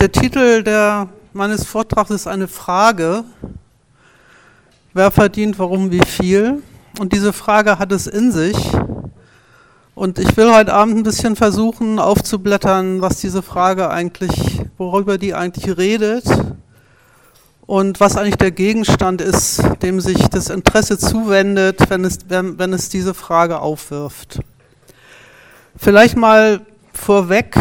Der Titel der, meines Vortrags ist eine Frage. Wer verdient, warum, wie viel? Und diese Frage hat es in sich. Und ich will heute Abend ein bisschen versuchen aufzublättern, was diese Frage eigentlich, worüber die eigentlich redet und was eigentlich der Gegenstand ist, dem sich das Interesse zuwendet, wenn es, wenn, wenn es diese Frage aufwirft. Vielleicht mal vorweg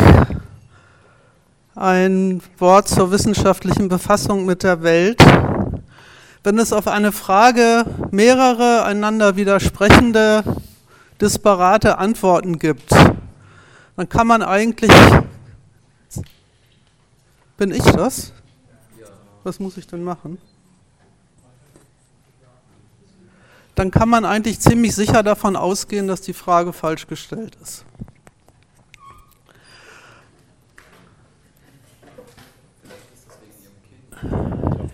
ein Wort zur wissenschaftlichen Befassung mit der Welt. Wenn es auf eine Frage mehrere einander widersprechende, disparate Antworten gibt, dann kann man eigentlich... Bin ich das? Was muss ich denn machen? Dann kann man eigentlich ziemlich sicher davon ausgehen, dass die Frage falsch gestellt ist.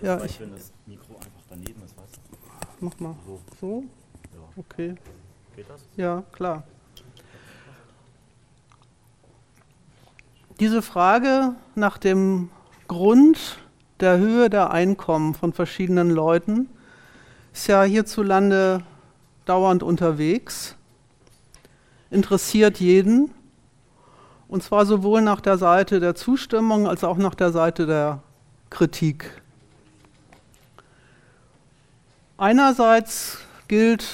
Ja, ich. Wenn das Mikro einfach daneben ist, weißt du? Mach mal. So? so? Ja. Okay. Geht das? Ja, klar. Diese Frage nach dem Grund der Höhe der Einkommen von verschiedenen Leuten ist ja hierzulande dauernd unterwegs, interessiert jeden, und zwar sowohl nach der Seite der Zustimmung als auch nach der Seite der Kritik. Einerseits gilt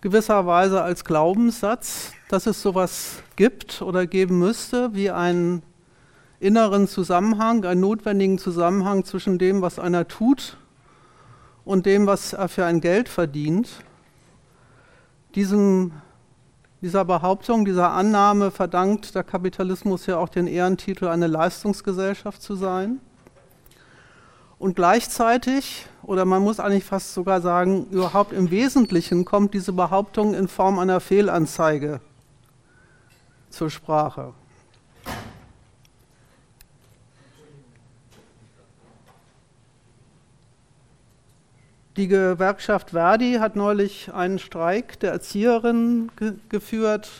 gewisserweise als Glaubenssatz, dass es sowas gibt oder geben müsste, wie einen inneren Zusammenhang, einen notwendigen Zusammenhang zwischen dem, was einer tut und dem, was er für ein Geld verdient. Diesem, dieser Behauptung, dieser Annahme verdankt der Kapitalismus ja auch den Ehrentitel, eine Leistungsgesellschaft zu sein. Und gleichzeitig, oder man muss eigentlich fast sogar sagen, überhaupt im Wesentlichen kommt diese Behauptung in Form einer Fehlanzeige zur Sprache. Die Gewerkschaft Verdi hat neulich einen Streik der Erzieherinnen ge geführt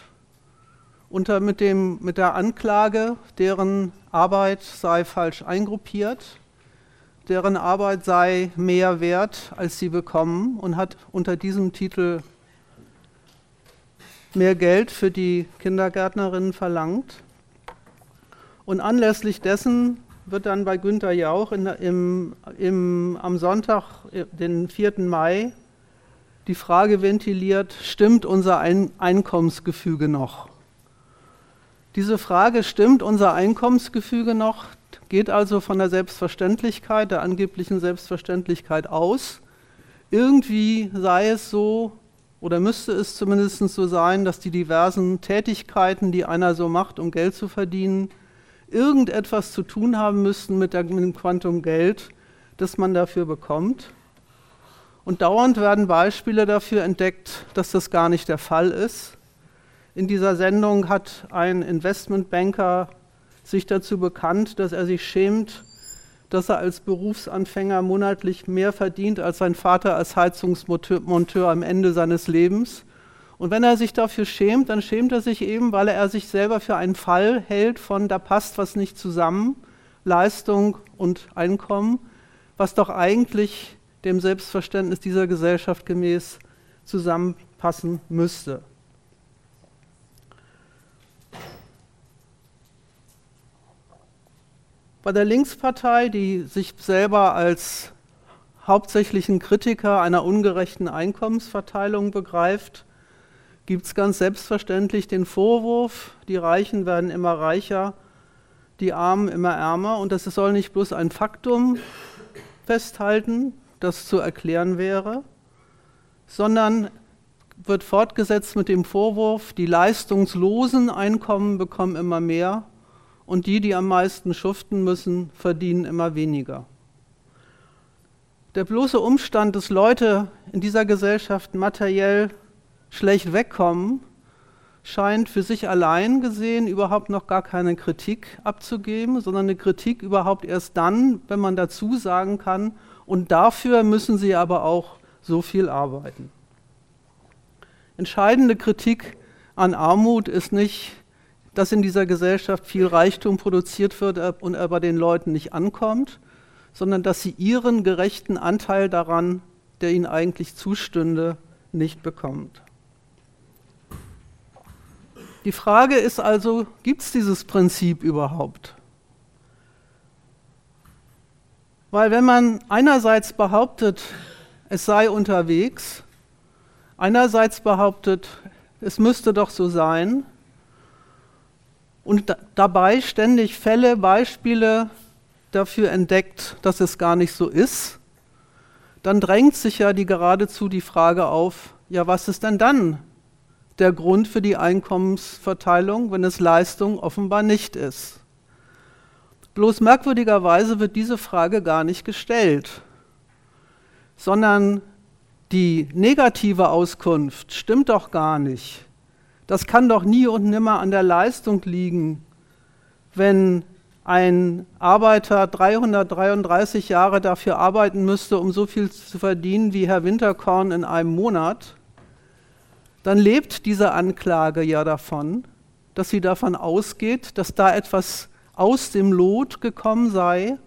unter mit, dem, mit der Anklage, deren Arbeit sei falsch eingruppiert deren Arbeit sei mehr wert, als sie bekommen und hat unter diesem Titel mehr Geld für die Kindergärtnerinnen verlangt. Und anlässlich dessen wird dann bei Günter Jauch in, im, im, am Sonntag, den 4. Mai, die Frage ventiliert, stimmt unser Ein Einkommensgefüge noch? Diese Frage, stimmt unser Einkommensgefüge noch, geht also von der Selbstverständlichkeit, der angeblichen Selbstverständlichkeit aus. Irgendwie sei es so, oder müsste es zumindest so sein, dass die diversen Tätigkeiten, die einer so macht, um Geld zu verdienen, irgendetwas zu tun haben müssten mit, der, mit dem Quantum Geld, das man dafür bekommt. Und dauernd werden Beispiele dafür entdeckt, dass das gar nicht der Fall ist. In dieser Sendung hat ein Investmentbanker sich dazu bekannt, dass er sich schämt, dass er als Berufsanfänger monatlich mehr verdient als sein Vater als Heizungsmonteur am Ende seines Lebens. Und wenn er sich dafür schämt, dann schämt er sich eben, weil er sich selber für einen Fall hält von, da passt was nicht zusammen, Leistung und Einkommen, was doch eigentlich dem Selbstverständnis dieser Gesellschaft gemäß zusammenpassen müsste. Bei der Linkspartei, die sich selber als hauptsächlichen Kritiker einer ungerechten Einkommensverteilung begreift, gibt es ganz selbstverständlich den Vorwurf, die Reichen werden immer reicher, die Armen immer ärmer. Und das soll nicht bloß ein Faktum festhalten, das zu erklären wäre, sondern wird fortgesetzt mit dem Vorwurf, die leistungslosen Einkommen bekommen immer mehr und die, die am meisten schuften müssen, verdienen immer weniger. Der bloße Umstand, dass Leute in dieser Gesellschaft materiell schlecht wegkommen, scheint für sich allein gesehen überhaupt noch gar keine Kritik abzugeben, sondern eine Kritik überhaupt erst dann, wenn man dazu sagen kann, und dafür müssen sie aber auch so viel arbeiten. Entscheidende Kritik an Armut ist nicht dass in dieser Gesellschaft viel Reichtum produziert wird und er bei den Leuten nicht ankommt, sondern dass sie ihren gerechten Anteil daran, der ihnen eigentlich zustünde, nicht bekommt. Die Frage ist also, gibt es dieses Prinzip überhaupt? Weil wenn man einerseits behauptet, es sei unterwegs, einerseits behauptet, es müsste doch so sein, und dabei ständig Fälle, Beispiele dafür entdeckt, dass es gar nicht so ist, dann drängt sich ja die geradezu die Frage auf, ja, was ist denn dann der Grund für die Einkommensverteilung, wenn es Leistung offenbar nicht ist? Bloß merkwürdigerweise wird diese Frage gar nicht gestellt, sondern die negative Auskunft stimmt doch gar nicht. Das kann doch nie und nimmer an der Leistung liegen, wenn ein Arbeiter 333 Jahre dafür arbeiten müsste, um so viel zu verdienen wie Herr Winterkorn in einem Monat, dann lebt diese Anklage ja davon, dass sie davon ausgeht, dass da etwas aus dem Lot gekommen sei,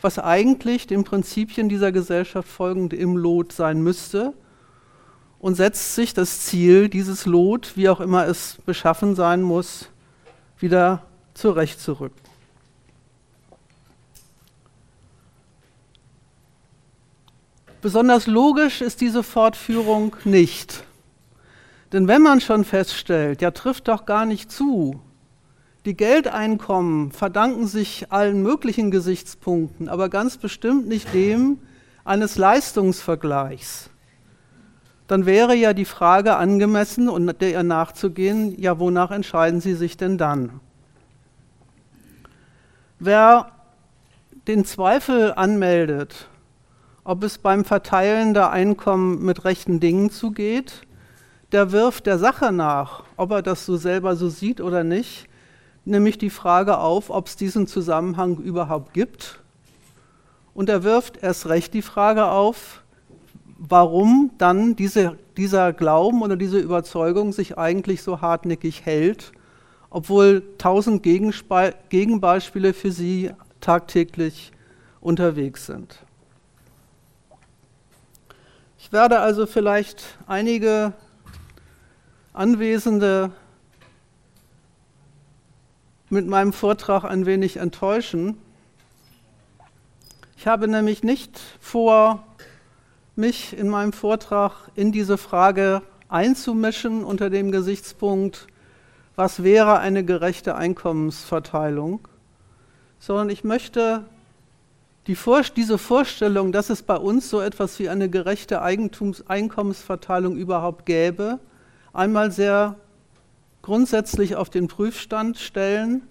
was eigentlich den Prinzipien dieser Gesellschaft folgend im Lot sein müsste und setzt sich das Ziel, dieses Lot, wie auch immer es beschaffen sein muss, wieder zurechtzurücken. Besonders logisch ist diese Fortführung nicht. Denn wenn man schon feststellt, ja trifft doch gar nicht zu, die Geldeinkommen verdanken sich allen möglichen Gesichtspunkten, aber ganz bestimmt nicht dem eines Leistungsvergleichs. Dann wäre ja die Frage angemessen und der nachzugehen, ja, wonach entscheiden Sie sich denn dann? Wer den Zweifel anmeldet, ob es beim Verteilen der Einkommen mit rechten Dingen zugeht, der wirft der Sache nach, ob er das so selber so sieht oder nicht, nämlich die Frage auf, ob es diesen Zusammenhang überhaupt gibt. Und er wirft erst recht die Frage auf, warum dann diese, dieser Glauben oder diese Überzeugung sich eigentlich so hartnäckig hält, obwohl tausend Gegenbeispiele für sie tagtäglich unterwegs sind. Ich werde also vielleicht einige Anwesende mit meinem Vortrag ein wenig enttäuschen. Ich habe nämlich nicht vor, mich in meinem Vortrag in diese Frage einzumischen unter dem Gesichtspunkt, was wäre eine gerechte Einkommensverteilung, sondern ich möchte die Vor diese Vorstellung, dass es bei uns so etwas wie eine gerechte Eigentums Einkommensverteilung überhaupt gäbe, einmal sehr grundsätzlich auf den Prüfstand stellen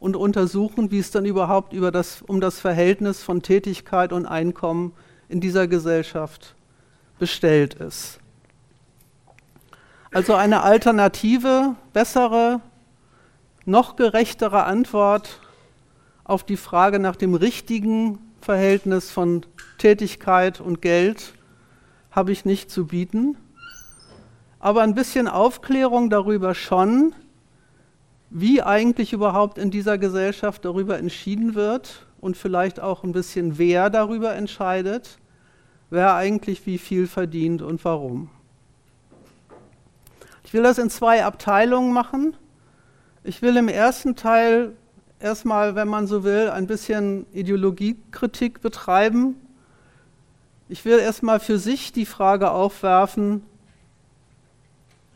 und untersuchen, wie es dann überhaupt über das, um das Verhältnis von Tätigkeit und Einkommen in dieser Gesellschaft bestellt ist. Also eine alternative, bessere, noch gerechtere Antwort auf die Frage nach dem richtigen Verhältnis von Tätigkeit und Geld habe ich nicht zu bieten aber ein bisschen Aufklärung darüber schon, wie eigentlich überhaupt in dieser Gesellschaft darüber entschieden wird und vielleicht auch ein bisschen, wer darüber entscheidet, wer eigentlich wie viel verdient und warum. Ich will das in zwei Abteilungen machen. Ich will im ersten Teil erstmal, wenn man so will, ein bisschen Ideologiekritik betreiben. Ich will erstmal für sich die Frage aufwerfen,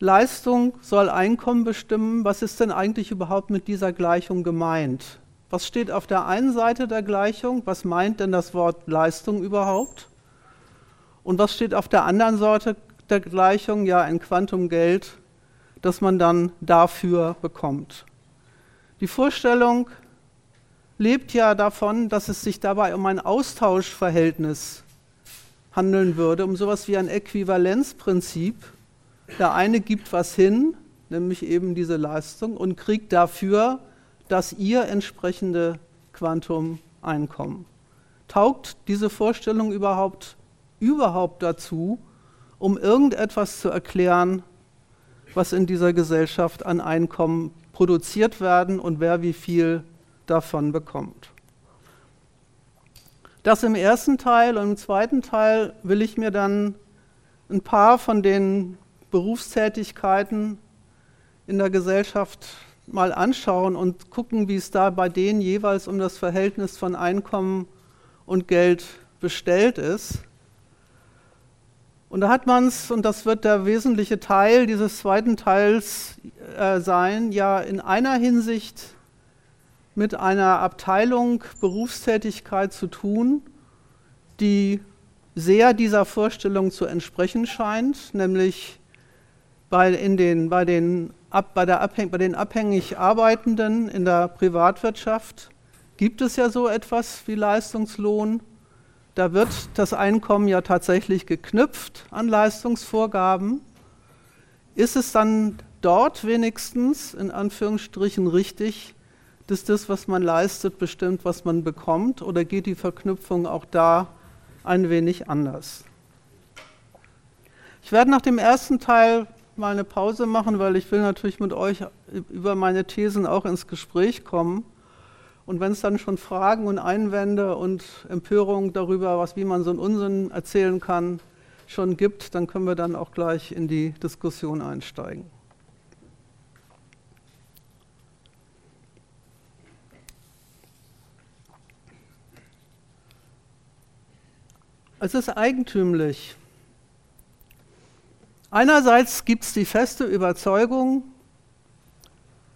Leistung soll Einkommen bestimmen. Was ist denn eigentlich überhaupt mit dieser Gleichung gemeint? Was steht auf der einen Seite der Gleichung? Was meint denn das Wort Leistung überhaupt? Und was steht auf der anderen Seite der Gleichung? Ja, ein Quantum Geld, das man dann dafür bekommt. Die Vorstellung lebt ja davon, dass es sich dabei um ein Austauschverhältnis handeln würde, um sowas wie ein Äquivalenzprinzip der eine gibt was hin, nämlich eben diese Leistung, und kriegt dafür das ihr entsprechende Quantum Einkommen. Taugt diese Vorstellung überhaupt, überhaupt dazu, um irgendetwas zu erklären, was in dieser Gesellschaft an Einkommen produziert werden und wer wie viel davon bekommt. Das im ersten Teil und im zweiten Teil will ich mir dann ein paar von den Berufstätigkeiten in der Gesellschaft mal anschauen und gucken, wie es da bei denen jeweils um das Verhältnis von Einkommen und Geld bestellt ist. Und da hat man es, und das wird der wesentliche Teil dieses zweiten Teils äh, sein, ja in einer Hinsicht mit einer Abteilung Berufstätigkeit zu tun, die sehr dieser Vorstellung zu entsprechen scheint, nämlich bei, in den, bei, den, ab, bei, der Abhäng, bei den abhängig Arbeitenden in der Privatwirtschaft gibt es ja so etwas wie Leistungslohn. Da wird das Einkommen ja tatsächlich geknüpft an Leistungsvorgaben. Ist es dann dort wenigstens in Anführungsstrichen richtig, dass das, was man leistet, bestimmt, was man bekommt? Oder geht die Verknüpfung auch da ein wenig anders? Ich werde nach dem ersten Teil mal eine Pause machen, weil ich will natürlich mit euch über meine Thesen auch ins Gespräch kommen. Und wenn es dann schon Fragen und Einwände und Empörungen darüber, was, wie man so einen Unsinn erzählen kann, schon gibt, dann können wir dann auch gleich in die Diskussion einsteigen. Es ist eigentümlich. Einerseits gibt es die feste Überzeugung,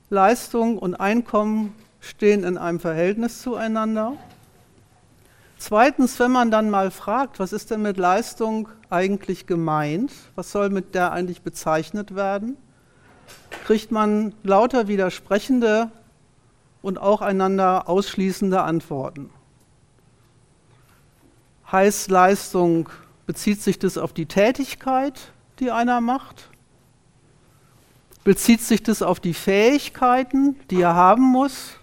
Leistung und Einkommen stehen in einem Verhältnis zueinander. Zweitens, wenn man dann mal fragt, was ist denn mit Leistung eigentlich gemeint, was soll mit der eigentlich bezeichnet werden, kriegt man lauter widersprechende und auch einander ausschließende Antworten. Heißt Leistung, bezieht sich das auf die Tätigkeit, die einer macht? Bezieht sich das auf die Fähigkeiten, die er haben muss,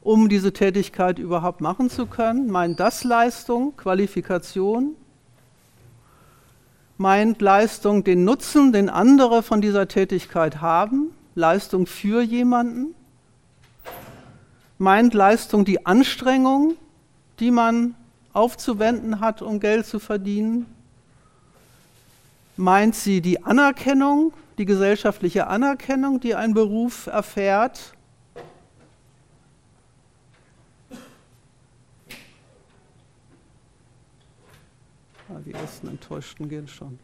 um diese Tätigkeit überhaupt machen zu können? Meint das Leistung, Qualifikation? Meint Leistung den Nutzen, den andere von dieser Tätigkeit haben? Leistung für jemanden? Meint Leistung die Anstrengung, die man aufzuwenden hat, um Geld zu verdienen? Meint sie die Anerkennung, die gesellschaftliche Anerkennung, die ein Beruf erfährt? Ah, die ersten Enttäuschten gehen schon.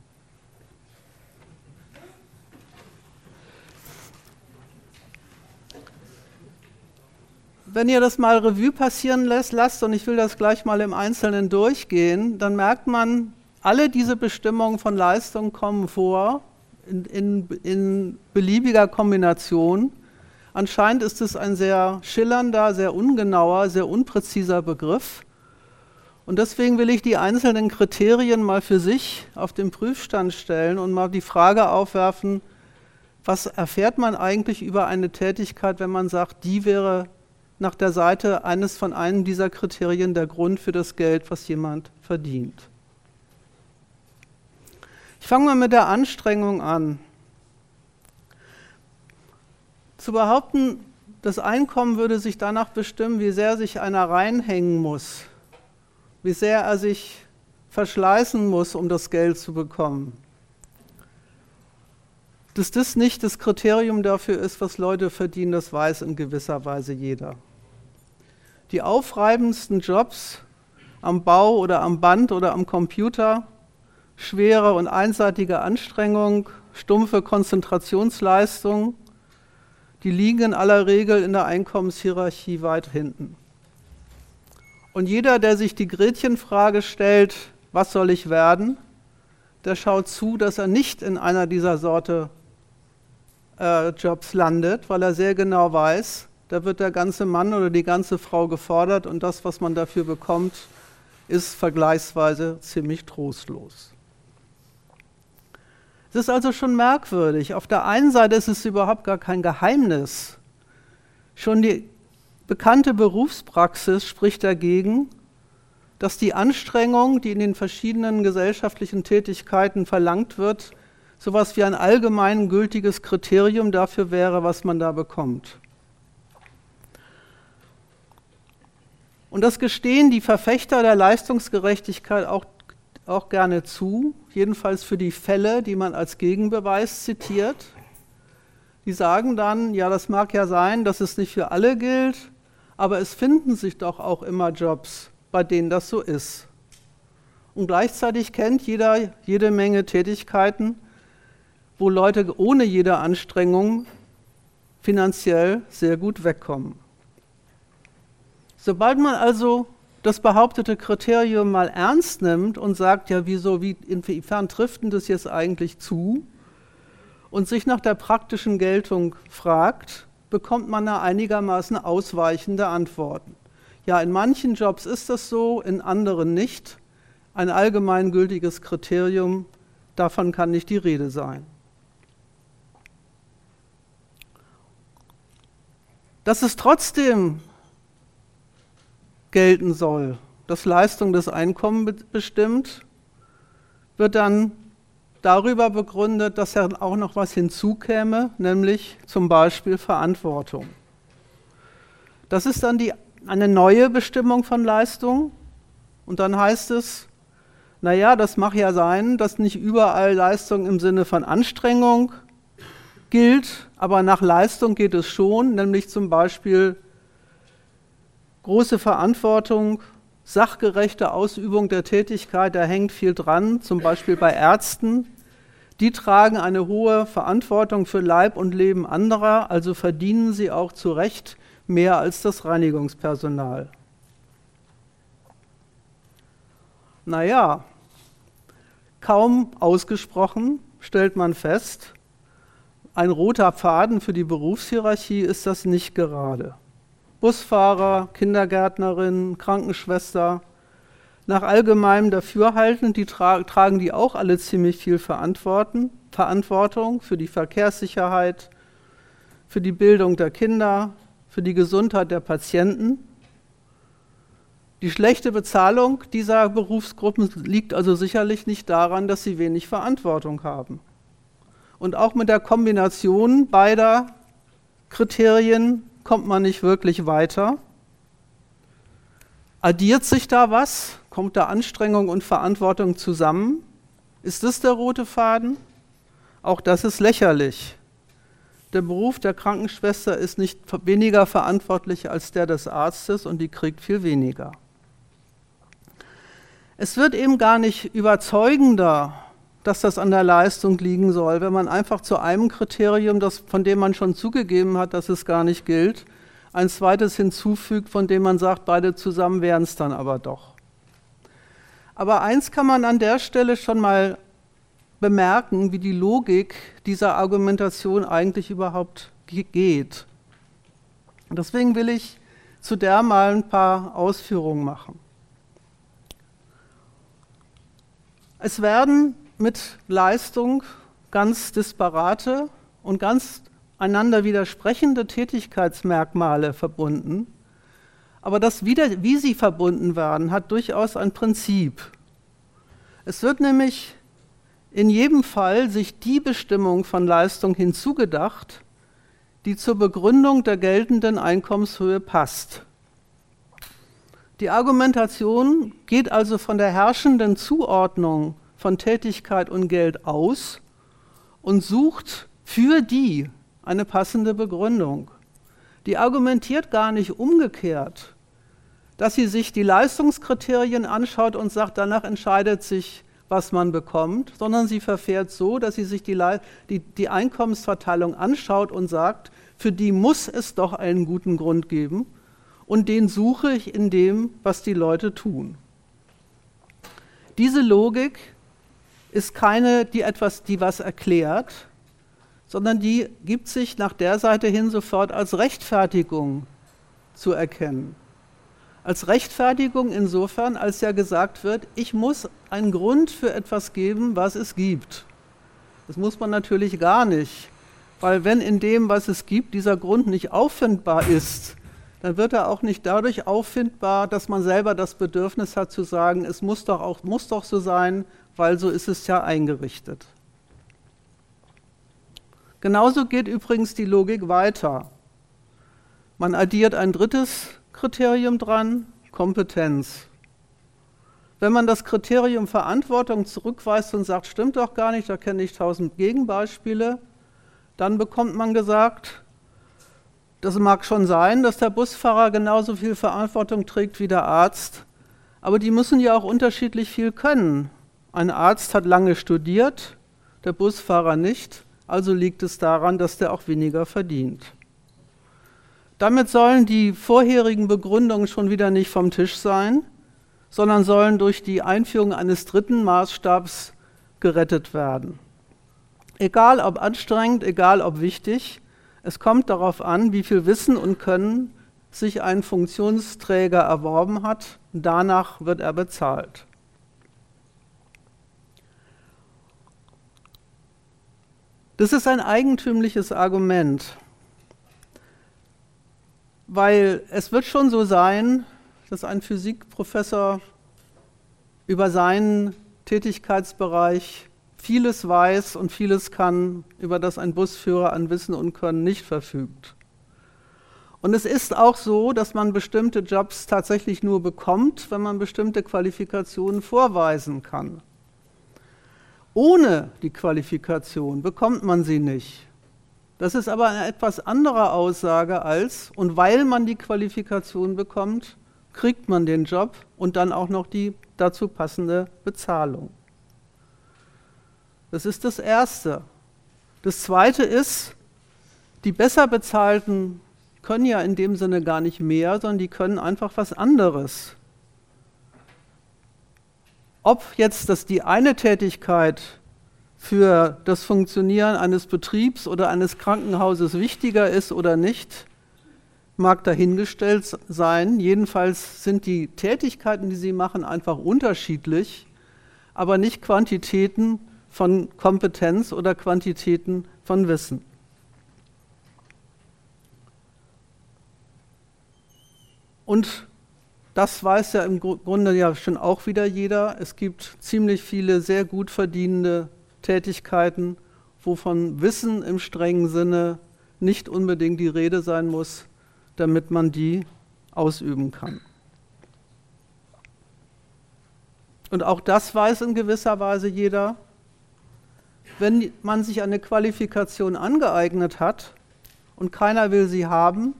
wenn ihr das mal Revue passieren lässt, lasst, und ich will das gleich mal im Einzelnen durchgehen, dann merkt man, alle diese Bestimmungen von Leistung kommen vor in, in, in beliebiger Kombination. Anscheinend ist es ein sehr schillernder, sehr ungenauer, sehr unpräziser Begriff. Und deswegen will ich die einzelnen Kriterien mal für sich auf den Prüfstand stellen und mal die Frage aufwerfen, was erfährt man eigentlich über eine Tätigkeit, wenn man sagt, die wäre nach der Seite eines von einem dieser Kriterien der Grund für das Geld, was jemand verdient. Ich fange mal mit der Anstrengung an. Zu behaupten, das Einkommen würde sich danach bestimmen, wie sehr sich einer reinhängen muss, wie sehr er sich verschleißen muss, um das Geld zu bekommen. Dass das nicht das Kriterium dafür ist, was Leute verdienen, das weiß in gewisser Weise jeder die aufreibendsten Jobs am Bau oder am Band oder am Computer, schwere und einseitige Anstrengung, stumpfe Konzentrationsleistung, die liegen in aller Regel in der Einkommenshierarchie weit hinten. Und jeder, der sich die Gretchenfrage stellt, was soll ich werden, der schaut zu, dass er nicht in einer dieser Sorte äh, Jobs landet, weil er sehr genau weiß, da wird der ganze Mann oder die ganze Frau gefordert und das, was man dafür bekommt, ist vergleichsweise ziemlich trostlos. Es ist also schon merkwürdig. Auf der einen Seite ist es überhaupt gar kein Geheimnis. Schon die bekannte Berufspraxis spricht dagegen, dass die Anstrengung, die in den verschiedenen gesellschaftlichen Tätigkeiten verlangt wird, sowas wie ein allgemein gültiges Kriterium dafür wäre, was man da bekommt. Und das gestehen die Verfechter der Leistungsgerechtigkeit auch, auch gerne zu, jedenfalls für die Fälle, die man als Gegenbeweis zitiert. Die sagen dann, ja, das mag ja sein, dass es nicht für alle gilt, aber es finden sich doch auch immer Jobs, bei denen das so ist. Und gleichzeitig kennt jeder jede Menge Tätigkeiten, wo Leute ohne jede Anstrengung finanziell sehr gut wegkommen. Sobald man also das behauptete Kriterium mal ernst nimmt und sagt, ja, wieso, wie, inwiefern trifft denn das jetzt eigentlich zu? Und sich nach der praktischen Geltung fragt, bekommt man da einigermaßen ausweichende Antworten. Ja, in manchen Jobs ist das so, in anderen nicht. Ein allgemeingültiges Kriterium, davon kann nicht die Rede sein. Dass es trotzdem gelten soll, dass Leistung das Einkommen bestimmt, wird dann darüber begründet, dass ja auch noch was hinzukäme, nämlich zum Beispiel Verantwortung. Das ist dann die, eine neue Bestimmung von Leistung. Und dann heißt es, naja, das mag ja sein, dass nicht überall Leistung im Sinne von Anstrengung gilt, aber nach Leistung geht es schon, nämlich zum Beispiel große Verantwortung, sachgerechte Ausübung der Tätigkeit, da hängt viel dran, zum Beispiel bei Ärzten. Die tragen eine hohe Verantwortung für Leib und Leben anderer, also verdienen sie auch zu Recht mehr als das Reinigungspersonal. Naja, kaum ausgesprochen stellt man fest, ein roter Faden für die Berufshierarchie ist das nicht gerade. Busfahrer, Kindergärtnerin, Krankenschwester, nach allgemeinem Dafürhalten, die tra tragen die auch alle ziemlich viel Verantwortung für die Verkehrssicherheit, für die Bildung der Kinder, für die Gesundheit der Patienten. Die schlechte Bezahlung dieser Berufsgruppen liegt also sicherlich nicht daran, dass sie wenig Verantwortung haben. Und auch mit der Kombination beider Kriterien kommt man nicht wirklich weiter. Addiert sich da was? Kommt da Anstrengung und Verantwortung zusammen? Ist das der rote Faden? Auch das ist lächerlich. Der Beruf der Krankenschwester ist nicht weniger verantwortlich als der des Arztes und die kriegt viel weniger. Es wird eben gar nicht überzeugender, dass das an der Leistung liegen soll, wenn man einfach zu einem Kriterium, das, von dem man schon zugegeben hat, dass es gar nicht gilt, ein zweites hinzufügt, von dem man sagt, beide zusammen wären es dann aber doch. Aber eins kann man an der Stelle schon mal bemerken, wie die Logik dieser Argumentation eigentlich überhaupt geht. Deswegen will ich zu der mal ein paar Ausführungen machen. Es werden mit Leistung ganz disparate und ganz einander widersprechende Tätigkeitsmerkmale verbunden. Aber das, wieder, wie sie verbunden werden, hat durchaus ein Prinzip. Es wird nämlich in jedem Fall sich die Bestimmung von Leistung hinzugedacht, die zur Begründung der geltenden Einkommenshöhe passt. Die Argumentation geht also von der herrschenden Zuordnung von Tätigkeit und Geld aus und sucht für die eine passende Begründung. Die argumentiert gar nicht umgekehrt, dass sie sich die Leistungskriterien anschaut und sagt, danach entscheidet sich, was man bekommt, sondern sie verfährt so, dass sie sich die, die, die Einkommensverteilung anschaut und sagt, für die muss es doch einen guten Grund geben und den suche ich in dem, was die Leute tun. Diese Logik ist keine, die etwas, die was erklärt, sondern die gibt sich nach der Seite hin sofort als Rechtfertigung zu erkennen. Als Rechtfertigung insofern, als ja gesagt wird, ich muss einen Grund für etwas geben, was es gibt. Das muss man natürlich gar nicht, weil wenn in dem, was es gibt, dieser Grund nicht auffindbar ist, dann wird er auch nicht dadurch auffindbar, dass man selber das Bedürfnis hat zu sagen, es muss doch auch muss doch so sein, weil so ist es ja eingerichtet. Genauso geht übrigens die Logik weiter. Man addiert ein drittes Kriterium dran, Kompetenz. Wenn man das Kriterium Verantwortung zurückweist und sagt, stimmt doch gar nicht, da kenne ich tausend Gegenbeispiele, dann bekommt man gesagt, das mag schon sein, dass der Busfahrer genauso viel Verantwortung trägt wie der Arzt, aber die müssen ja auch unterschiedlich viel können. Ein Arzt hat lange studiert, der Busfahrer nicht, also liegt es daran, dass der auch weniger verdient. Damit sollen die vorherigen Begründungen schon wieder nicht vom Tisch sein, sondern sollen durch die Einführung eines dritten Maßstabs gerettet werden. Egal ob anstrengend, egal ob wichtig, es kommt darauf an, wie viel Wissen und Können sich ein Funktionsträger erworben hat. Danach wird er bezahlt. Das ist ein eigentümliches Argument, weil es wird schon so sein, dass ein Physikprofessor über seinen Tätigkeitsbereich vieles weiß und vieles kann, über das ein Busführer an Wissen und Können nicht verfügt. Und es ist auch so, dass man bestimmte Jobs tatsächlich nur bekommt, wenn man bestimmte Qualifikationen vorweisen kann. Ohne die Qualifikation bekommt man sie nicht. Das ist aber eine etwas andere Aussage als, und weil man die Qualifikation bekommt, kriegt man den Job und dann auch noch die dazu passende Bezahlung. Das ist das Erste. Das Zweite ist, die besser bezahlten können ja in dem Sinne gar nicht mehr, sondern die können einfach was anderes. Ob jetzt das die eine Tätigkeit für das Funktionieren eines Betriebs oder eines Krankenhauses wichtiger ist oder nicht, mag dahingestellt sein. Jedenfalls sind die Tätigkeiten, die sie machen, einfach unterschiedlich, aber nicht Quantitäten von Kompetenz oder Quantitäten von Wissen. Und das weiß ja im Grunde ja schon auch wieder jeder. Es gibt ziemlich viele sehr gut verdienende Tätigkeiten, wovon Wissen im strengen Sinne nicht unbedingt die Rede sein muss, damit man die ausüben kann. Und auch das weiß in gewisser Weise jeder wenn man sich eine Qualifikation angeeignet hat und keiner will sie haben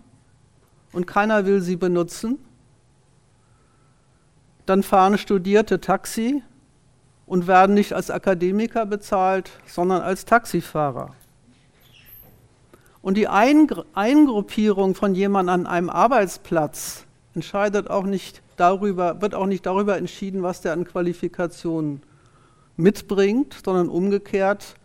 und keiner will sie benutzen, dann fahren Studierte Taxi und werden nicht als Akademiker bezahlt, sondern als Taxifahrer. Und die Eingruppierung von jemandem an einem Arbeitsplatz entscheidet auch nicht darüber, wird auch nicht darüber entschieden, was der an Qualifikationen mitbringt, sondern umgekehrt,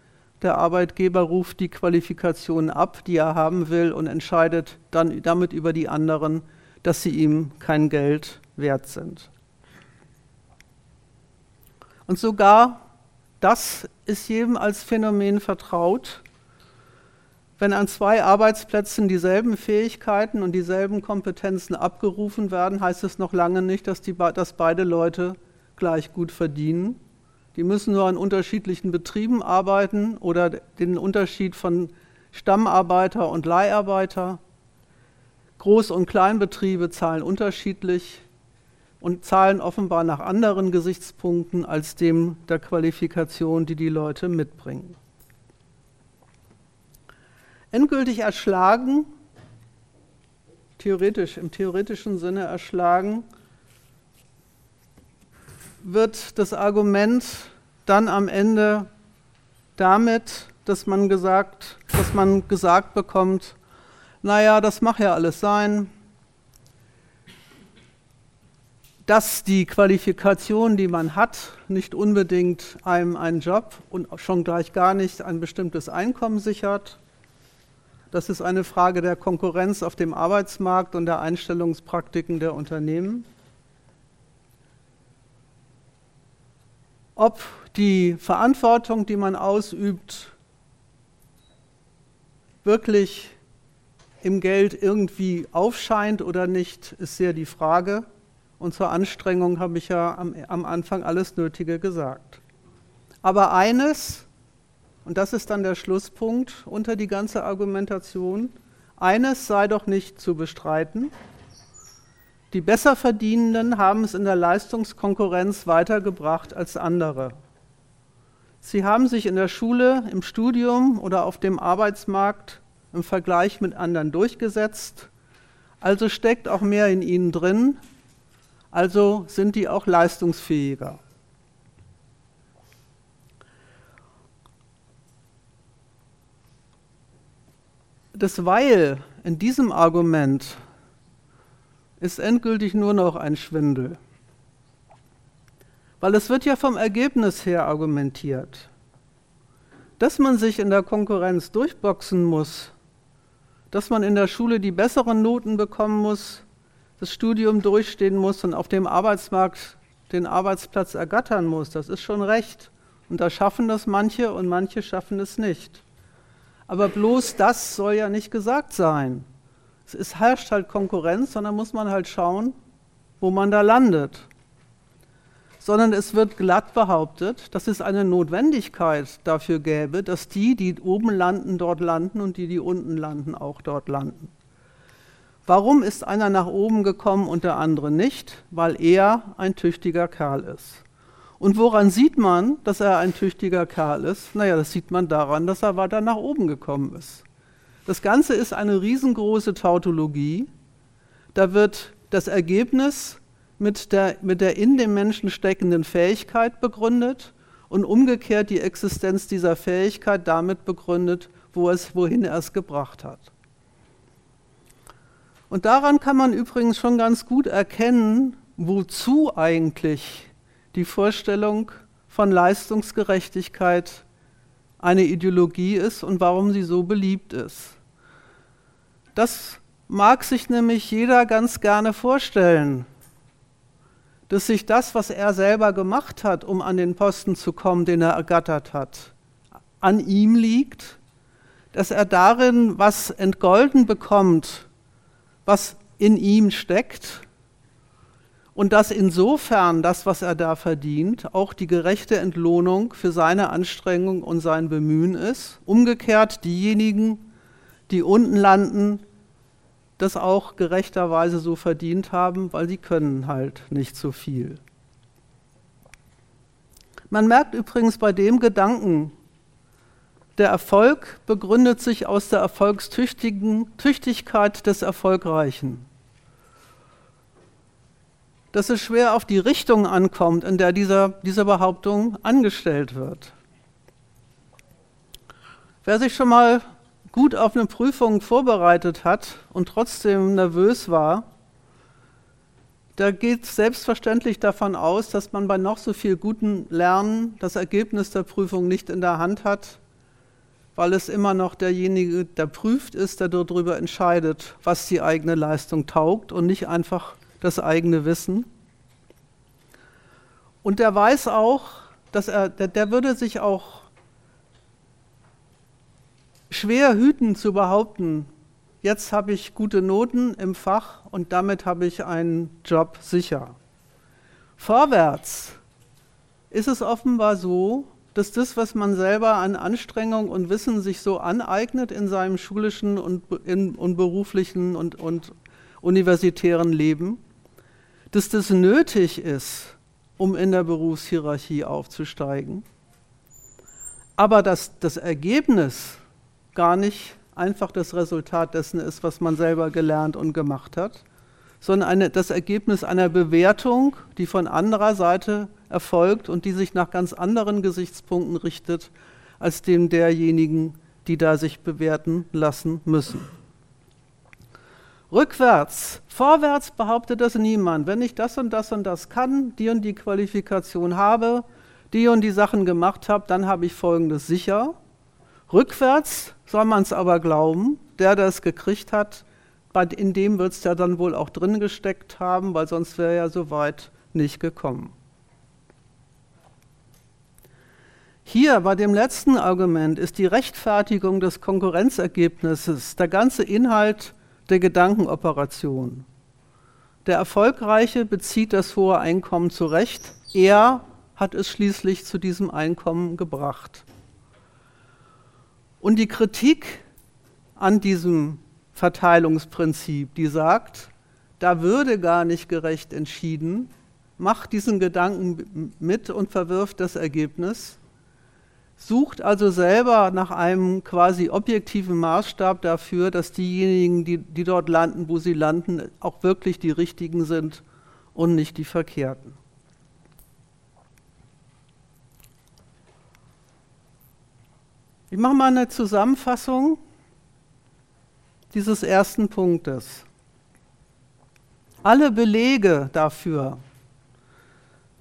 der Arbeitgeber ruft die Qualifikationen ab, die er haben will und entscheidet dann damit über die anderen, dass sie ihm kein Geld wert sind. Und sogar das ist jedem als Phänomen vertraut. Wenn an zwei Arbeitsplätzen dieselben Fähigkeiten und dieselben Kompetenzen abgerufen werden, heißt es noch lange nicht, dass, die, dass beide Leute gleich gut verdienen. Die müssen nur an unterschiedlichen Betrieben arbeiten oder den Unterschied von Stammarbeiter und Leiharbeiter. Groß- und Kleinbetriebe zahlen unterschiedlich und zahlen offenbar nach anderen Gesichtspunkten als dem der Qualifikation, die die Leute mitbringen. Endgültig erschlagen, theoretisch, im theoretischen Sinne erschlagen, wird das Argument dann am Ende damit, dass man gesagt, dass man gesagt bekommt, naja, das mag ja alles sein, dass die Qualifikation, die man hat, nicht unbedingt einem einen Job und schon gleich gar nicht ein bestimmtes Einkommen sichert. Das ist eine Frage der Konkurrenz auf dem Arbeitsmarkt und der Einstellungspraktiken der Unternehmen. ob die Verantwortung, die man ausübt, wirklich im Geld irgendwie aufscheint oder nicht, ist sehr die Frage. Und zur Anstrengung habe ich ja am, am Anfang alles Nötige gesagt. Aber eines, und das ist dann der Schlusspunkt unter die ganze Argumentation, eines sei doch nicht zu bestreiten, die Besserverdienenden haben es in der Leistungskonkurrenz weitergebracht als andere. Sie haben sich in der Schule, im Studium oder auf dem Arbeitsmarkt im Vergleich mit anderen durchgesetzt, also steckt auch mehr in ihnen drin, also sind die auch leistungsfähiger. Das Weil in diesem Argument ist endgültig nur noch ein Schwindel. Weil es wird ja vom Ergebnis her argumentiert. Dass man sich in der Konkurrenz durchboxen muss, dass man in der Schule die besseren Noten bekommen muss, das Studium durchstehen muss und auf dem Arbeitsmarkt den Arbeitsplatz ergattern muss, das ist schon recht. Und da schaffen das manche und manche schaffen es nicht. Aber bloß das soll ja nicht gesagt sein es herrscht halt Konkurrenz, sondern muss man halt schauen, wo man da landet. Sondern es wird glatt behauptet, dass es eine Notwendigkeit dafür gäbe, dass die, die oben landen, dort landen und die, die unten landen, auch dort landen. Warum ist einer nach oben gekommen und der andere nicht? Weil er ein tüchtiger Kerl ist. Und woran sieht man, dass er ein tüchtiger Kerl ist? Naja, das sieht man daran, dass er weiter nach oben gekommen ist. Das Ganze ist eine riesengroße Tautologie. Da wird das Ergebnis mit der, mit der in dem Menschen steckenden Fähigkeit begründet und umgekehrt die Existenz dieser Fähigkeit damit begründet, wo es, wohin er es gebracht hat. Und daran kann man übrigens schon ganz gut erkennen, wozu eigentlich die Vorstellung von Leistungsgerechtigkeit eine Ideologie ist und warum sie so beliebt ist. Das mag sich nämlich jeder ganz gerne vorstellen, dass sich das, was er selber gemacht hat, um an den Posten zu kommen, den er ergattert hat, an ihm liegt, dass er darin was entgolden bekommt, was in ihm steckt und dass insofern das, was er da verdient, auch die gerechte Entlohnung für seine Anstrengung und sein Bemühen ist. Umgekehrt diejenigen, die unten landen, das auch gerechterweise so verdient haben, weil sie können halt nicht so viel. Man merkt übrigens bei dem Gedanken, der Erfolg begründet sich aus der Erfolgstüchtigkeit des Erfolgreichen. Dass es schwer auf die Richtung ankommt, in der dieser, diese Behauptung angestellt wird. Wer sich schon mal gut auf eine Prüfung vorbereitet hat und trotzdem nervös war, da geht selbstverständlich davon aus, dass man bei noch so viel gutem Lernen das Ergebnis der Prüfung nicht in der Hand hat, weil es immer noch derjenige, der prüft ist, der darüber entscheidet, was die eigene Leistung taugt und nicht einfach das eigene Wissen. Und der weiß auch, dass er, der, der würde sich auch schwer hüten zu behaupten, jetzt habe ich gute Noten im Fach und damit habe ich einen Job sicher. Vorwärts ist es offenbar so, dass das, was man selber an Anstrengung und Wissen sich so aneignet in seinem schulischen und, in, und beruflichen und, und universitären Leben, dass das nötig ist, um in der Berufshierarchie aufzusteigen. Aber dass das Ergebnis gar nicht einfach das Resultat dessen ist, was man selber gelernt und gemacht hat, sondern eine, das Ergebnis einer Bewertung, die von anderer Seite erfolgt und die sich nach ganz anderen Gesichtspunkten richtet als dem derjenigen, die da sich bewerten lassen müssen. Rückwärts, vorwärts behauptet das niemand. Wenn ich das und das und das kann, die und die Qualifikation habe, die und die Sachen gemacht habe, dann habe ich Folgendes sicher. Rückwärts soll man es aber glauben, der, der es gekriegt hat, in dem wird es ja dann wohl auch drin gesteckt haben, weil sonst wäre er so weit nicht gekommen. Hier bei dem letzten Argument ist die Rechtfertigung des Konkurrenzergebnisses der ganze Inhalt der Gedankenoperation. Der Erfolgreiche bezieht das hohe Einkommen zurecht. Er hat es schließlich zu diesem Einkommen gebracht. Und die Kritik an diesem Verteilungsprinzip, die sagt, da würde gar nicht gerecht entschieden, macht diesen Gedanken mit und verwirft das Ergebnis, sucht also selber nach einem quasi objektiven Maßstab dafür, dass diejenigen, die, die dort landen, wo sie landen, auch wirklich die richtigen sind und nicht die verkehrten. Ich mache mal eine Zusammenfassung dieses ersten Punktes. Alle Belege dafür,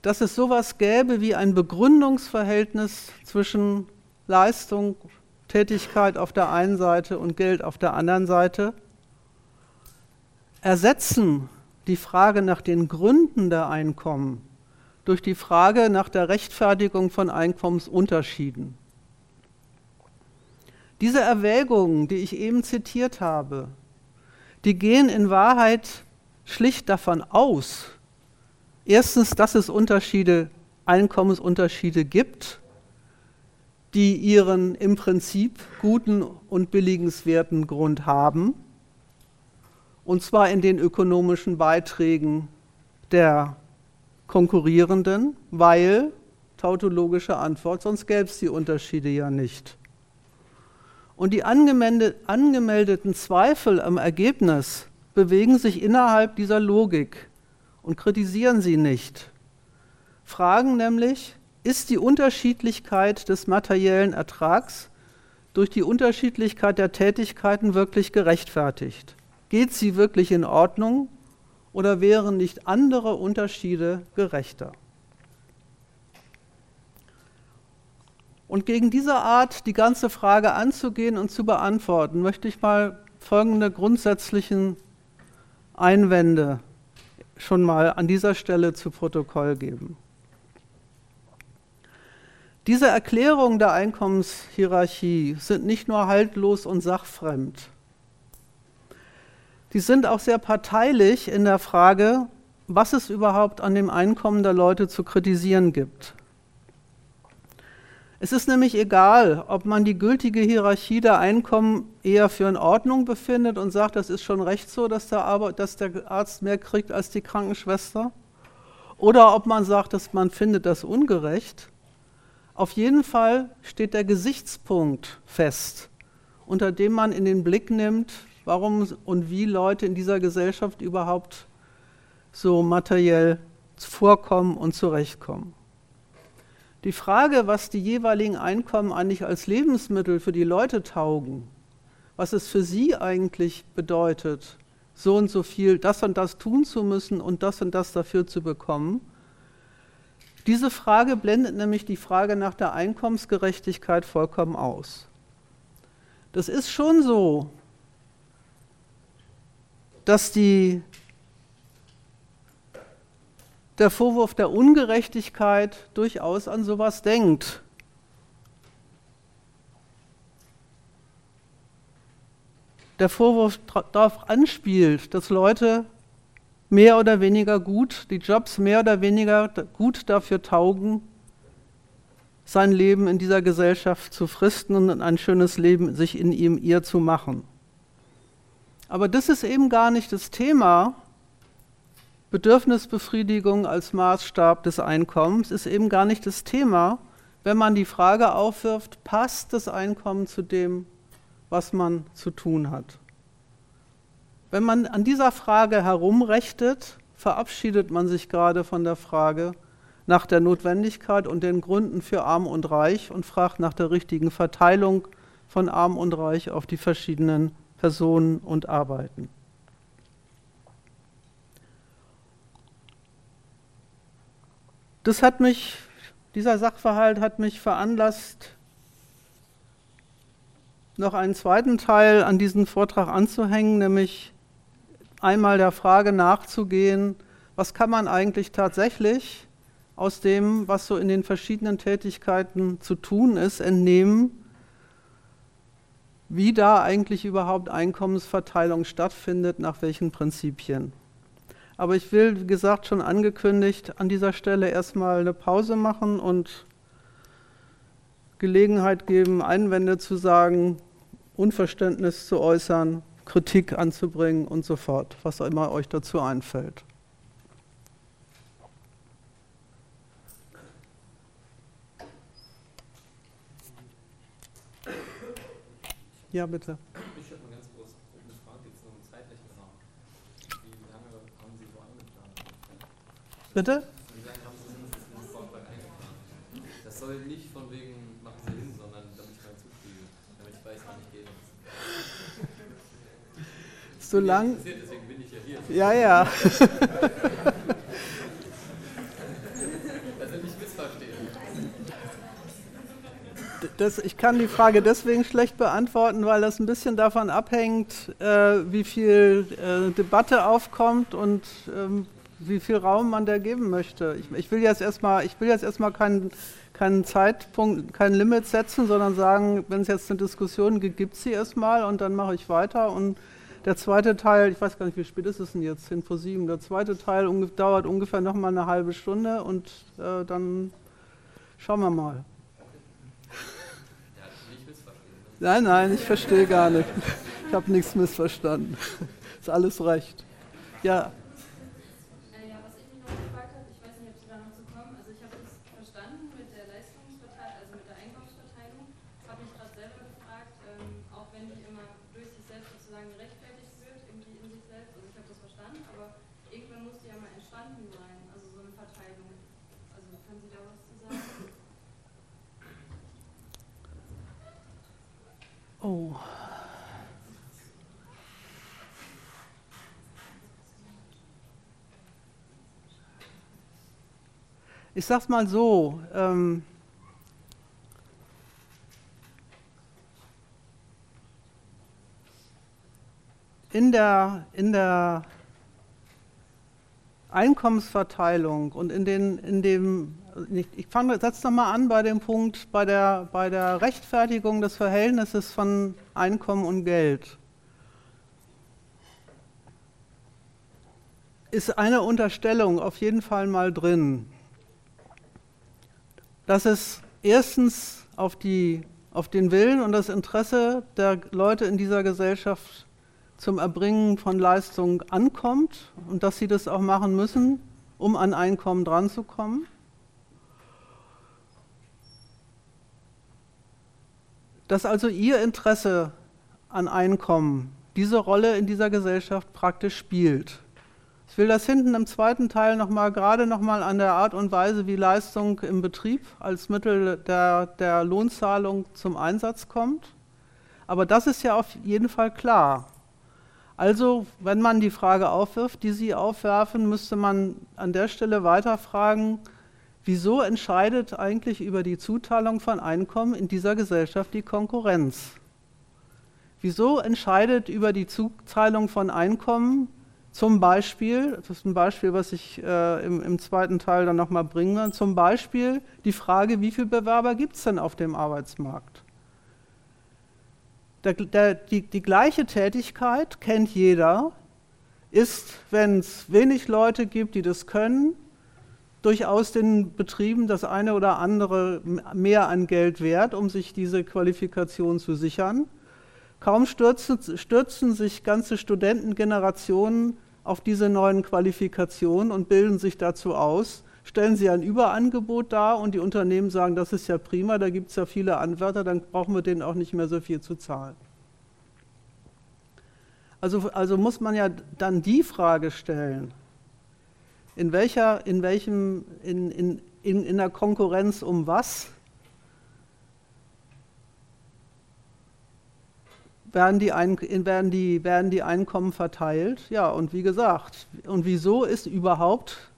dass es sowas gäbe wie ein Begründungsverhältnis zwischen Leistung, Tätigkeit auf der einen Seite und Geld auf der anderen Seite, ersetzen die Frage nach den Gründen der Einkommen durch die Frage nach der Rechtfertigung von Einkommensunterschieden. Diese Erwägungen, die ich eben zitiert habe, die gehen in Wahrheit schlicht davon aus, erstens, dass es Unterschiede, Einkommensunterschiede gibt, die ihren im Prinzip guten und billigenswerten Grund haben, und zwar in den ökonomischen Beiträgen der Konkurrierenden, weil, tautologische Antwort, sonst gäbe es die Unterschiede ja nicht. Und die angemeldeten Zweifel am Ergebnis bewegen sich innerhalb dieser Logik und kritisieren sie nicht. Fragen nämlich, ist die Unterschiedlichkeit des materiellen Ertrags durch die Unterschiedlichkeit der Tätigkeiten wirklich gerechtfertigt? Geht sie wirklich in Ordnung oder wären nicht andere Unterschiede gerechter? Und gegen diese Art, die ganze Frage anzugehen und zu beantworten, möchte ich mal folgende grundsätzlichen Einwände schon mal an dieser Stelle zu Protokoll geben. Diese Erklärungen der Einkommenshierarchie sind nicht nur haltlos und sachfremd. Die sind auch sehr parteilich in der Frage, was es überhaupt an dem Einkommen der Leute zu kritisieren gibt. Es ist nämlich egal, ob man die gültige Hierarchie der Einkommen eher für in Ordnung befindet und sagt, das ist schon recht so, dass der, Arbeit, dass der Arzt mehr kriegt als die Krankenschwester, oder ob man sagt, dass man findet das ungerecht. Auf jeden Fall steht der Gesichtspunkt fest, unter dem man in den Blick nimmt, warum und wie Leute in dieser Gesellschaft überhaupt so materiell vorkommen und zurechtkommen. Die Frage, was die jeweiligen Einkommen eigentlich als Lebensmittel für die Leute taugen, was es für sie eigentlich bedeutet, so und so viel, das und das tun zu müssen und das und das dafür zu bekommen, diese Frage blendet nämlich die Frage nach der Einkommensgerechtigkeit vollkommen aus. Das ist schon so, dass die der Vorwurf der Ungerechtigkeit durchaus an sowas denkt. Der Vorwurf darauf anspielt, dass Leute mehr oder weniger gut, die Jobs mehr oder weniger gut dafür taugen, sein Leben in dieser Gesellschaft zu fristen und ein schönes Leben sich in ihm ihr zu machen. Aber das ist eben gar nicht das Thema, Bedürfnisbefriedigung als Maßstab des Einkommens ist eben gar nicht das Thema, wenn man die Frage aufwirft, passt das Einkommen zu dem, was man zu tun hat. Wenn man an dieser Frage herumrechtet, verabschiedet man sich gerade von der Frage nach der Notwendigkeit und den Gründen für Arm und Reich und fragt nach der richtigen Verteilung von Arm und Reich auf die verschiedenen Personen und Arbeiten. Das hat mich, dieser Sachverhalt hat mich veranlasst, noch einen zweiten Teil an diesen Vortrag anzuhängen, nämlich einmal der Frage nachzugehen, was kann man eigentlich tatsächlich aus dem, was so in den verschiedenen Tätigkeiten zu tun ist, entnehmen, wie da eigentlich überhaupt Einkommensverteilung stattfindet, nach welchen Prinzipien. Aber ich will, wie gesagt, schon angekündigt, an dieser Stelle erstmal eine Pause machen und Gelegenheit geben, Einwände zu sagen, Unverständnis zu äußern, Kritik anzubringen und so fort, was immer euch dazu einfällt. Ja, bitte. Ich habe eine ganz große Frage jetzt noch im zeitlichen Rahmen. Wie lange haben Sie so angeplant? Bitte? Wie lange haben Sie sich in den Vortrag eingeplant? Das soll nicht von wegen machen Sie hin, sondern damit ich meinen Zug kriege, damit ich weiß, wann ich gehe. So lang. Deswegen bin ich ja hier. Ja, ja. das, ich kann die Frage deswegen schlecht beantworten, weil das ein bisschen davon abhängt, äh, wie viel äh, Debatte aufkommt und ähm, wie viel Raum man da geben möchte. Ich, ich will jetzt erstmal, ich keinen, keinen Zeitpunkt, kein Limit setzen, sondern sagen, wenn es jetzt eine Diskussion gibt, gibt sie erstmal und dann mache ich weiter. Und der zweite Teil, ich weiß gar nicht, wie spät ist es denn jetzt, 10 vor 7, der zweite Teil dauert ungefähr nochmal eine halbe Stunde und äh, dann schauen wir mal. Nein, nein, ich verstehe gar nicht. Ich habe nichts missverstanden. Ist alles recht. Ja. Oh. Ich sag's mal so. Ähm, in der, in der Einkommensverteilung und in, den, in dem ich, ich setze nochmal an bei dem Punkt, bei der, bei der Rechtfertigung des Verhältnisses von Einkommen und Geld. Ist eine Unterstellung auf jeden Fall mal drin, dass es erstens auf, die, auf den Willen und das Interesse der Leute in dieser Gesellschaft zum Erbringen von Leistungen ankommt und dass sie das auch machen müssen, um an Einkommen dranzukommen. dass also Ihr Interesse an Einkommen diese Rolle in dieser Gesellschaft praktisch spielt. Ich will das hinten im zweiten Teil nochmal, gerade nochmal an der Art und Weise, wie Leistung im Betrieb als Mittel der, der Lohnzahlung zum Einsatz kommt. Aber das ist ja auf jeden Fall klar. Also, wenn man die Frage aufwirft, die Sie aufwerfen, müsste man an der Stelle weiterfragen, Wieso entscheidet eigentlich über die Zuteilung von Einkommen in dieser Gesellschaft die Konkurrenz? Wieso entscheidet über die Zuteilung von Einkommen zum Beispiel, das ist ein Beispiel, was ich äh, im, im, zweiten Teil dann nochmal bringen werde, zum Beispiel die Frage, wie viele Bewerber gibt es denn auf dem Arbeitsmarkt? Der, der, die, die gleiche Tätigkeit kennt jeder, ist, wenn es wenig Leute gibt, die das können, durchaus den Betrieben das eine oder andere mehr an Geld wert, um sich diese Qualifikation zu sichern. Kaum stürzen, stürzen sich ganze Studentengenerationen auf diese neuen Qualifikationen und bilden sich dazu aus, stellen sie ein Überangebot dar und die Unternehmen sagen, das ist ja prima, da gibt es ja viele Anwärter, dann brauchen wir denen auch nicht mehr so viel zu zahlen. Also, also muss man ja dann die Frage stellen, in welcher, in welchem, in, in, in, in der Konkurrenz um was werden die, Ein werden, die, werden die Einkommen verteilt? Ja, und wie gesagt, und wieso ist überhaupt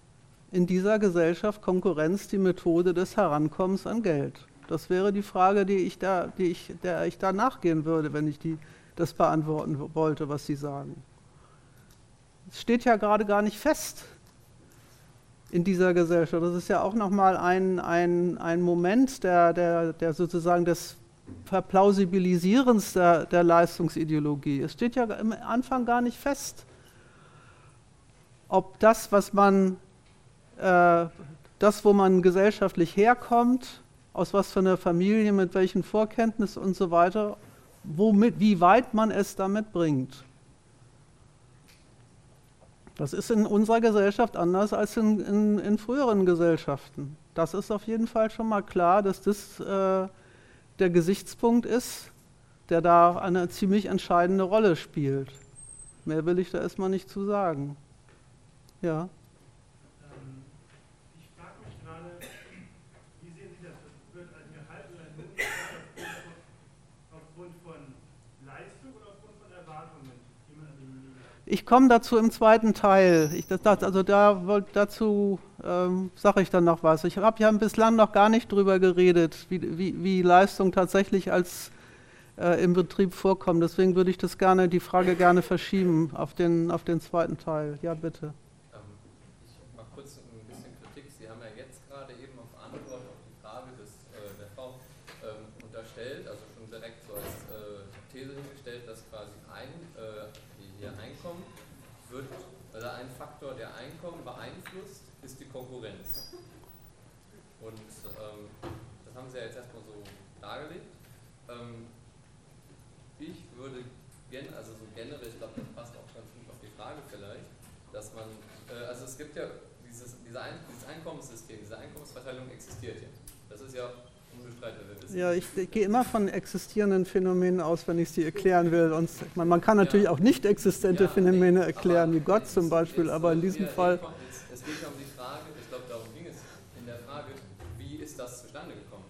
in dieser Gesellschaft Konkurrenz die Methode des Herankommens an Geld? Das wäre die Frage, die ich da, die ich, der ich da nachgehen würde, wenn ich die, das beantworten wollte, was Sie sagen. Es steht ja gerade gar nicht fest, in dieser Gesellschaft. Das ist ja auch nochmal ein, ein, ein Moment der, der, der sozusagen des Verplausibilisierens der, der Leistungsideologie. Es steht ja am Anfang gar nicht fest, ob das, was man, äh, das, wo man gesellschaftlich herkommt, aus was für einer Familie, mit welchen Vorkenntnissen und so weiter, womit, wie weit man es damit bringt. Das ist in unserer Gesellschaft anders als in, in, in früheren Gesellschaften. Das ist auf jeden Fall schon mal klar, dass das äh, der Gesichtspunkt ist, der da eine ziemlich entscheidende Rolle spielt. Mehr will ich da erstmal nicht zu sagen. Ja. Ich komme dazu im zweiten Teil. Ich, das, also da, dazu ähm, sage ich dann noch was. Ich habe ja bislang noch gar nicht drüber geredet, wie, wie, wie Leistung tatsächlich als äh, im Betrieb vorkommt. Deswegen würde ich das gerne, die Frage gerne verschieben auf den, auf den zweiten Teil. Ja, bitte. Ja, ich, ich, gehe immer von existierenden Phänomenen aus, wenn ich sie erklären will. Und man, man kann natürlich ja. auch nicht existente ja, Phänomene erklären, wie Gott zum Beispiel, aber in diesem Fall. Es geht ja um die Frage, ich glaube, darum ging es in der Frage, wie ist das zustande gekommen?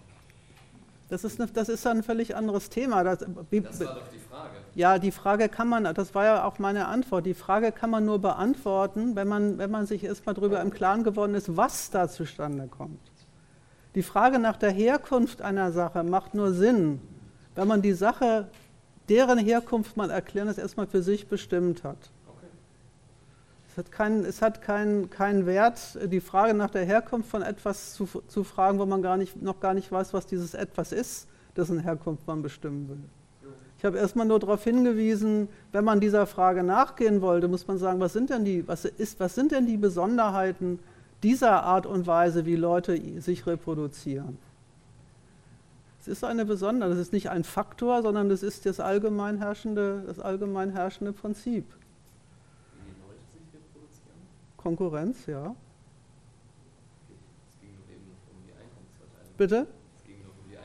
Das ist, eine, das ist ein völlig anderes Thema. Das, das war doch die Frage. Ja, die Frage kann man, das war ja auch meine Antwort, die Frage kann man nur beantworten, wenn man, wenn man sich erstmal darüber im Klaren geworden ist, was da zustande kommt. Die Frage nach der Herkunft einer Sache macht nur Sinn, wenn man die Sache, deren Herkunft man erklären, das erstmal für sich bestimmt hat. Es hat, keinen, es hat keinen, keinen Wert, die Frage nach der Herkunft von etwas zu, zu fragen, wo man gar nicht, noch gar nicht weiß, was dieses etwas ist, dessen Herkunft man bestimmen will. Ich habe erstmal nur darauf hingewiesen, wenn man dieser Frage nachgehen wollte, muss man sagen, was sind denn die, was ist, was sind denn die Besonderheiten dieser Art und Weise, wie Leute sich reproduzieren. Es ist eine besondere, das ist nicht ein Faktor, sondern das ist das allgemein herrschende, das allgemein herrschende Prinzip. Wie die Leute sich reproduzieren? Konkurrenz, ja. Es ging eben um die Einkommensverteilung. Bitte?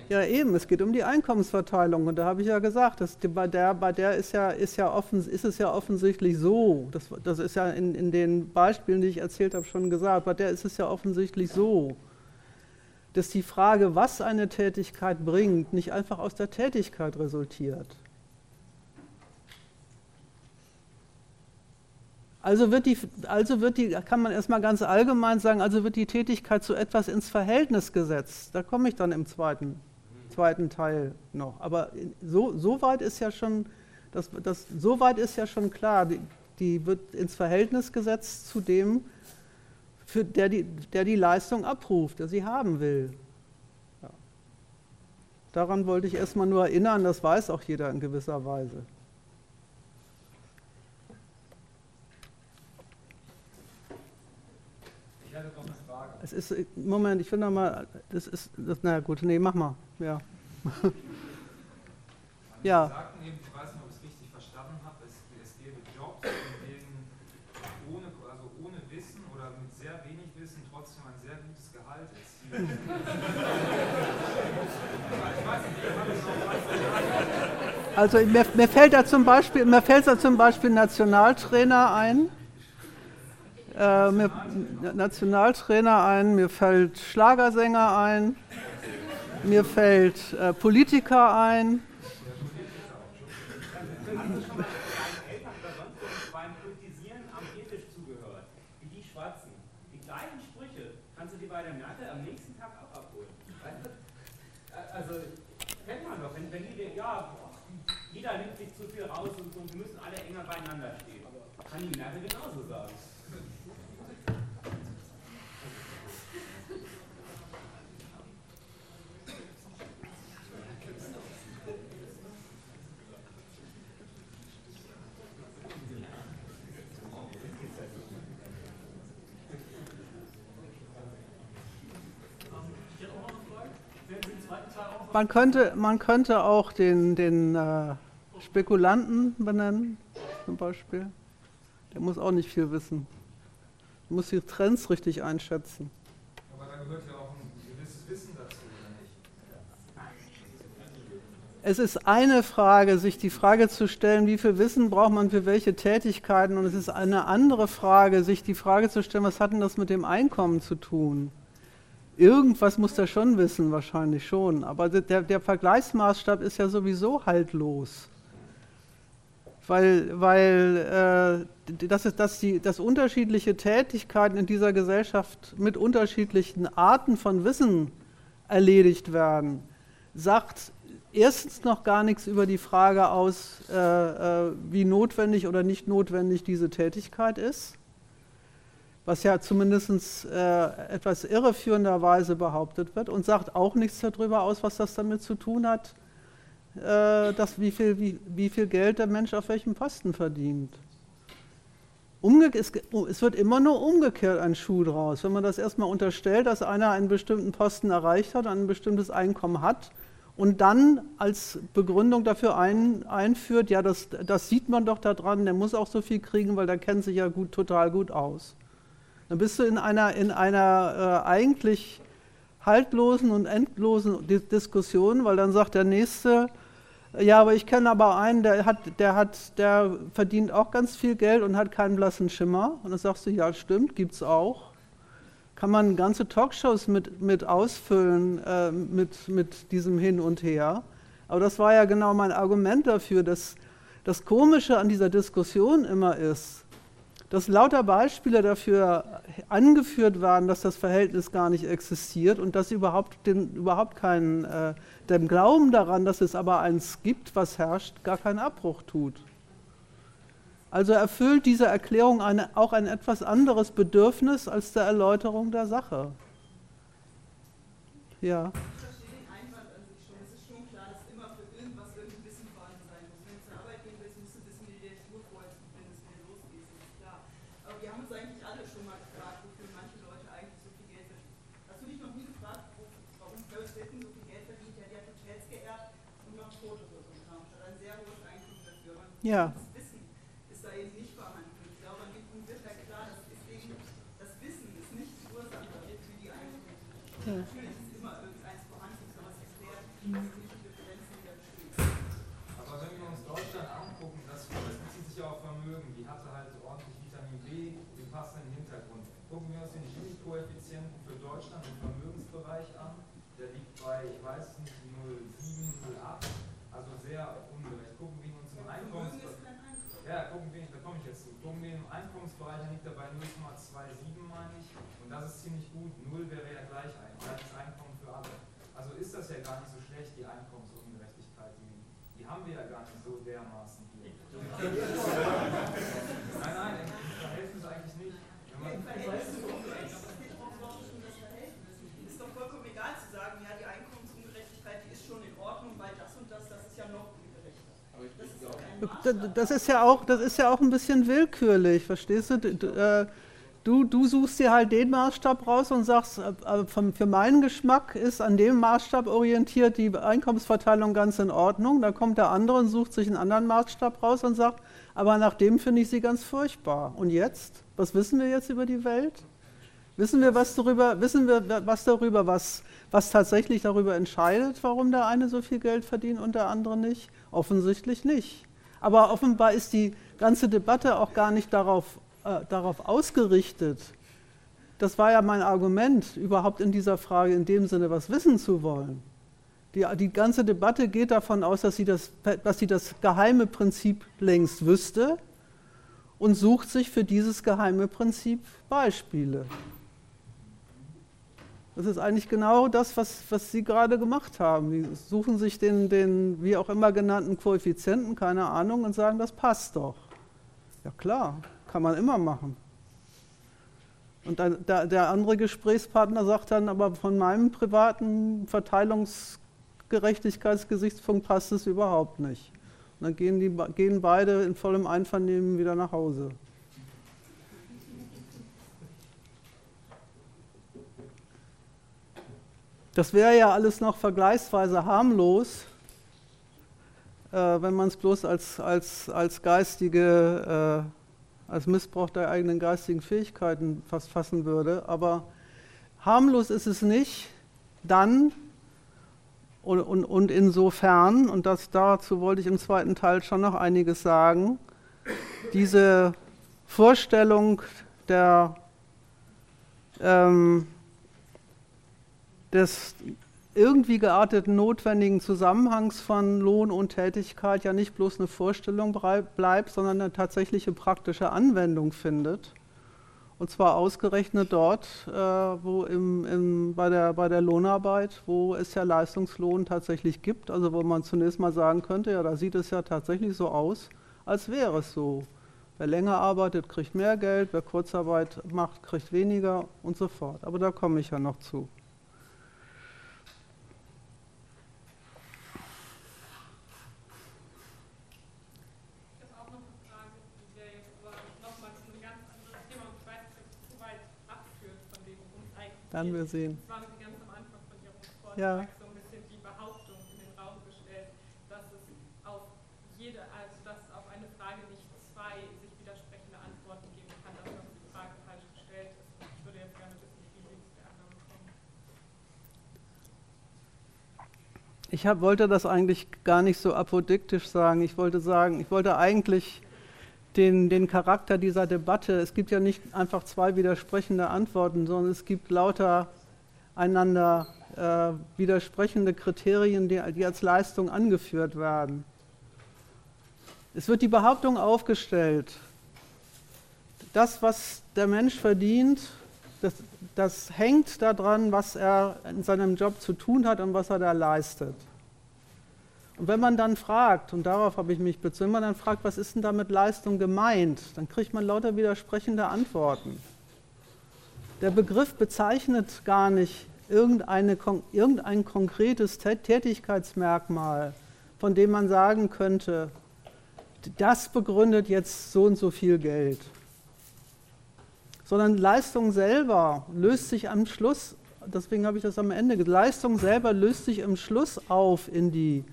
Ja, eben, es geht um die Einkommensverteilung. Und da habe ich ja gesagt, dass die, bei der, bei der ist, ja, ist, ja offen, ist es ja offensichtlich so, das, das ist ja in, in den Beispielen, die ich erzählt habe, schon gesagt, bei der ist es ja offensichtlich so, dass die Frage, was eine Tätigkeit bringt, nicht einfach aus der Tätigkeit resultiert. Also wird die, also wird die, kann man erstmal ganz allgemein sagen, also wird die Tätigkeit zu etwas ins Verhältnis gesetzt. Da komme ich dann im zweiten zweiten Teil noch. Aber so, so weit ist ja schon, das, das, so weit ist ja schon klar, die, die wird ins Verhältnis gesetzt zu dem, für der, die, der die Leistung abruft, der sie haben will. Ja. Daran wollte ich erstmal nur erinnern, das weiß auch jeder in gewisser Weise. Ich hatte noch eine Frage. Es ist, Moment, ich finde mal, das ist, das, na gut, nee, mach mal, ja. ja. Sie sagten eben, ich weiß nicht, ob ich es richtig verstanden habe, es, es gäbe Jobs, in denen ohne, also ohne Wissen oder mit sehr wenig Wissen trotzdem ein sehr gutes Gehalt erzielt. Also mir, mir, fällt da zum Beispiel, mir fällt da zum Beispiel Nationaltrainer ein. Äh, mir, Nationaltrainer ein, mir fällt Schlagersänger ein, mir fällt äh, Politiker ein. Man, könnte, man könnte auch den, den äh, Spekulanten benennen, zum Beispiel. Der muss auch nicht viel wissen. Der muss die Trends richtig einschätzen. Aber da gehört ja auch ein gewisses Wissen dazu, oder nicht? Es ist eine Frage, sich die Frage zu stellen, wie viel Wissen braucht man für welche Tätigkeiten. Und es ist eine andere Frage, sich die Frage zu stellen, was hat denn das mit dem Einkommen zu tun? Irgendwas muss der schon wissen, wahrscheinlich schon. Aber der, der Vergleichsmaßstab ist ja sowieso haltlos. Weil, weil äh, das ist, dass, die, dass unterschiedliche Tätigkeiten in dieser Gesellschaft mit unterschiedlichen Arten von Wissen erledigt werden, sagt erstens noch gar nichts über die Frage aus, äh, äh, wie notwendig oder nicht notwendig diese Tätigkeit ist, was ja zumindest äh, etwas irreführenderweise behauptet wird, und sagt auch nichts darüber aus, was das damit zu tun hat, äh, dass wie, viel, wie, wie viel Geld der Mensch auf welchem Posten verdient. Umge es, es wird immer nur umgekehrt ein Schuh draus. Wenn man das erstmal unterstellt, dass einer einen bestimmten Posten erreicht hat, ein bestimmtes Einkommen hat, und dann als Begründung dafür ein, einführt, ja, das, das sieht man doch daran, der muss auch so viel kriegen, weil der kennt sich ja gut, total gut aus. Dann bist du in einer, in einer äh, eigentlich haltlosen und endlosen Diskussion, weil dann sagt der Nächste, ja, aber ich kenne aber einen, der, hat, der, hat, der verdient auch ganz viel Geld und hat keinen blassen Schimmer. Und dann sagst du, ja, stimmt, gibt es auch kann man ganze Talkshows mit, mit ausfüllen, äh, mit, mit diesem Hin und Her. Aber das war ja genau mein Argument dafür, dass das Komische an dieser Diskussion immer ist, dass lauter Beispiele dafür angeführt waren, dass das Verhältnis gar nicht existiert und dass überhaupt, den, überhaupt keinen, äh, dem Glauben daran, dass es aber eins gibt, was herrscht, gar keinen Abbruch tut. Also erfüllt diese Erklärung eine, auch ein etwas anderes Bedürfnis als der Erläuterung der Sache. Ja. Ja. Aber wenn wir uns Deutschland angucken, das, das bezieht sich ja auf Vermögen, die hatte halt ordentlich Vitamin B, den passenden Hintergrund. Gucken wir uns den Gini-Koeffizienten für Deutschland im Vermögensbereich an, der liegt bei, ich weiß es nicht, 0,7, 0,8, also sehr ungerecht. Gucken wir uns im Einkommensbereich. Ja, gucken wir, da komme ich jetzt zu. Gucken wir im Einkommensbereich, dann liegt er bei 0,27, meine ich. Und das ist ziemlich gut. Null wäre ja gleich ein, gleiches Einkommen für alle. Also ist das ja gar nicht so schlecht, die Einkommensungerechtigkeit. Die, die haben wir ja gar nicht so dermaßen hier. nein, nein, im Verhältnis eigentlich nicht. Wenn man, ist doch vollkommen egal zu sagen, ja, die Einkommensungerechtigkeit, die ist schon in Ordnung, weil das und das, das ist ja noch ungerechter. Das ist doch kein Maßstab. Das ist ja auch, das ist ja auch ein bisschen willkürlich, verstehst du? Du, äh, du, du suchst dir halt den Maßstab raus und sagst, äh, für meinen Geschmack ist an dem Maßstab orientiert die Einkommensverteilung ganz in Ordnung. Da kommt der andere und sucht sich einen anderen Maßstab raus und sagt, aber nach dem finde ich sie ganz furchtbar. Und jetzt? Was wissen wir jetzt über die Welt? Wissen wir was darüber, wissen wir was darüber, was, was tatsächlich darüber entscheidet, warum der eine so viel Geld verdient und der andere nicht? Offensichtlich nicht. Aber offenbar ist die ganze Debatte auch gar nicht darauf, äh, darauf ausgerichtet. Das war ja mein Argument, überhaupt in dieser Frage in dem Sinne was wissen zu wollen. Die, die ganze Debatte geht davon aus, dass sie, das, dass sie das geheime Prinzip längst wüsste und sucht sich für dieses geheime Prinzip Beispiele. Das ist eigentlich genau das, was, was Sie gerade gemacht haben. Die suchen sich den, den, wie auch immer genannten Koeffizienten, keine Ahnung, und sagen, das passt doch. Ja klar, kann man immer machen. Und dann, der, der andere Gesprächspartner sagt dann, aber von meinem privaten Verteilungsgerechtigkeitsgesichtspunkt passt es überhaupt nicht. Und dann gehen, die, gehen beide in vollem Einvernehmen wieder nach Hause. Das wäre ja alles noch vergleichsweise harmlos, äh, wenn man es bloß als, als, als geistige, äh, als Missbrauch der eigenen geistigen Fähigkeiten fast fassen würde. Aber harmlos ist es nicht, dann und, und, und insofern, und das, dazu wollte ich im zweiten Teil schon noch einiges sagen, diese Vorstellung der, ähm, des irgendwie gearteten notwendigen Zusammenhangs von Lohn und Tätigkeit ja nicht bloß eine Vorstellung bleibt, sondern eine tatsächliche praktische Anwendung findet. Und zwar ausgerechnet dort, äh, wo im, im, bei, der, bei der Lohnarbeit, wo es ja Leistungslohn tatsächlich gibt, also wo man zunächst mal sagen könnte, ja, da sieht es ja tatsächlich so aus, als wäre es so. Wer länger arbeitet, kriegt mehr Geld, wer Kurzarbeit macht, kriegt weniger und so fort. Aber da komme ich ja noch zu. Werden wir sehen. Das war ganz am Anfang von Ihrem Vortrag ja. so ein bisschen die Behauptung in den Raum gestellt, dass es auf jede, also dass auf eine Frage nicht zwei sich widersprechende Antworten geben kann, dass die Frage falsch gestellt ist. Ich würde jetzt gerne wissen, wie Sie zu der Annahme kommen. Ich hab, wollte das eigentlich gar nicht so apodiktisch sagen. Ich wollte sagen, ich wollte eigentlich den, den Charakter dieser Debatte. Es gibt ja nicht einfach zwei widersprechende Antworten, sondern es gibt lauter einander äh, widersprechende Kriterien, die, die als Leistung angeführt werden. Es wird die Behauptung aufgestellt, das, was der Mensch verdient, das, das hängt daran, was er in seinem Job zu tun hat und was er da leistet. Und wenn man dann fragt, und darauf habe ich mich bezogen, wenn man dann fragt, was ist denn da mit Leistung gemeint, dann kriegt man lauter widersprechende Antworten. Der Begriff bezeichnet gar nicht irgendeine, irgendein konkretes Tätigkeitsmerkmal, von dem man sagen könnte, das begründet jetzt so und so viel Geld. Sondern Leistung selber löst sich am Schluss, deswegen habe ich das am Ende gesagt, Leistung selber löst sich am Schluss auf in die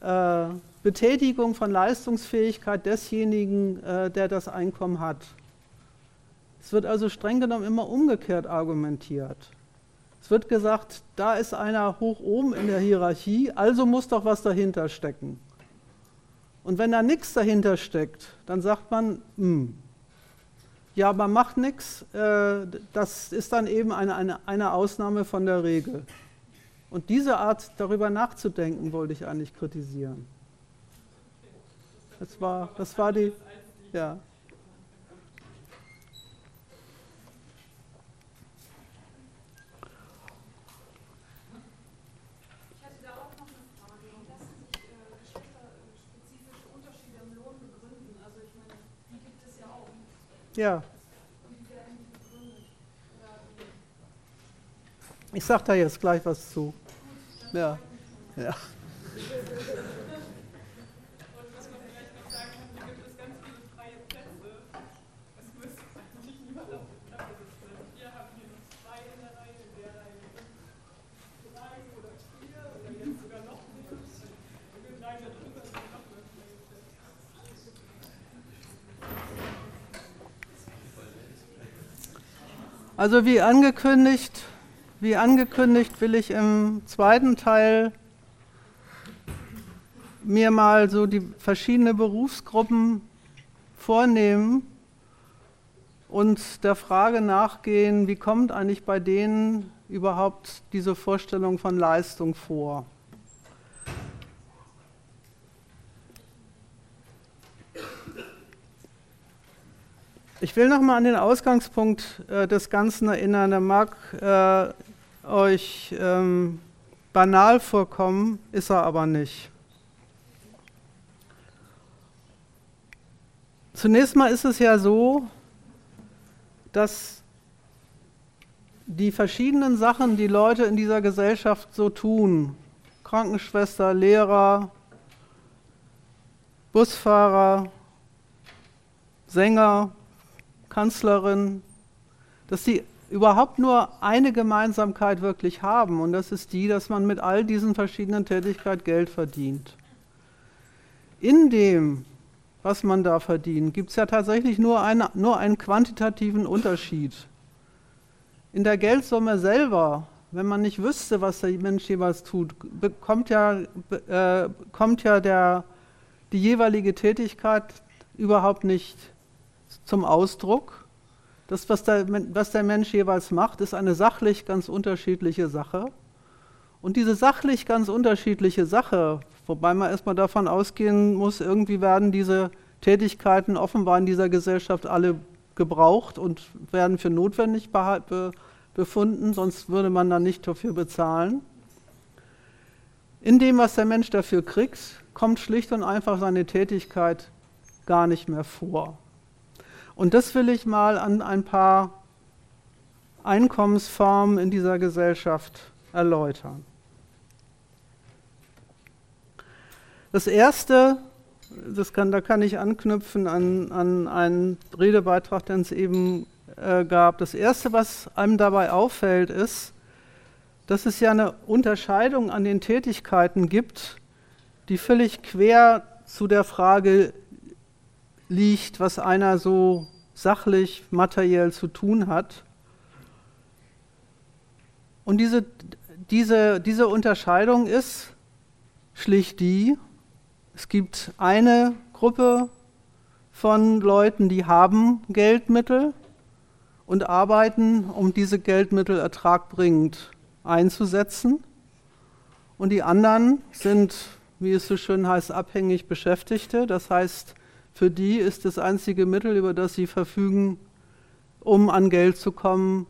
äh, Betätigung von Leistungsfähigkeit desjenigen, äh, der das Einkommen hat. Es wird also streng genommen immer umgekehrt argumentiert. Es wird gesagt, da ist einer hoch oben in der Hierarchie, also muss doch was dahinter stecken. Und wenn da nichts dahinter steckt, dann sagt man, hm, ja, man macht nichts, äh, das ist dann eben eine, eine, eine Ausnahme von der Regel. Und diese Art, darüber nachzudenken, wollte ich eigentlich kritisieren. Das war, das war die, ja. Ja. Ich sage da jetzt gleich was zu. Ja. ja. Also wie angekündigt, wie angekündigt will ich im zweiten Teil mir mal so die verschiedenen Berufsgruppen vornehmen und der Frage nachgehen, wie kommt eigentlich bei denen überhaupt diese Vorstellung von Leistung vor. Ich will noch mal an den Ausgangspunkt äh, des Ganzen erinnern. Der mag äh, euch ähm, banal vorkommen, ist er aber nicht. Zunächst mal ist es ja so, dass die verschiedenen Sachen, die Leute in dieser Gesellschaft so tun, Krankenschwester, Lehrer, Busfahrer, Sänger, Kanzlerin, dass die überhaupt nur eine Gemeinsamkeit wirklich haben und das ist die, dass man mit all diesen verschiedenen Tätigkeiten Geld verdient. In dem, was man da verdient, gibt es ja tatsächlich nur, eine, nur einen quantitativen Unterschied. In der Geldsumme selber, wenn man nicht wüsste, was der Mensch jeweils tut, kommt ja, äh, kommt ja der, die jeweilige Tätigkeit überhaupt nicht zum Ausdruck. Das, was der, was der Mensch jeweils macht, ist eine sachlich ganz unterschiedliche Sache. Und diese sachlich ganz unterschiedliche Sache, wobei man erstmal davon ausgehen muss, irgendwie werden diese Tätigkeiten offenbar in dieser Gesellschaft alle gebraucht und werden für notwendig befunden, sonst würde man dann nicht dafür bezahlen. In dem, was der Mensch dafür kriegt, kommt schlicht und einfach seine Tätigkeit gar nicht mehr vor. Und das will ich mal an ein paar Einkommensformen in dieser Gesellschaft erläutern. Das erste, das kann, da kann ich anknüpfen an, an einen Redebeitrag, den es eben äh, gab. Das erste, was einem dabei auffällt, ist, dass es ja eine Unterscheidung an den Tätigkeiten gibt, die völlig quer zu der Frage liegt, was einer so sachlich, materiell zu tun hat. Und diese, diese, diese Unterscheidung ist schlicht die, es gibt eine Gruppe von Leuten, die haben Geldmittel und arbeiten, um diese Geldmittel ertragbringend einzusetzen. Und die anderen sind, wie es so schön heißt, abhängig Beschäftigte. Das heißt, für die ist das einzige Mittel, über das sie verfügen, um an Geld zu kommen,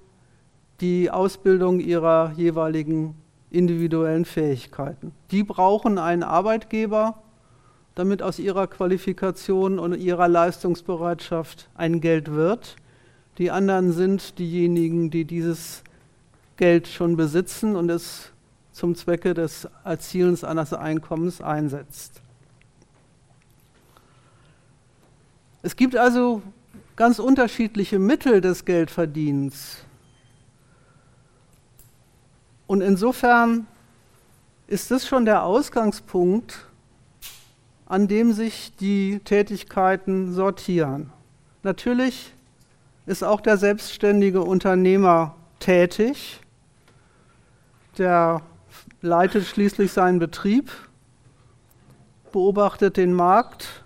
die Ausbildung ihrer jeweiligen individuellen Fähigkeiten. Die brauchen einen Arbeitgeber, damit aus ihrer Qualifikation und ihrer Leistungsbereitschaft ein Geld wird. Die anderen sind diejenigen, die dieses Geld schon besitzen und es zum Zwecke des Erzielens eines Einkommens einsetzt. Es gibt also ganz unterschiedliche Mittel des Geldverdienens. Und insofern ist das schon der Ausgangspunkt, an dem sich die Tätigkeiten sortieren. Natürlich ist auch der selbstständige Unternehmer tätig, der leitet schließlich seinen Betrieb, beobachtet den Markt,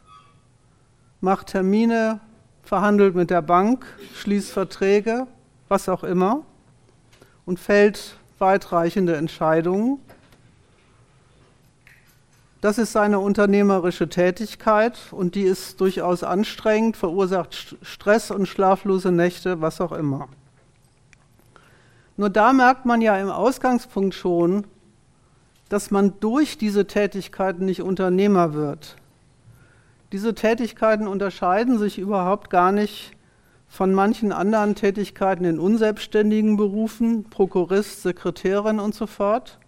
macht Termine, verhandelt mit der Bank, schließt Verträge, was auch immer und fällt weitreichende Entscheidungen. Das ist seine unternehmerische Tätigkeit und die ist durchaus anstrengend, verursacht Stress und schlaflose Nächte, was auch immer. Nur da merkt man ja im Ausgangspunkt schon, dass man durch diese Tätigkeiten nicht Unternehmer wird. Diese Tätigkeiten unterscheiden sich überhaupt gar nicht von manchen anderen Tätigkeiten in unselbstständigen Berufen, Prokurist, Sekretärin und so fort.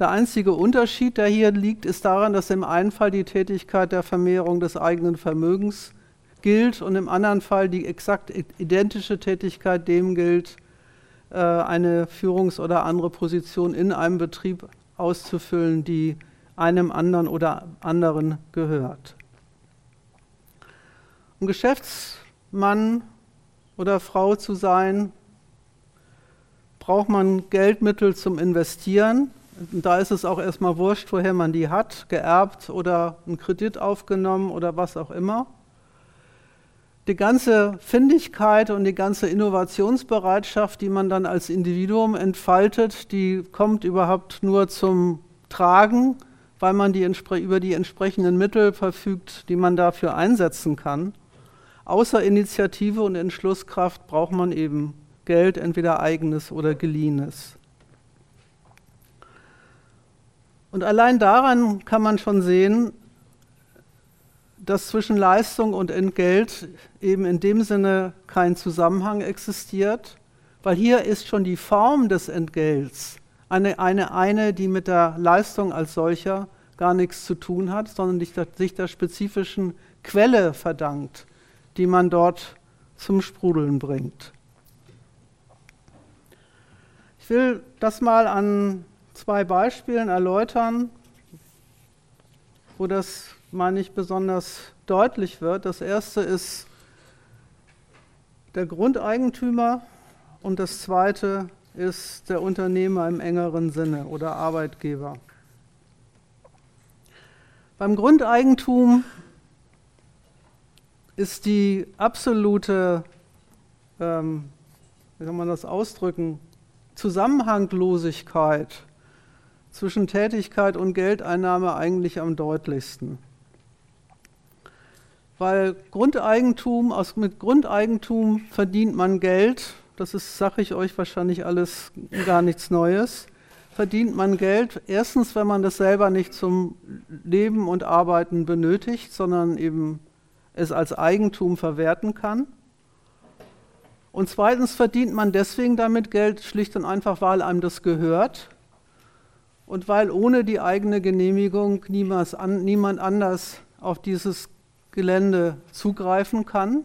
Der einzige Unterschied, der hier liegt, ist daran, dass im einen Fall die Tätigkeit der Vermehrung des eigenen Vermögens gilt und im anderen Fall die exakt identische Tätigkeit dem gilt, äh, eine Führungs- oder andere Position in einem Betrieb auszufüllen, die einem anderen oder anderen gehört. Um Geschäftsmann oder Frau zu sein, braucht man Geldmittel zum Investieren. Und da ist es auch erstmal wurscht, woher man die hat, geerbt oder einen Kredit aufgenommen oder was auch immer. Die ganze Findigkeit und die ganze Innovationsbereitschaft, die man dann als Individuum entfaltet, die kommt überhaupt nur zum Tragen, weil man die, über die entsprechenden Mittel verfügt, die man dafür einsetzen kann. Außer Initiative und Entschlusskraft braucht man eben Geld, entweder eigenes oder geliehenes. Und allein daran kann man schon sehen, dass zwischen Leistung und Entgelt eben in dem Sinne kein Zusammenhang existiert, weil hier ist schon die Form des Entgelts eine, eine, eine die mit der Leistung als solcher gar nichts zu tun hat, sondern sich der spezifischen Quelle verdankt die man dort zum Sprudeln bringt. Ich will das mal an zwei Beispielen erläutern, wo das, meine ich, besonders deutlich wird. Das erste ist der Grundeigentümer und das zweite ist der Unternehmer im engeren Sinne oder Arbeitgeber. Beim Grundeigentum ist die absolute, ähm, wie kann man das ausdrücken, Zusammenhanglosigkeit zwischen Tätigkeit und Geldeinnahme eigentlich am deutlichsten. Weil Grundeigentum, aus, mit Grundeigentum verdient man Geld, das ist, sage ich euch wahrscheinlich alles gar nichts Neues, verdient man Geld erstens, wenn man das selber nicht zum Leben und Arbeiten benötigt, sondern eben es als Eigentum verwerten kann. Und zweitens verdient man deswegen damit Geld, schlicht und einfach, weil einem das gehört und weil ohne die eigene Genehmigung niemand anders auf dieses Gelände zugreifen kann.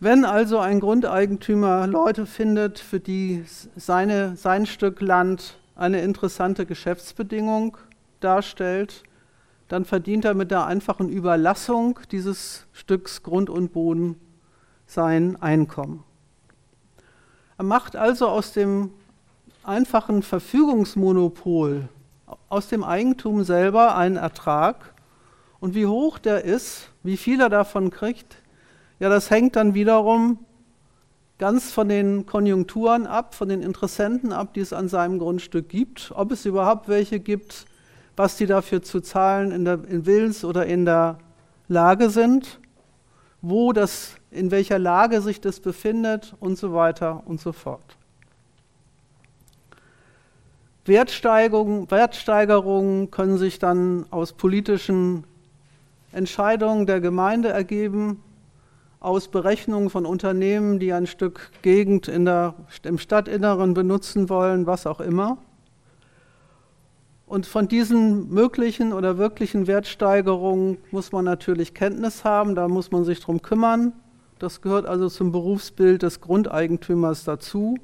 Wenn also ein Grundeigentümer Leute findet, für die seine, sein Stück Land eine interessante Geschäftsbedingung darstellt, dann verdient er mit der einfachen Überlassung dieses Stücks Grund und Boden sein Einkommen. Er macht also aus dem einfachen Verfügungsmonopol, aus dem Eigentum selber einen Ertrag. Und wie hoch der ist, wie viel er davon kriegt, ja, das hängt dann wiederum ganz von den Konjunkturen ab, von den Interessenten ab, die es an seinem Grundstück gibt, ob es überhaupt welche gibt, was die dafür zu zahlen in der in Willens oder in der Lage sind, wo das, in welcher Lage sich das befindet und so weiter und so fort. Wertsteigerungen, Wertsteigerungen können sich dann aus politischen Entscheidungen der Gemeinde ergeben, aus Berechnungen von Unternehmen, die ein Stück Gegend der, im Stadtinneren benutzen wollen, was auch immer. Und von diesen möglichen oder wirklichen Wertsteigerungen muss man natürlich Kenntnis haben, da muss man sich darum kümmern. Das gehört also zum Berufsbild des Grundeigentümers dazu.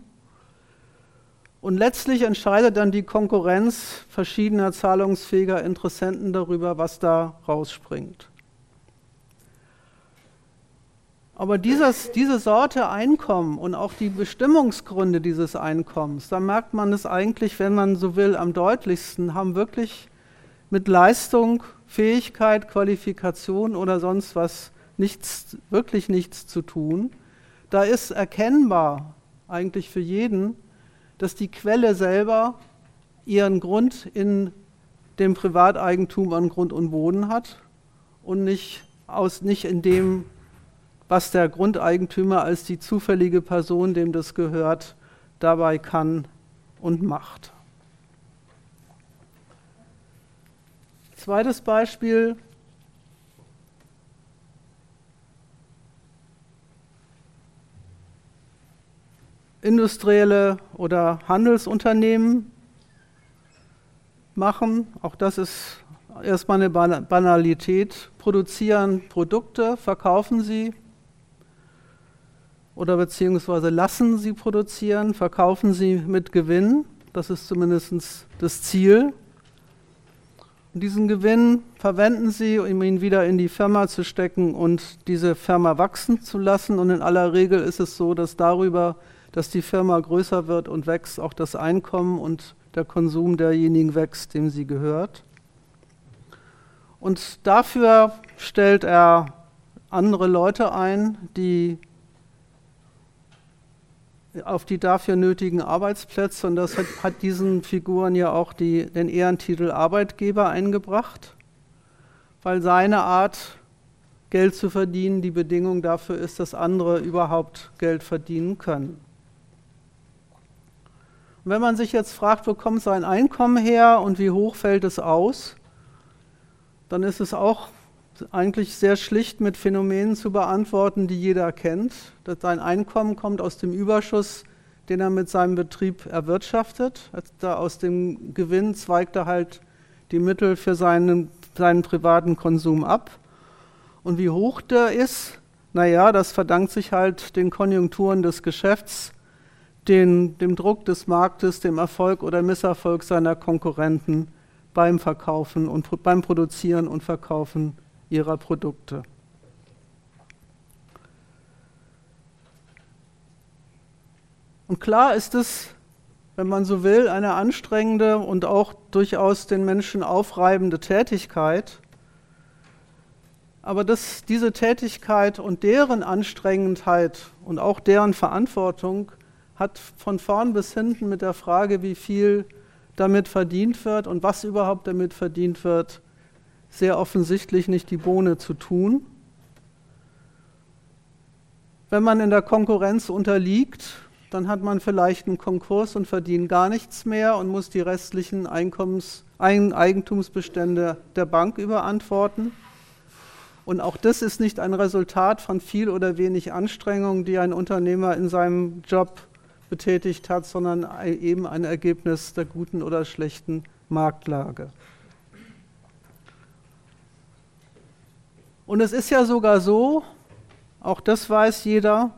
Und letztlich entscheidet dann die Konkurrenz verschiedener zahlungsfähiger Interessenten darüber, was da rausspringt. Aber dieses, diese Sorte Einkommen und auch die Bestimmungsgründe dieses Einkommens, da merkt man es eigentlich, wenn man so will, am deutlichsten, haben wirklich mit Leistung, Fähigkeit, Qualifikation oder sonst was nichts, wirklich nichts zu tun. Da ist erkennbar eigentlich für jeden, dass die Quelle selber ihren Grund in dem Privateigentum an Grund und Boden hat und nicht, aus, nicht in dem was der Grundeigentümer als die zufällige Person, dem das gehört, dabei kann und macht. Zweites Beispiel. Industrielle oder Handelsunternehmen machen, auch das ist erstmal eine Banalität, produzieren Produkte, verkaufen sie oder beziehungsweise lassen sie produzieren, verkaufen sie mit Gewinn. Das ist zumindest das Ziel. Und diesen Gewinn verwenden sie, um ihn wieder in die Firma zu stecken und diese Firma wachsen zu lassen. Und in aller Regel ist es so, dass darüber, dass die Firma größer wird und wächst, auch das Einkommen und der Konsum derjenigen wächst, dem sie gehört. Und dafür stellt er andere Leute ein, die auf die dafür nötigen Arbeitsplätze. Und das hat, hat diesen Figuren ja auch die, den Ehrentitel Arbeitgeber eingebracht, weil seine Art, Geld zu verdienen, die Bedingung dafür ist, dass andere überhaupt Geld verdienen können. Und wenn man sich jetzt fragt, wo kommt sein Einkommen her und wie hoch fällt es aus, dann ist es auch eigentlich sehr schlicht mit Phänomenen zu beantworten, die jeder kennt. Sein Einkommen kommt aus dem Überschuss, den er mit seinem Betrieb erwirtschaftet. Da aus dem Gewinn zweigt er halt die Mittel für seinen, seinen privaten Konsum ab. Und wie hoch der ist, naja, das verdankt sich halt den Konjunkturen des Geschäfts, den, dem Druck des Marktes, dem Erfolg oder Misserfolg seiner Konkurrenten beim Verkaufen und beim Produzieren und Verkaufen ihrer Produkte. Und klar ist es, wenn man so will, eine anstrengende und auch durchaus den Menschen aufreibende Tätigkeit. Aber das, diese Tätigkeit und deren Anstrengendheit und auch deren Verantwortung hat von vorn bis hinten mit der Frage, wie viel damit verdient wird und was überhaupt damit verdient wird, sehr offensichtlich nicht die Bohne zu tun. Wenn man in der Konkurrenz unterliegt, dann hat man vielleicht einen Konkurs und verdient gar nichts mehr und muss die restlichen Einkommens, Eigentumsbestände der Bank überantworten. Und auch das ist nicht ein Resultat von viel oder wenig Anstrengung, die ein Unternehmer in seinem Job betätigt hat, sondern eben ein Ergebnis der guten oder schlechten Marktlage. Und es ist ja sogar so, auch das weiß jeder,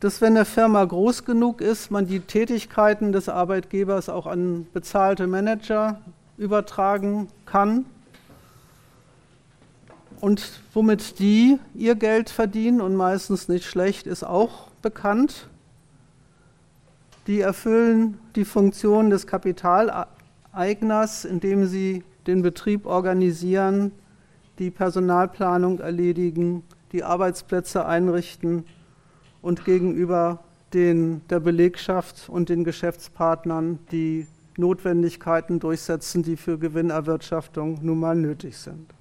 dass wenn eine Firma groß genug ist, man die Tätigkeiten des Arbeitgebers auch an bezahlte Manager übertragen kann und womit die ihr Geld verdienen und meistens nicht schlecht, ist auch bekannt. Die erfüllen die Funktion des Kapitaleigners, indem sie den Betrieb organisieren, die Personalplanung erledigen, die Arbeitsplätze einrichten und gegenüber den, der Belegschaft und den Geschäftspartnern die Notwendigkeiten durchsetzen, die für Gewinnerwirtschaftung nun mal nötig sind.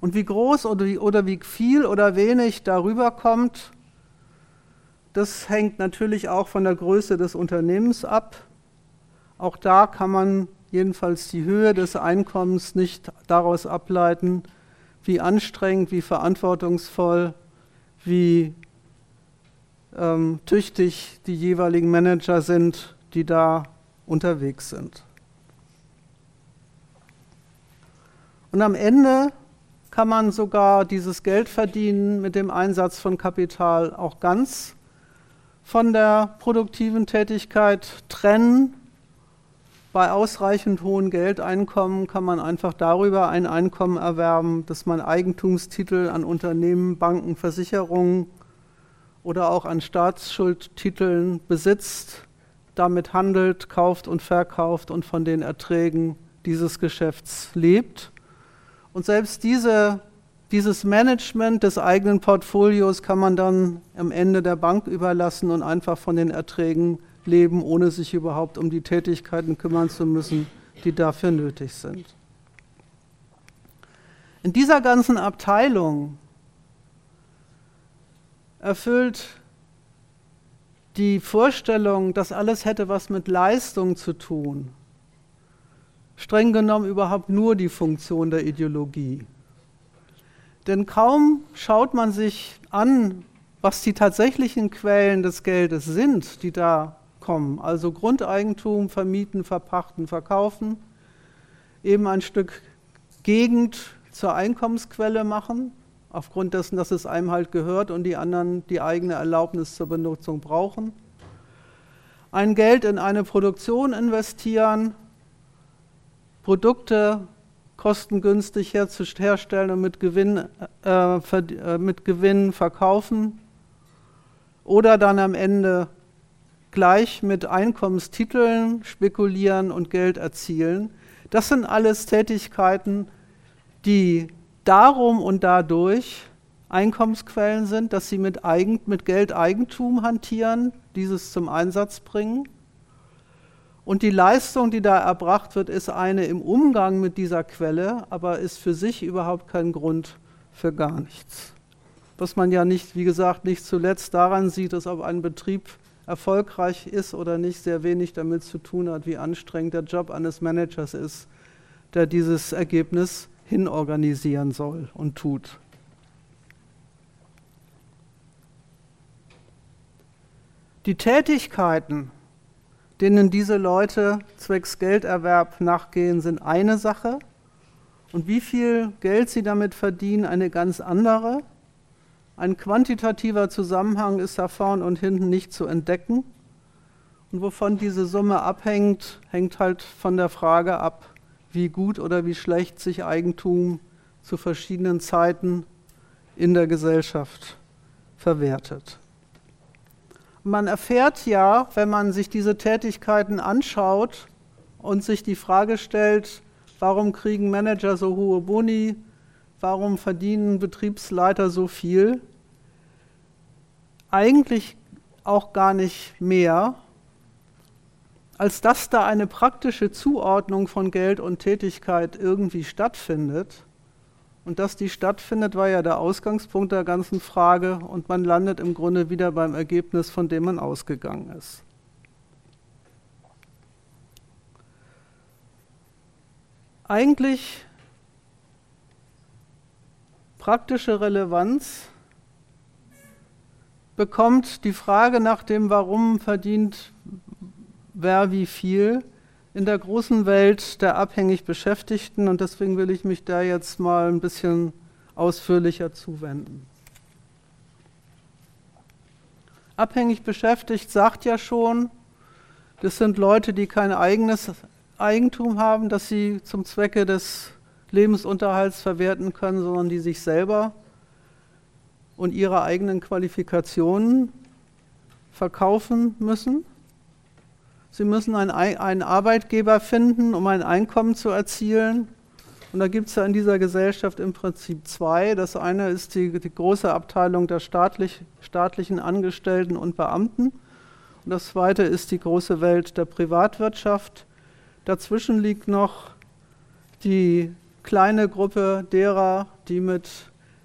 Und wie groß oder wie, oder wie viel oder wenig darüber kommt, das hängt natürlich auch von der Größe des Unternehmens ab. Auch da kann man jedenfalls die Höhe des Einkommens nicht daraus ableiten, wie anstrengend, wie verantwortungsvoll wie ähm, tüchtig die jeweiligen Manager sind, die da unterwegs sind. Und am Ende kann man sogar dieses Geld verdienen mit dem Einsatz von Kapital auch ganz von der produktiven Tätigkeit trennen. Bei ausreichend hohen Geldeinkommen kann man einfach darüber ein Einkommen erwerben, dass man Eigentumstitel an Unternehmen, Banken, Versicherungen oder auch an Staatsschuldtiteln besitzt, damit handelt, kauft und verkauft und von den Erträgen dieses Geschäfts lebt. Und selbst diese, dieses Management des eigenen Portfolios kann man dann am Ende der Bank überlassen und einfach von den Erträgen leben, ohne sich überhaupt um die Tätigkeiten kümmern zu müssen, die dafür nötig sind. In dieser ganzen Abteilung erfüllt die Vorstellung, dass alles hätte was mit Leistung zu tun, streng genommen überhaupt nur die Funktion der Ideologie. Denn kaum schaut man sich an, was die tatsächlichen Quellen des Geldes sind, die da kommen. Also Grundeigentum vermieten, verpachten, verkaufen, eben ein Stück Gegend zur Einkommensquelle machen, aufgrund dessen, dass es einem halt gehört und die anderen die eigene Erlaubnis zur Benutzung brauchen. Ein Geld in eine Produktion investieren, Produkte kostengünstig herstellen und mit Gewinn, äh, äh, mit Gewinn verkaufen oder dann am Ende gleich mit Einkommenstiteln spekulieren und Geld erzielen. Das sind alles Tätigkeiten, die darum und dadurch Einkommensquellen sind, dass sie mit, Eigen, mit Geldeigentum hantieren, dieses zum Einsatz bringen. Und die Leistung, die da erbracht wird, ist eine im Umgang mit dieser Quelle, aber ist für sich überhaupt kein Grund für gar nichts. Was man ja nicht, wie gesagt, nicht zuletzt daran sieht, dass ob ein Betrieb erfolgreich ist oder nicht, sehr wenig damit zu tun hat, wie anstrengend der Job eines Managers ist, der dieses Ergebnis hinorganisieren soll und tut. Die Tätigkeiten, denen diese Leute zwecks Gelderwerb nachgehen, sind eine Sache. und wie viel Geld sie damit verdienen, eine ganz andere. Ein quantitativer Zusammenhang ist da vorn und hinten nicht zu entdecken. Und wovon diese Summe abhängt, hängt halt von der Frage ab, wie gut oder wie schlecht sich Eigentum zu verschiedenen Zeiten in der Gesellschaft verwertet. Man erfährt ja, wenn man sich diese Tätigkeiten anschaut und sich die Frage stellt, warum kriegen Manager so hohe Boni, warum verdienen Betriebsleiter so viel, eigentlich auch gar nicht mehr, als dass da eine praktische Zuordnung von Geld und Tätigkeit irgendwie stattfindet. Und dass die stattfindet, war ja der Ausgangspunkt der ganzen Frage und man landet im Grunde wieder beim Ergebnis, von dem man ausgegangen ist. Eigentlich praktische Relevanz bekommt die Frage nach dem, warum verdient wer wie viel in der großen Welt der abhängig Beschäftigten und deswegen will ich mich da jetzt mal ein bisschen ausführlicher zuwenden. Abhängig beschäftigt sagt ja schon, das sind Leute, die kein eigenes Eigentum haben, das sie zum Zwecke des Lebensunterhalts verwerten können, sondern die sich selber und ihre eigenen Qualifikationen verkaufen müssen. Sie müssen einen, Arbeitgeber finden, um ein Einkommen zu erzielen. Und da gibt es ja in dieser Gesellschaft im Prinzip zwei. Das eine ist die, die große Abteilung der staatlich, staatlichen Angestellten und Beamten. Und das zweite ist die große Welt der Privatwirtschaft. Dazwischen liegt noch die kleine Gruppe derer, die mit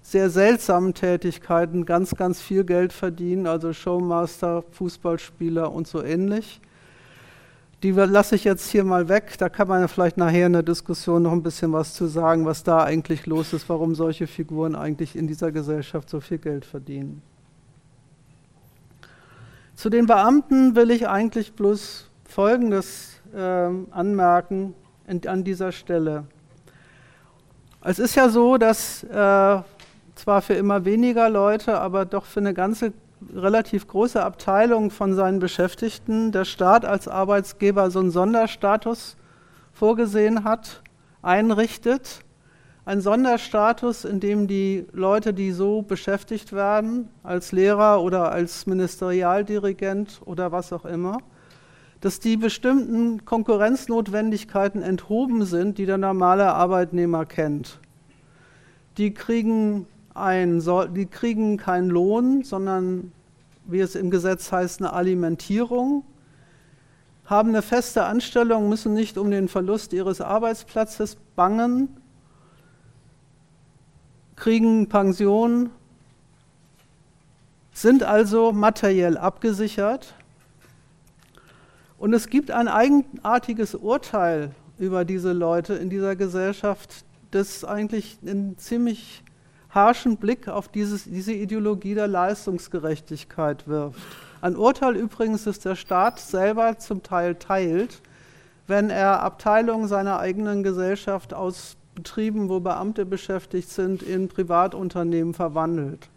sehr seltsamen Tätigkeiten ganz, ganz viel Geld verdienen, also Showmaster, Fußballspieler und so ähnlich. Die lasse ich jetzt hier mal weg. Da kann man vielleicht nachher in der Diskussion noch ein bisschen was zu sagen, was da eigentlich los ist, warum solche Figuren eigentlich in dieser Gesellschaft so viel Geld verdienen. Zu den Beamten will ich eigentlich bloß Folgendes äh, anmerken an dieser Stelle. Es ist ja so, dass äh, zwar für immer weniger Leute, aber doch für eine ganze relativ große Abteilung von seinen Beschäftigten der Staat als Arbeitsgeber so einen Sonderstatus vorgesehen hat, einrichtet. Ein Sonderstatus, in dem die Leute, die so beschäftigt werden, als Lehrer oder als Ministerialdirigent oder was auch immer, dass die bestimmten Konkurrenznotwendigkeiten enthoben sind, die der normale Arbeitnehmer kennt. Die kriegen ein, die kriegen keinen Lohn, sondern wie es im Gesetz heißt, eine Alimentierung, haben eine feste Anstellung, müssen nicht um den Verlust ihres Arbeitsplatzes bangen, kriegen Pension, sind also materiell abgesichert. Und es gibt ein eigenartiges Urteil über diese Leute in dieser Gesellschaft, das eigentlich in ziemlich harschen Blick auf dieses, diese Ideologie der Leistungsgerechtigkeit wirft. Ein Urteil übrigens, das der Staat selber zum Teil teilt, wenn er Abteilungen seiner eigenen Gesellschaft aus Betrieben, wo Beamte beschäftigt sind, in Privatunternehmen verwandelt.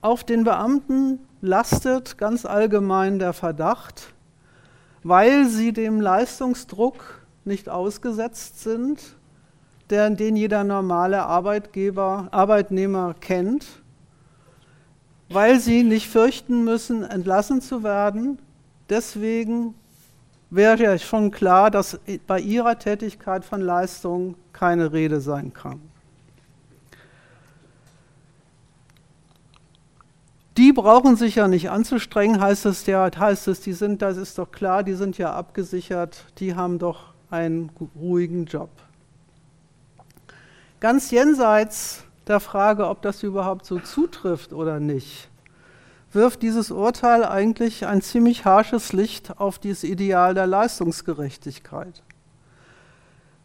Auf den Beamten lastet ganz allgemein der Verdacht, weil sie dem Leistungsdruck nicht ausgesetzt sind, der, den jeder normale Arbeitgeber, Arbeitnehmer kennt, weil sie nicht fürchten müssen, entlassen zu werden. Deswegen wäre ja schon klar, dass bei ihrer Tätigkeit von Leistung keine Rede sein kann. Brauchen sich ja nicht anzustrengen, heißt es ja, heißt es, die sind, das ist doch klar, die sind ja abgesichert, die haben doch einen ruhigen Job. Ganz jenseits der Frage, ob das überhaupt so zutrifft oder nicht, wirft dieses Urteil eigentlich ein ziemlich harsches Licht auf dieses Ideal der Leistungsgerechtigkeit.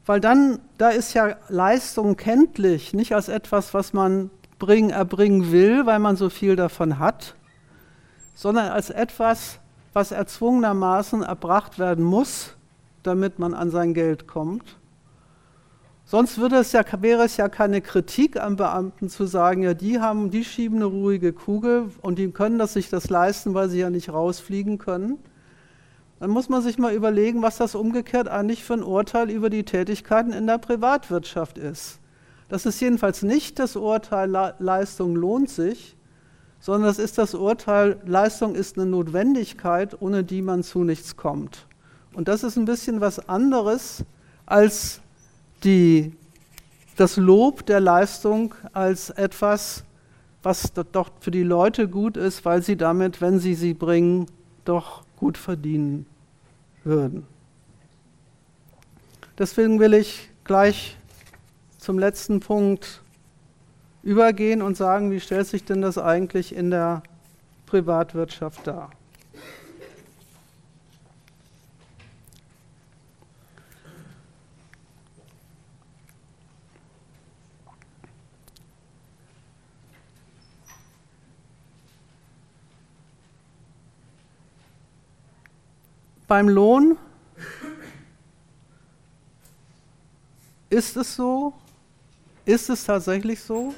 Weil dann, da ist ja Leistung kenntlich, nicht als etwas, was man bringen, erbringen will, weil man so viel davon hat, sondern als etwas, was erzwungenermaßen erbracht werden muss, damit man an sein Geld kommt. Sonst würde es ja, wäre es ja keine Kritik am Beamten zu sagen, ja, die haben, die schieben eine ruhige Kugel und die können das sich das leisten, weil sie ja nicht rausfliegen können. Dann muss man sich mal überlegen, was das umgekehrt eigentlich für ein Urteil über die Tätigkeiten in der Privatwirtschaft ist. Das ist jedenfalls nicht das Urteil, Leistung lohnt sich, sondern das ist das Urteil, Leistung ist eine Notwendigkeit, ohne die man zu nichts kommt. Und das ist ein bisschen was anderes als die, das Lob der Leistung als etwas, was doch für die Leute gut ist, weil sie damit, wenn sie sie bringen, doch gut verdienen würden. Deswegen will ich gleich zum letzten Punkt übergehen und sagen, wie stellt sich denn das eigentlich in der Privatwirtschaft dar? Beim Lohn ist es so, ist es tatsächlich so,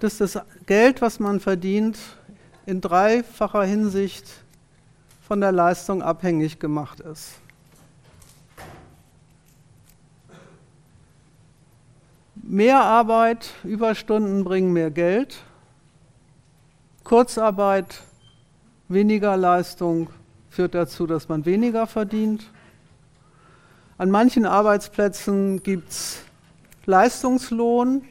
dass das Geld, was man verdient, in dreifacher Hinsicht von der Leistung abhängig gemacht ist. Mehr Arbeit, Überstunden bringen mehr Geld. Kurzarbeit, weniger Leistung, führt dazu, dass man weniger verdient. An manchen Arbeitsplätzen gibt es Leistungslohn.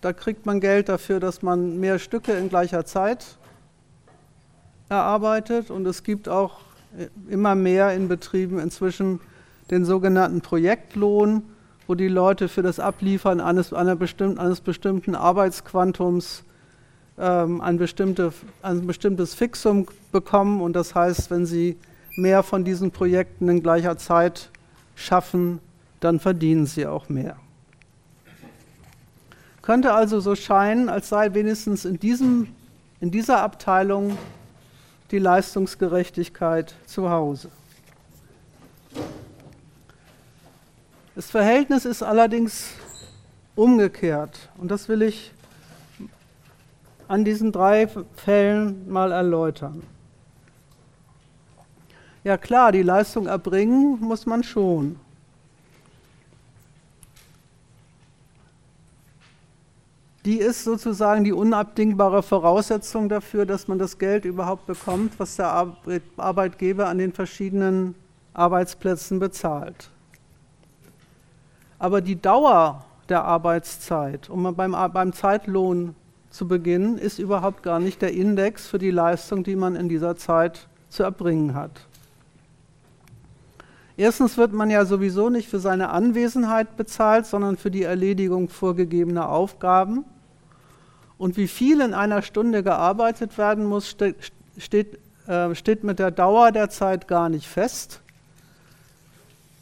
Da kriegt man Geld dafür, dass man mehr Stücke in gleicher Zeit erarbeitet. Und es gibt auch immer mehr in Betrieben inzwischen den sogenannten Projektlohn, wo die Leute für das Abliefern eines, bestimmten, eines bestimmten Arbeitsquantums ähm, ein, bestimmte, ein bestimmtes Fixum bekommen. Und das heißt, wenn sie mehr von diesen Projekten in gleicher Zeit schaffen, dann verdienen sie auch mehr. Könnte also so scheinen, als sei wenigstens in, diesem, in dieser Abteilung die Leistungsgerechtigkeit zu Hause. Das Verhältnis ist allerdings umgekehrt und das will ich an diesen drei Fällen mal erläutern. Ja klar, die Leistung erbringen muss man schon. Die ist sozusagen die unabdingbare Voraussetzung dafür, dass man das Geld überhaupt bekommt, was der Arbeitgeber an den verschiedenen Arbeitsplätzen bezahlt. Aber die Dauer der Arbeitszeit, um beim, beim Zeitlohn zu beginnen, ist überhaupt gar nicht der Index für die Leistung, die man in dieser Zeit zu erbringen hat. Erstens wird man ja sowieso nicht für seine Anwesenheit bezahlt, sondern für die Erledigung vorgegebener Aufgaben. Und wie viel in einer Stunde gearbeitet werden muss, steht, äh, steht mit der Dauer der Zeit gar nicht fest.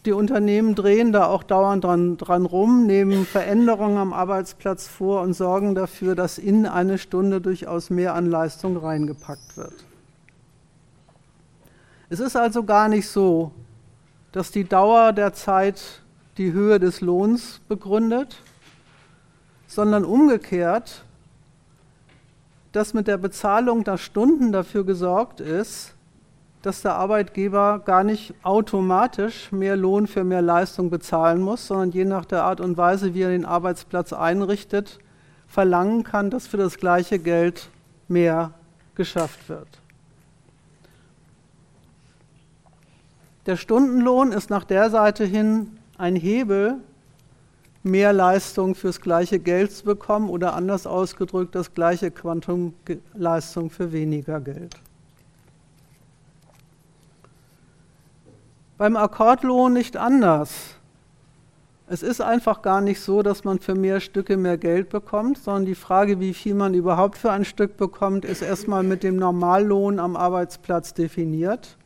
Die Unternehmen drehen da auch dauernd dran, dran rum, nehmen Veränderungen am Arbeitsplatz vor und sorgen dafür, dass in eine Stunde durchaus mehr an Leistung reingepackt wird. Es ist also gar nicht so, dass die Dauer der Zeit die Höhe des Lohns begründet, sondern umgekehrt, dass mit der Bezahlung der Stunden dafür gesorgt ist, dass der Arbeitgeber gar nicht automatisch mehr Lohn für mehr Leistung bezahlen muss, sondern je nach der Art und Weise, wie er den Arbeitsplatz einrichtet, verlangen kann, dass für das gleiche Geld mehr geschafft wird. Der Stundenlohn ist nach der Seite hin ein Hebel, mehr Leistung fürs gleiche Geld zu bekommen oder anders ausgedrückt das gleiche Quantum Leistung für weniger Geld. Beim Akkordlohn nicht anders. Es ist einfach gar nicht so, dass man für mehr Stücke mehr Geld bekommt, sondern die Frage, wie viel man überhaupt für ein Stück bekommt, ist erstmal mit dem Normallohn am Arbeitsplatz definiert.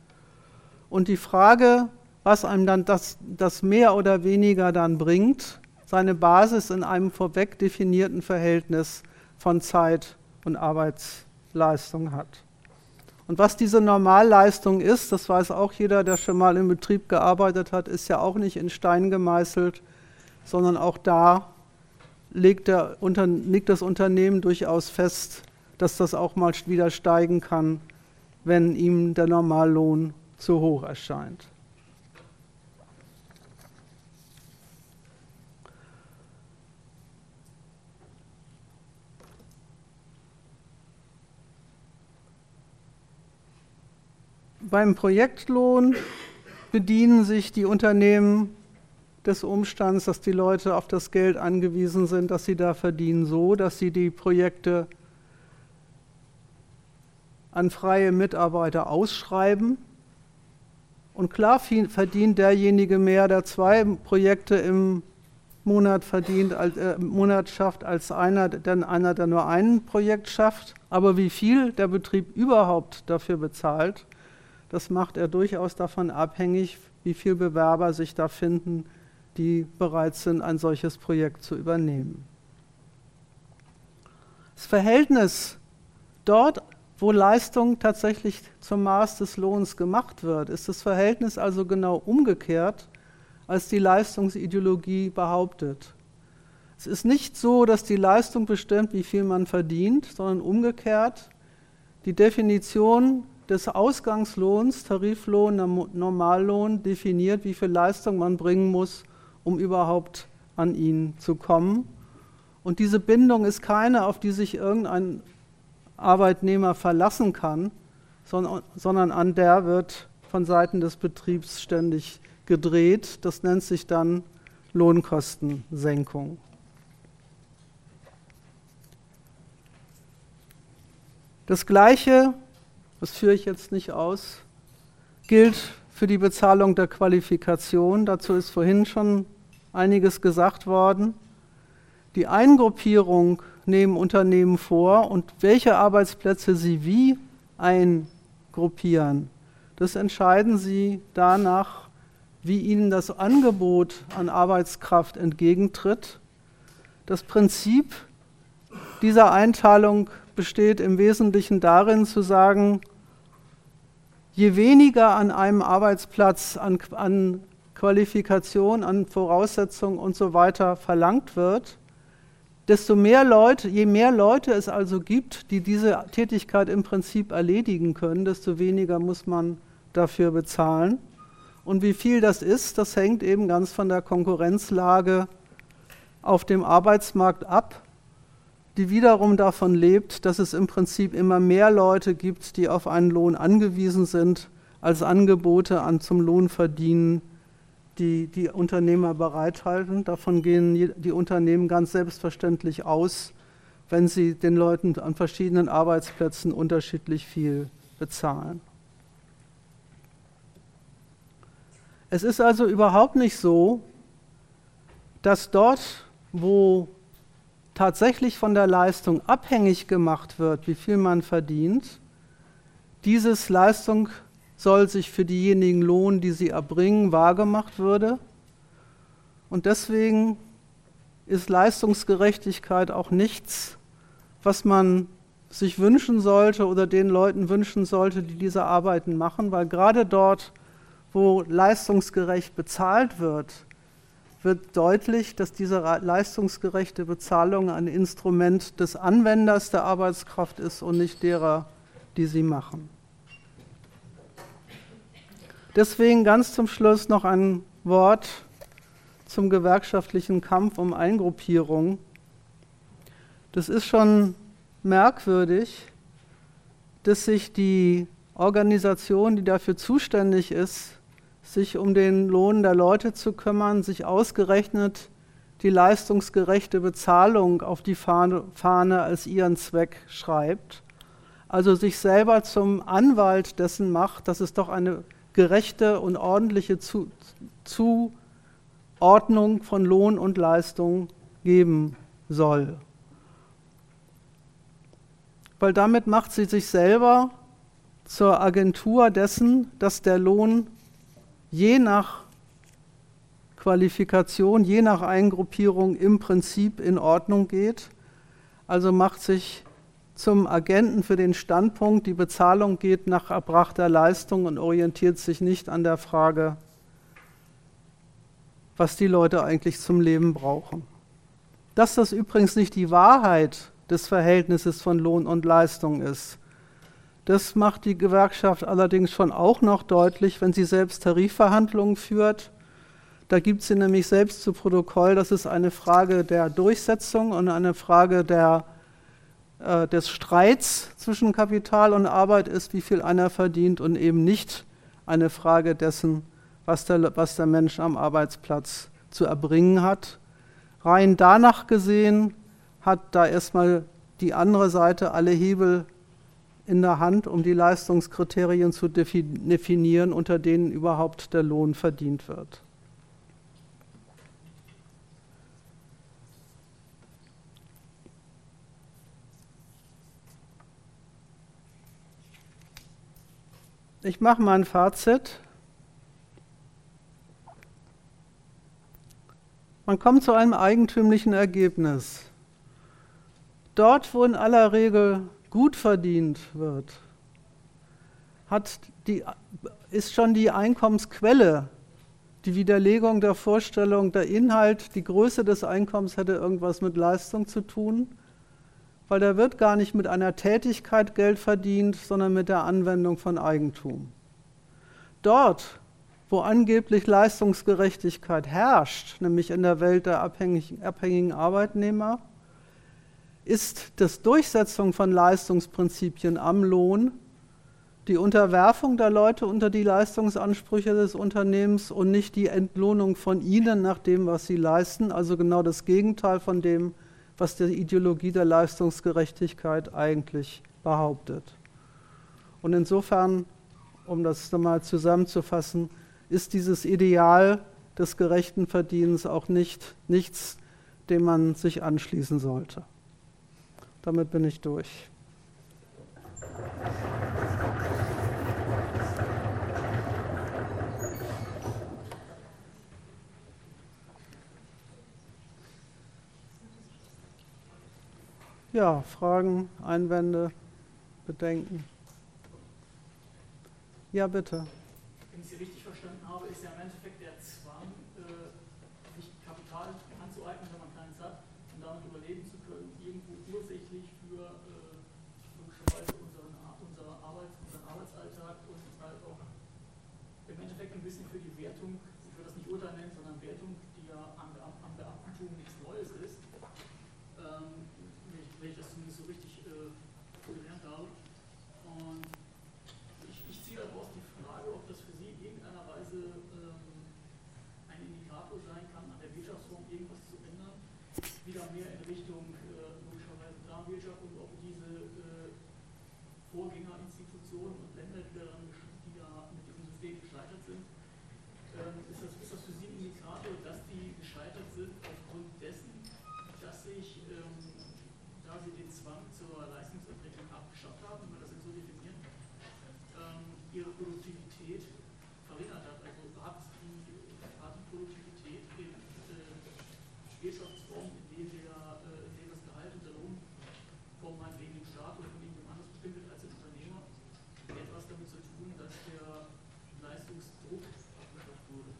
Und die Frage, was einem dann das, das mehr oder weniger dann bringt, seine Basis in einem vorweg definierten Verhältnis von Zeit und Arbeitsleistung hat. Und was diese Normalleistung ist, das weiß auch jeder, der schon mal im Betrieb gearbeitet hat, ist ja auch nicht in Stein gemeißelt, sondern auch da legt, der, legt das Unternehmen durchaus fest, dass das auch mal wieder steigen kann, wenn ihm der Normallohn zu hoch erscheint. Beim Projektlohn bedienen sich die Unternehmen des Umstands, dass die Leute auf das Geld angewiesen sind, dass sie da verdienen, so dass sie die Projekte an freie Mitarbeiter ausschreiben. Und klar verdient derjenige mehr, der zwei Projekte im Monat verdient, äh, Monat schafft, als einer, denn einer, der nur ein Projekt schafft. Aber wie viel der Betrieb überhaupt dafür bezahlt, das macht er durchaus davon abhängig, wie viele Bewerber sich da finden, die bereit sind, ein solches Projekt zu übernehmen. Das Verhältnis dort, wo Leistung tatsächlich zum Maß des Lohns gemacht wird, ist das Verhältnis also genau umgekehrt, als die Leistungsideologie behauptet. Es ist nicht so, dass die Leistung bestimmt, wie viel man verdient, sondern umgekehrt. Die Definition des Ausgangslohns, Tariflohn, Normallohn, definiert, wie viel Leistung man bringen muss, um überhaupt an ihn zu kommen. Und diese Bindung ist keine, auf die sich irgendein Arbeitnehmer verlassen kann, sondern, an der wird von Seiten des Betriebs ständig gedreht. Das nennt sich dann Lohnkostensenkung. Das Gleiche, das führe ich jetzt nicht aus, gilt für die Bezahlung der Qualifikation. Dazu ist vorhin schon einiges gesagt worden. Die Eingruppierung nehmen Unternehmen vor und welche Arbeitsplätze sie wie eingruppieren, das entscheiden sie danach, wie ihnen das Angebot an Arbeitskraft entgegentritt. Das Prinzip dieser Einteilung besteht im Wesentlichen darin zu sagen, je weniger an einem Arbeitsplatz an, an Qualifikation, an Voraussetzungen und so weiter verlangt wird, desto mehr Leute, je mehr Leute es also gibt, die diese Tätigkeit im Prinzip erledigen können, desto weniger muss man dafür bezahlen. Und wie viel das ist, das hängt eben ganz von der Konkurrenzlage auf dem Arbeitsmarkt ab, die wiederum davon lebt, dass es im Prinzip immer mehr Leute gibt, die auf einen Lohn angewiesen sind, als Angebote an zum Lohnverdienen die die Unternehmer bereithalten. Davon gehen die Unternehmen ganz selbstverständlich aus, wenn sie den Leuten an verschiedenen Arbeitsplätzen unterschiedlich viel bezahlen. Es ist also überhaupt nicht so, dass dort, wo tatsächlich von der Leistung abhängig gemacht wird, wie viel man verdient, dieses Leistung soll sich für diejenigen lohnen, die sie erbringen, wahrgemacht würde. Und deswegen ist Leistungsgerechtigkeit auch nichts, was man sich wünschen sollte oder den Leuten wünschen sollte, die diese Arbeiten machen, weil gerade dort, wo leistungsgerecht bezahlt wird, wird deutlich, dass diese leistungsgerechte Bezahlung ein Instrument des Anwenders der Arbeitskraft ist und nicht derer, die sie machen. Deswegen ganz zum Schluss noch ein Wort zum gewerkschaftlichen Kampf um Eingruppierung. Das ist schon merkwürdig, dass sich die Organisation, die dafür zuständig ist, sich um den Lohn der Leute zu kümmern, sich ausgerechnet die leistungsgerechte Bezahlung auf die Fahne, als ihren Zweck schreibt. Also sich selber zum Anwalt dessen macht, dass es doch eine gerechte und ordentliche Zuordnung von Lohn und Leistung geben soll. Weil damit macht sie sich selber zur Agentur dessen, dass der Lohn je nach Qualifikation, je nach Eingruppierung im Prinzip in Ordnung geht. Also macht sich zum Agenten für den Standpunkt, die Bezahlung geht nach erbrachter Leistung und orientiert sich nicht an der Frage, was die Leute eigentlich zum Leben brauchen. Dass das übrigens nicht die Wahrheit des Verhältnisses von Lohn und Leistung ist, das macht die Gewerkschaft allerdings schon auch noch deutlich, wenn sie selbst Tarifverhandlungen führt. Da gibt sie nämlich selbst zu Protokoll, dass es eine Frage der Durchsetzung und eine Frage der, äh, des Streits zwischen Kapital und Arbeit ist, wie viel einer verdient und eben nicht eine Frage dessen, was der, was der Mensch am Arbeitsplatz zu erbringen hat. Rein danach gesehen hat da erstmal die andere Seite alle Hebel in der Hand, um die Leistungskriterien zu definieren, unter denen überhaupt der Lohn verdient wird. Ich mache mal ein Fazit. Man kommt zu einem eigentümlichen Ergebnis. Dort, wo in aller Regel gut verdient wird, hat die, ist schon die Einkommensquelle, die Widerlegung der Vorstellung, der Inhalt, die Größe des Einkommens hätte irgendwas mit Leistung zu tun, weil da wird gar nicht mit einer Tätigkeit Geld verdient, sondern mit der Anwendung von Eigentum. Dort, wo angeblich Leistungsgerechtigkeit herrscht, nämlich in der Welt der abhängigen Arbeitnehmer, ist das Durchsetzung von Leistungsprinzipien am Lohn die Unterwerfung der Leute unter die Leistungsansprüche des Unternehmens und nicht die Entlohnung von ihnen nach dem, was sie leisten, also genau das Gegenteil von dem, was die Ideologie der Leistungsgerechtigkeit eigentlich behauptet. Und insofern, um das nochmal zusammenzufassen, ist dieses Ideal des gerechten Verdienens auch nicht nichts, dem man sich anschließen sollte. Damit bin ich durch. Ja, Fragen, Einwände, Bedenken? Ja, bitte. Wenn ich Sie richtig verstanden habe, ist ja im Endeffekt der Zwang, äh, sich Kapital anzueignen, wenn man keins hat, und damit überleben zu können, irgendwo ursächlich für äh, logischerweise unseren, unsere Arbeit, unseren Arbeitsalltag und halt auch im Endeffekt ein bisschen für die Wertung, ich würde das nicht Urteil nennen, sondern Wertung, die ja am, am Beamtentum nichts Neues ist, ähm, wenn, ich, wenn ich das zumindest so richtig äh, gelernt habe. Und ich, ich ziehe daraus die Frage, ob das für Sie in irgendeiner Weise ähm, ein Indikator sein kann, an der Wirtschaftsform irgendwas zu ändern, wieder mehr in Richtung äh, logischerweise Planwirtschaft und ob diese äh, Vorgängerinstitutionen und Länder, die, daran, die da mit diesem System gescheitert sind, ähm, ist, das, ist das für Sie ein Indikator, dass die gescheitert sind aufgrund dessen, dass sich, ähm, da sie den Zwang zur Leistungserbringung abgeschafft haben, wenn wir das jetzt so definieren, ähm, ihre Produktivität verringert hat. Also hat die, hat die Produktivität in äh, Wirtschaftsformen, in denen, der, äh, in denen das Gehalt und der Lohn von meinetwegen dem Staat oder von irgendjemand anders bestimmt wird als dem Unternehmer, etwas damit zu tun, dass der Leistungsdruck abgeschafft wurde.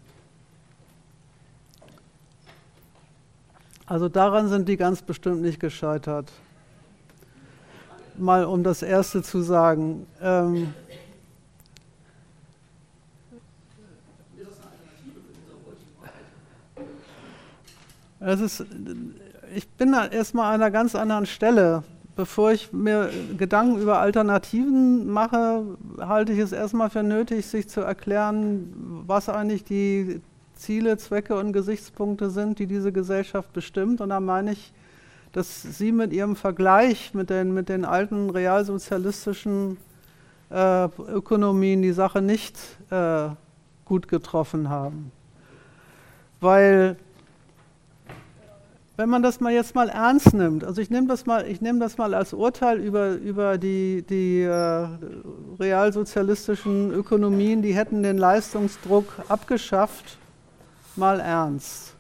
Also daran sind die ganz bestimmt nicht gescheitert. Mal um das Erste zu sagen. Ähm, es ist, ich bin erstmal an einer ganz anderen Stelle. Bevor ich mir Gedanken über Alternativen mache, halte ich es erstmal für nötig, sich zu erklären, was eigentlich die Ziele, Zwecke und Gesichtspunkte sind, die diese Gesellschaft bestimmt. Und da meine ich, dass Sie mit Ihrem Vergleich mit den, mit den alten realsozialistischen äh, Ökonomien die Sache nicht äh, gut getroffen haben. Weil wenn man das mal jetzt mal ernst nimmt, also ich nehme das mal, ich nehme das mal als Urteil über, über die, die äh, realsozialistischen Ökonomien, die hätten den Leistungsdruck abgeschafft, mal ernst.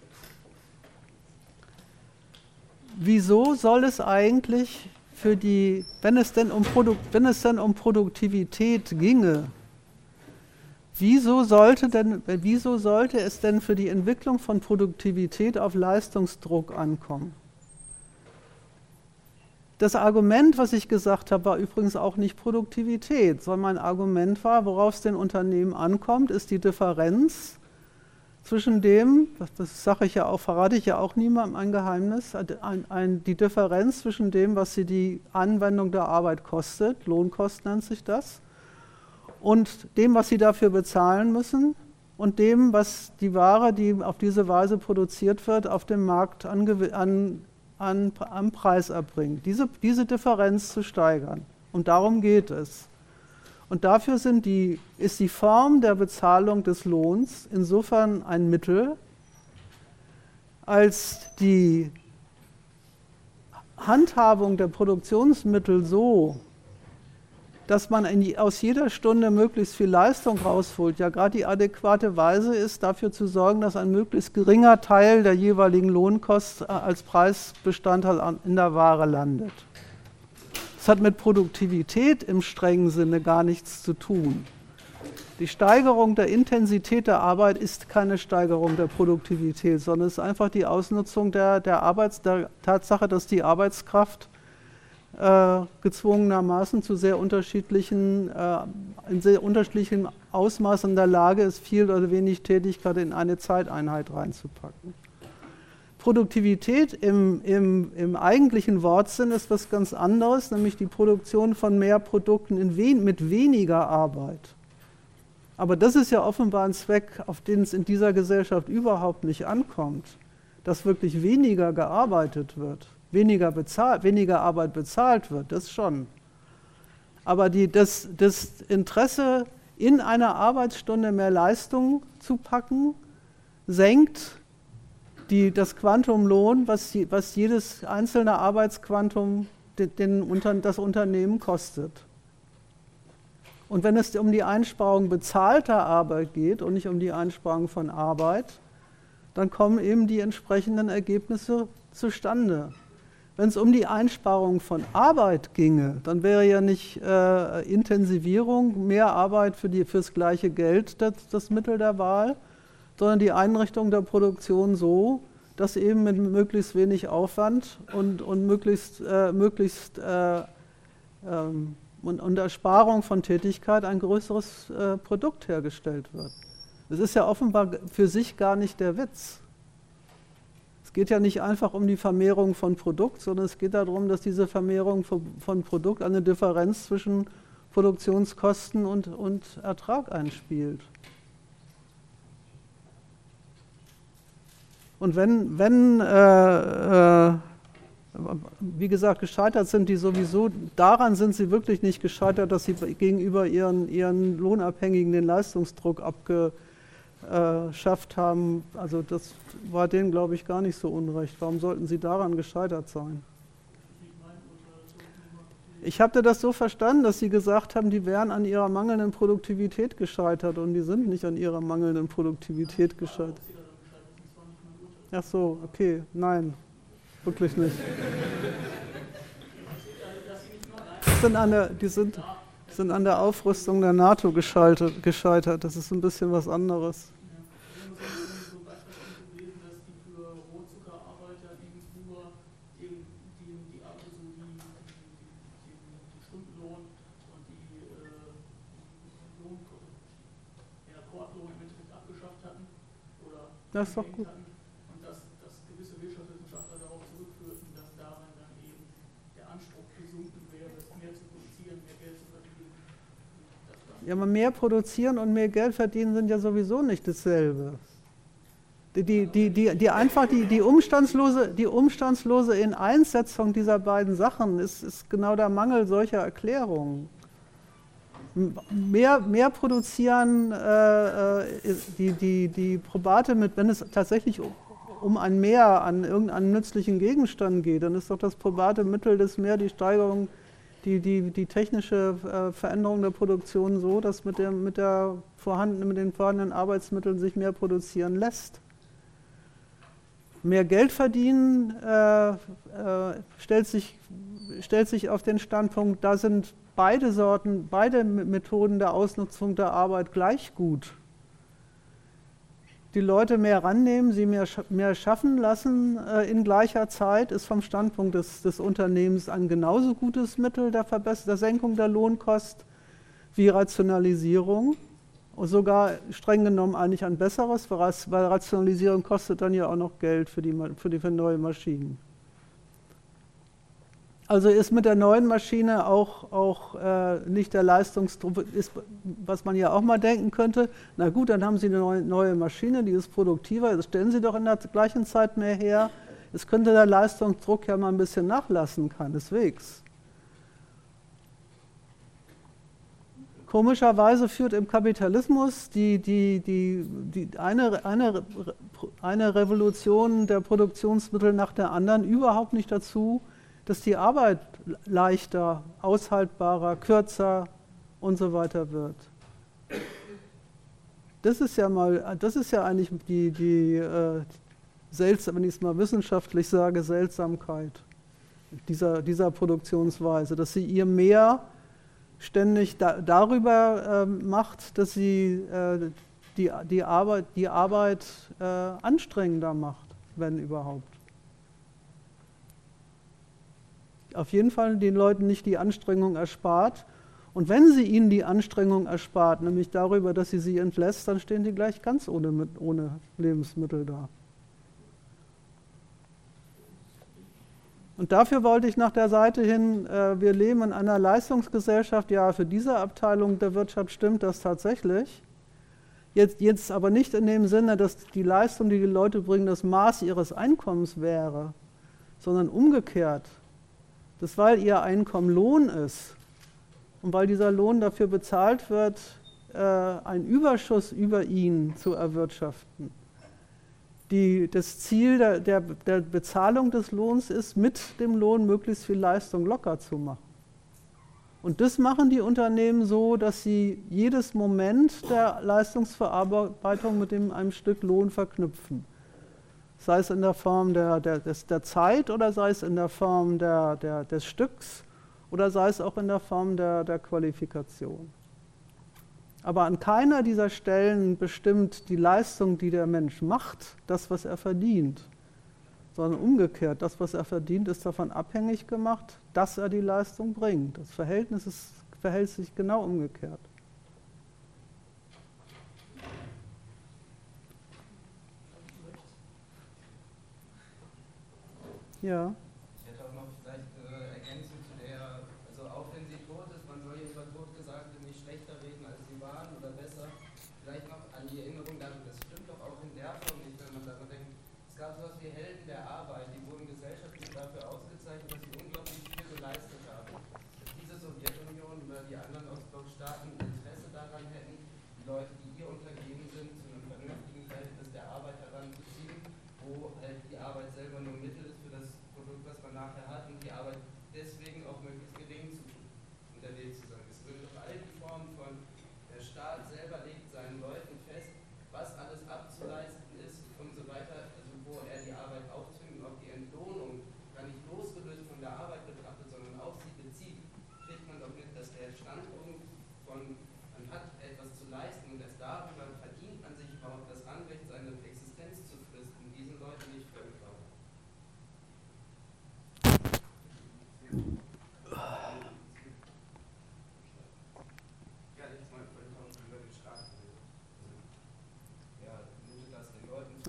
Wieso soll es eigentlich für die, wenn es denn um, Produ wenn es denn um Produktivität ginge, wieso sollte, denn, wieso sollte es denn für die Entwicklung von Produktivität auf Leistungsdruck ankommen? Das Argument, was ich gesagt habe, war übrigens auch nicht Produktivität, sondern mein Argument war, worauf es den Unternehmen ankommt, ist die Differenz zwischen dem, das sage ich ja auch, verrate ich ja auch niemandem ein Geheimnis, ein, ein, die Differenz zwischen dem, was sie die Anwendung der Arbeit kostet, Lohnkost nennt sich das, und dem, was sie dafür bezahlen müssen und dem, was die Ware, die auf diese Weise produziert wird, auf dem Markt an, an, an, am Preis erbringt. Diese, diese Differenz zu steigern. Und darum geht es. Und dafür die, ist die Form der Bezahlung des Lohns insofern ein Mittel, als die Handhabung der Produktionsmittel so, dass man die, aus jeder Stunde möglichst viel Leistung rausholt, ja gerade die adäquate Weise ist, dafür zu sorgen, dass ein möglichst geringer Teil der jeweiligen Lohnkost äh, als Preisbestandteil in der Ware landet. Das hat mit Produktivität im strengen Sinne gar nichts zu tun. Die Steigerung der Intensität der Arbeit ist keine Steigerung der Produktivität, sondern es ist einfach die Ausnutzung der, der, Arbeits-, der Tatsache, dass die Arbeitskraft äh, gezwungenermaßen zu sehr unterschiedlichen, äh, in sehr unterschiedlichen Ausmaßen in der Lage ist, viel oder wenig Tätigkeit in eine Zeiteinheit reinzupacken. Produktivität im, im, im eigentlichen Wortsinn ist was ganz anderes, nämlich die Produktion von mehr Produkten wen, mit weniger Arbeit. Aber das ist ja offenbar ein Zweck, auf den es in dieser Gesellschaft überhaupt nicht ankommt, dass wirklich weniger gearbeitet wird, weniger, bezahlt, weniger Arbeit bezahlt wird, das schon. Aber die, das, das Interesse, in einer Arbeitsstunde mehr Leistung zu packen, senkt die, das Quantumlohn, was, was jedes einzelne Arbeitsquantum den, den, das Unternehmen kostet. Und wenn es um die Einsparung bezahlter Arbeit geht und nicht um die Einsparung von Arbeit, dann kommen eben die entsprechenden Ergebnisse zustande. Wenn es um die Einsparung von Arbeit ginge, dann wäre ja nicht äh, Intensivierung, mehr Arbeit für die, fürs gleiche Geld das, das Mittel der Wahl, sondern die Einrichtung der Produktion so, dass eben mit möglichst wenig Aufwand und, und möglichst, äh, möglichst äh, ähm, und, und Ersparung von Tätigkeit ein größeres äh, Produkt hergestellt wird. Das ist ja offenbar für sich gar nicht der Witz. Es geht ja nicht einfach um die Vermehrung von Produkt, sondern es geht darum, dass diese Vermehrung von, von Produkt eine Differenz zwischen Produktionskosten und, und Ertrag einspielt. Und wenn, wenn äh, äh, wie gesagt, gescheitert sind die sowieso, daran sind sie wirklich nicht gescheitert, dass sie gegenüber ihren, ihren Lohnabhängigen den Leistungsdruck abgeschafft haben. Also das war denen, glaube ich, gar nicht so unrecht. Warum sollten sie daran gescheitert sein? Ich habe das so verstanden, dass Sie gesagt haben, die wären an ihrer mangelnden Produktivität gescheitert und die sind nicht an ihrer mangelnden Produktivität gescheitert. Ach so, okay, nein, wirklich nicht. Die sind an der, die sind, sind an der Aufrüstung der NATO gescheitert. Das ist ein bisschen was anderes. Das ist doch gut. Ja, aber mehr produzieren und mehr Geld verdienen sind ja sowieso nicht dasselbe. Die, die, die, die, einfach die, die, umstandslose, die umstandslose Ineinsetzung dieser beiden Sachen ist, ist genau der Mangel solcher Erklärungen. Mehr, mehr produzieren, äh, äh die, die, die Probate mit, wenn es tatsächlich um ein Mehr an irgendeinem nützlichen Gegenstand geht, dann ist doch das probate Mittel des Mehr die Steigerung die, die, die technische äh, Veränderung der Produktion so, dass mit, der, mit, der vorhandenen, mit den vorhandenen Arbeitsmitteln sich mehr produzieren lässt. mehr Geld verdienen, äh, äh, stellt, sich, stellt sich auf den Standpunkt, da sind beide Sorten, beide Methoden der Ausnutzung der Arbeit gleich gut. Die Leute mehr rannehmen, sie mehr, mehr schaffen lassen äh, in gleicher Zeit, ist vom Standpunkt des, des Unternehmens ein genauso gutes Mittel der, der Senkung der Lohnkost wie Rationalisierung. Und sogar streng genommen eigentlich ein besseres, weil Rationalisierung kostet dann ja auch noch Geld für die, für die für neue Maschinen. Also ist mit der neuen Maschine auch, auch äh, nicht der Leistungsdruck, ist, was man ja auch mal denken könnte, na gut, dann haben Sie eine neue, neue Maschine, die ist produktiver, das stellen Sie doch in der gleichen Zeit mehr her. Es könnte der Leistungsdruck ja mal ein bisschen nachlassen, keineswegs. Komischerweise führt im Kapitalismus die, die, die, die eine, eine, eine Revolution der Produktionsmittel nach der anderen überhaupt nicht dazu, dass die Arbeit leichter, aushaltbarer, kürzer und so weiter wird. Das ist ja mal, das ist ja eigentlich die, die äh, seltsam, wenn ich es mal wissenschaftlich sage, Seltsamkeit dieser, dieser Produktionsweise, dass sie ihr mehr ständig da, darüber äh, macht, dass sie äh, die, die Arbeit, die Arbeit äh, anstrengender macht, wenn überhaupt. Auf jeden Fall den Leuten nicht die Anstrengung erspart. Und wenn sie ihnen die Anstrengung erspart, nämlich darüber, dass sie sie entlässt, dann stehen die gleich ganz ohne, ohne Lebensmittel da. Und dafür wollte ich nach der Seite hin, äh, wir leben in einer Leistungsgesellschaft, ja, für diese Abteilung der Wirtschaft stimmt das tatsächlich. Jetzt, jetzt aber nicht in dem Sinne, dass die Leistung, die die Leute bringen, das Maß ihres Einkommens wäre, sondern umgekehrt dass weil ihr Einkommen Lohn ist und weil dieser Lohn dafür bezahlt wird, äh, einen Überschuss über ihn zu erwirtschaften. Die, das Ziel der, der, der Bezahlung des Lohns ist, mit dem Lohn möglichst viel Leistung locker zu machen. Und das machen die Unternehmen so, dass sie jedes Moment der Leistungsverarbeitung mit dem, einem Stück Lohn verknüpfen sei es in der Form der, der, des, der Zeit oder sei es in der Form der, der, des Stücks oder sei es auch in der Form der, der Qualifikation. Aber an keiner dieser Stellen bestimmt die Leistung, die der Mensch macht, das, was er verdient, sondern umgekehrt, das, was er verdient, ist davon abhängig gemacht, dass er die Leistung bringt. Das Verhältnis ist, verhält sich genau umgekehrt. Ja.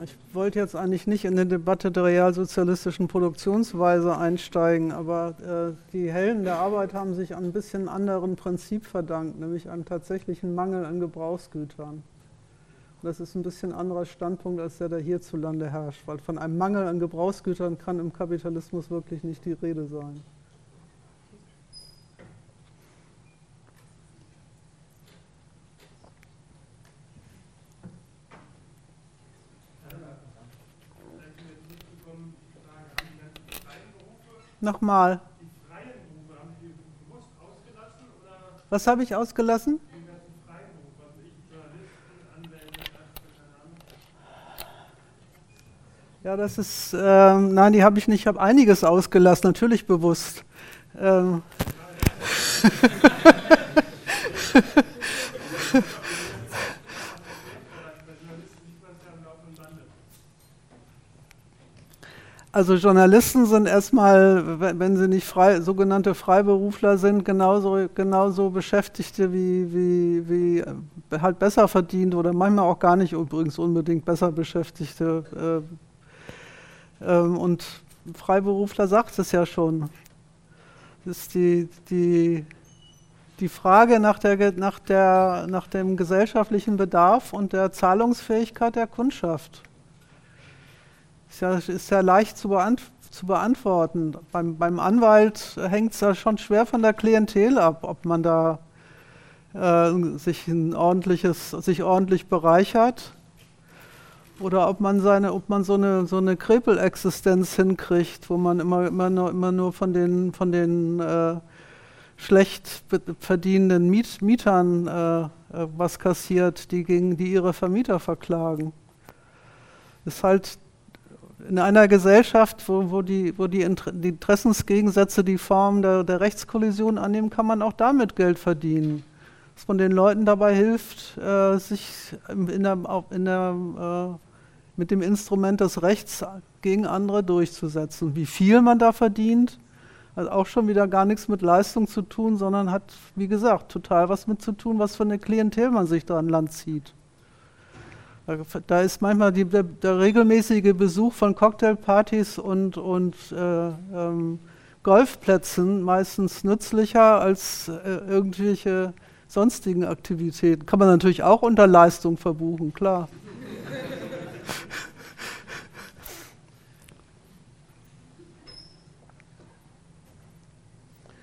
Ich wollte jetzt eigentlich nicht in die Debatte der realsozialistischen Produktionsweise einsteigen, aber äh, die Helden der Arbeit haben sich an ein bisschen anderen Prinzip verdankt, nämlich einem tatsächlichen Mangel an Gebrauchsgütern. Das ist ein bisschen anderer Standpunkt, als der, der hierzulande herrscht, weil von einem Mangel an Gebrauchsgütern kann im Kapitalismus wirklich nicht die Rede sein. Nochmal. Was habe ich ausgelassen? Ja, das ist, ähm, nein, die habe ich nicht, ich habe einiges ausgelassen, natürlich bewusst. Ähm. Also Journalisten sind erstmal, wenn sie nicht frei, sogenannte Freiberufler sind, genauso, genauso Beschäftigte wie, wie, wie äh, halt besser verdient oder manchmal auch gar nicht übrigens unbedingt besser Beschäftigte. Äh, äh, und Freiberufler sagt es ja schon. Das ist die, die, die Frage nach, der, nach, der, nach dem gesellschaftlichen Bedarf und der Zahlungsfähigkeit der Kundschaft. Ist ja, ist ja leicht zu, beant zu beantworten. Beim, beim Anwalt hängt es ja schon schwer von der Klientel ab, ob man da äh, sich, ein ordentliches, sich ordentlich bereichert oder ob man, seine, ob man so eine, so eine Krepelexistenz hinkriegt, wo man immer, immer, nur, immer nur von den, von den äh, schlecht verdienenden Miet Mietern äh, äh, was kassiert, die, gegen, die ihre Vermieter verklagen. Ist halt in einer Gesellschaft, wo, wo, die, wo die, Interessensgegensätze die Form der, der, Rechtskollision annehmen, kann man auch damit Geld verdienen. Dass man den Leuten dabei hilft, äh, sich in der, in der, äh, mit dem Instrument des Rechts gegen andere durchzusetzen. Wie viel man da verdient, hat auch schon wieder gar nichts mit Leistung zu tun, sondern hat, wie gesagt, total was mit zu tun, was für eine Klientel man sich da an Land zieht. Da ist manchmal die, der, der, regelmäßige Besuch von Cocktailpartys und, und äh, ähm, Golfplätzen meistens nützlicher als äh, irgendwelche sonstigen Aktivitäten. Kann man natürlich auch unter Leistung verbuchen, klar.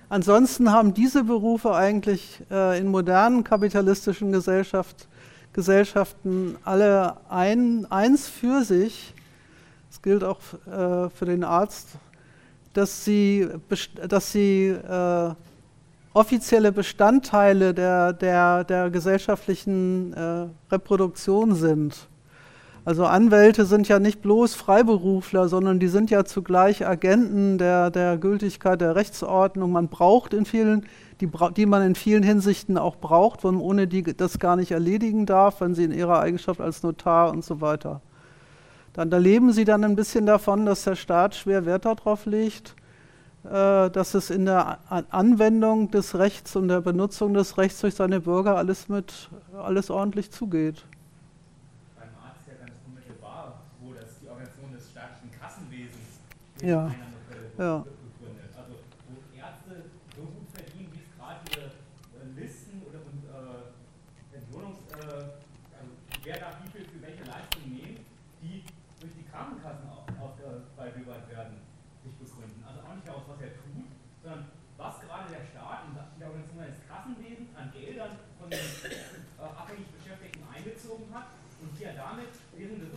Ansonsten haben diese Berufe eigentlich äh, in modernen kapitalistischen Gesellschaften Gesellschaften alle ein, eins für sich, das gilt auch äh, für den Arzt, dass sie, dass sie äh, offizielle Bestandteile der, der, der gesellschaftlichen äh, Reproduktion sind. Also Anwälte sind ja nicht bloß Freiberufler, sondern die sind ja zugleich Agenten der, der Gültigkeit der Rechtsordnung. Man braucht in vielen die, die man in vielen Hinsichten auch braucht, wo man ohne die das gar nicht erledigen darf, wenn sie in ihrer Eigenschaft als Notar und so weiter. Dann erleben sie dann ein bisschen davon, dass der Staat schwer Wert darauf legt, äh, dass es in der Anwendung des Rechts und der Benutzung des Rechts durch seine Bürger alles mit alles ordentlich zugeht. Beim Arzt ja ganz unmittelbar, wo das die Organisation des staatlichen Kassenwesens ja. ja. Geldern von den äh, abhängig Beschäftigten einbezogen hat und die er damit während des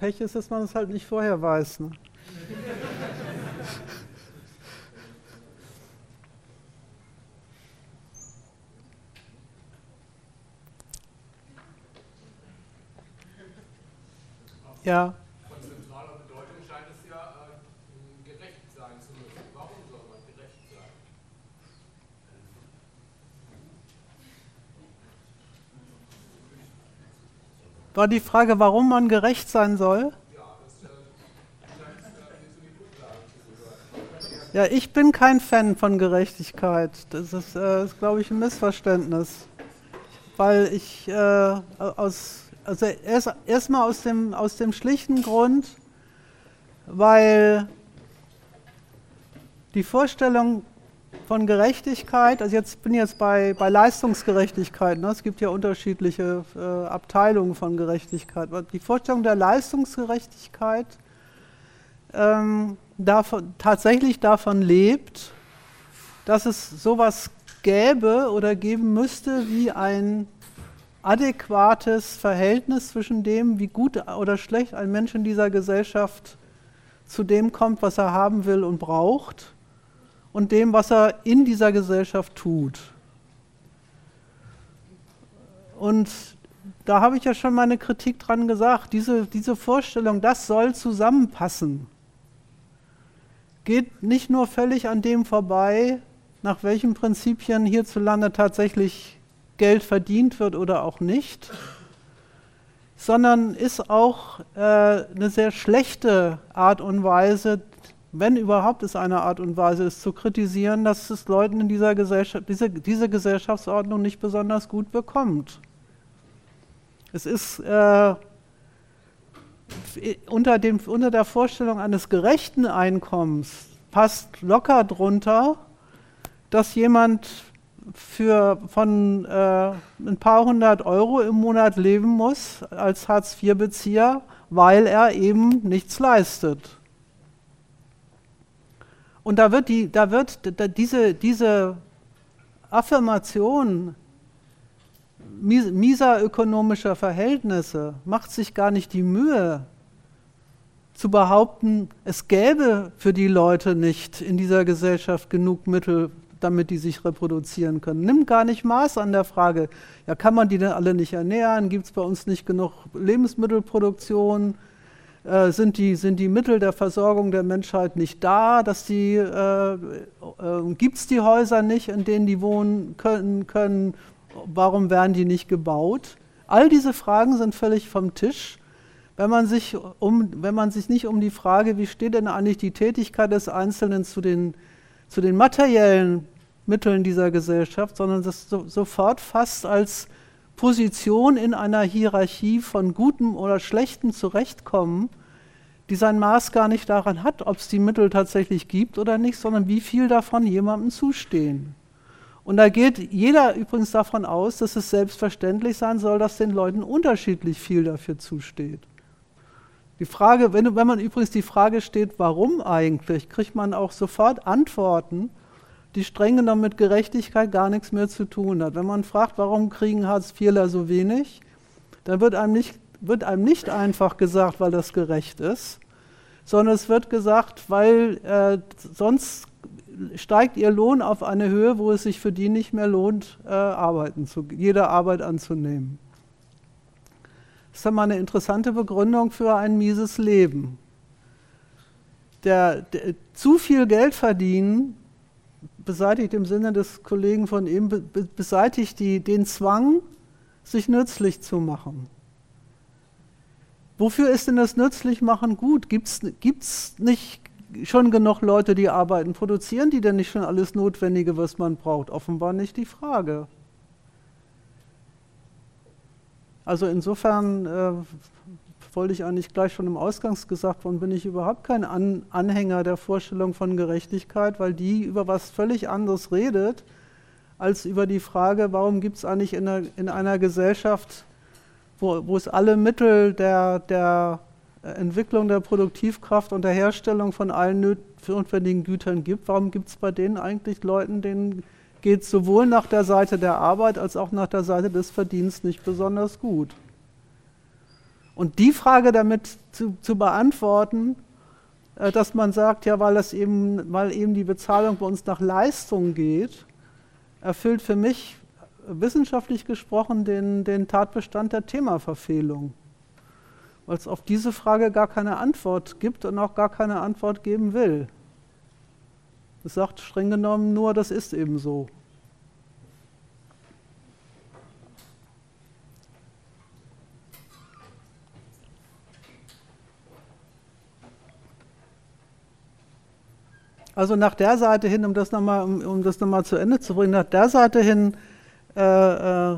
Pech ist, dass man es halt nicht vorher weiß. Ne? ja. Von zentraler Bedeutung scheint es ja äh, gerecht sein zu müssen. Warum soll man gerecht sein? War die Frage, warum man gerecht sein soll? Ja, ich bin kein Fan von Gerechtigkeit. Das ist, äh, ist glaube ich, ein Missverständnis. Weil ich äh, aus, also erst erstmal aus dem, aus dem schlichten Grund, weil die Vorstellung von Gerechtigkeit, also jetzt bin ich jetzt bei, bei Leistungsgerechtigkeit, ne? es gibt ja unterschiedliche äh, Abteilungen von Gerechtigkeit. Die Vorstellung der Leistungsgerechtigkeit ähm, davon, tatsächlich davon lebt, dass es sowas gäbe oder geben müsste wie ein adäquates Verhältnis zwischen dem, wie gut oder schlecht ein Mensch in dieser Gesellschaft zu dem kommt, was er haben will und braucht, und dem, was er in dieser Gesellschaft tut. Und da habe ich ja schon meine Kritik dran gesagt, diese, diese Vorstellung, das soll zusammenpassen, geht nicht nur völlig an dem vorbei, nach welchen Prinzipien hierzulande tatsächlich Geld verdient wird oder auch nicht, sondern ist auch äh, eine sehr schlechte Art und Weise, wenn überhaupt es eine Art und Weise ist, zu kritisieren, dass es Leuten in dieser Gesellschaft, diese, diese Gesellschaftsordnung nicht besonders gut bekommt. Es ist äh, unter, dem, unter der Vorstellung eines gerechten Einkommens passt locker drunter, dass jemand für von äh, ein paar hundert Euro im Monat leben muss als Hartz-IV-Bezieher, weil er eben nichts leistet. Und da wird, die, da wird da diese, diese Affirmation mieser ökonomischer Verhältnisse macht sich gar nicht die Mühe zu behaupten, es gäbe für die Leute nicht in dieser Gesellschaft genug Mittel, damit die sich reproduzieren können. Nimmt gar nicht Maß an der Frage, ja, kann man die denn alle nicht ernähren? Gibt es bei uns nicht genug Lebensmittelproduktion? Äh, sind, die, sind die Mittel der Versorgung der Menschheit nicht da? Äh, äh, Gibt es die Häuser nicht, in denen die wohnen können, können? Warum werden die nicht gebaut? All diese Fragen sind völlig vom Tisch. Wenn man, sich um, wenn man sich nicht um die Frage, wie steht denn eigentlich die Tätigkeit des Einzelnen zu den, zu den materiellen Mitteln dieser Gesellschaft, sondern das so, sofort fast als Position in einer Hierarchie von gutem oder schlechtem Zurechtkommen, die sein Maß gar nicht daran hat, ob es die Mittel tatsächlich gibt oder nicht, sondern wie viel davon jemandem zustehen. Und da geht jeder übrigens davon aus, dass es selbstverständlich sein soll, dass den Leuten unterschiedlich viel dafür zusteht. Die Frage, wenn, wenn man übrigens die Frage steht, warum eigentlich, kriegt man auch sofort Antworten, die streng genommen mit Gerechtigkeit gar nichts mehr zu tun hat. Wenn man fragt, warum kriegen Hartz-IVler so wenig, dann wird einem, nicht, wird einem nicht einfach gesagt, weil das gerecht ist, sondern es wird gesagt, weil äh, sonst steigt ihr Lohn auf eine Höhe, wo es sich für die nicht mehr lohnt, äh, arbeiten zu, jede Arbeit anzunehmen. Das ist dann mal eine interessante Begründung für ein mieses Leben. Der, der, zu viel Geld verdienen beseitigt im Sinne des Kollegen von eben, beseitigt die, den Zwang, sich nützlich zu machen. Wofür ist denn das Nützlichmachen gut? Gibt es nicht schon genug Leute, die arbeiten? Produzieren die denn nicht schon alles Notwendige, was man braucht? Offenbar nicht die Frage. Also insofern äh, wollte ich eigentlich gleich schon im Ausgangs gesagt worden, bin ich überhaupt kein An Anhänger der Vorstellung von Gerechtigkeit, weil die über was völlig anderes redet, als über die Frage, warum gibt es eigentlich in einer, in einer Gesellschaft, wo, wo, es alle Mittel der, der Entwicklung der Produktivkraft und der Herstellung von allen notwendigen Gütern gibt, warum gibt es bei denen eigentlich Leuten, denen geht es sowohl nach der Seite der Arbeit als auch nach der Seite des Verdienstes nicht besonders gut? Und die Frage damit zu, zu beantworten, äh, dass man sagt, ja, weil, das eben, weil eben die Bezahlung bei uns nach Leistung geht, erfüllt für mich wissenschaftlich gesprochen den, den Tatbestand der Themaverfehlung. Weil es auf diese Frage gar keine Antwort gibt und auch gar keine Antwort geben will. Es sagt streng genommen nur, das ist eben so. Also nach der Seite hin, um das nochmal um, um noch zu Ende zu bringen, nach der Seite hin äh, äh,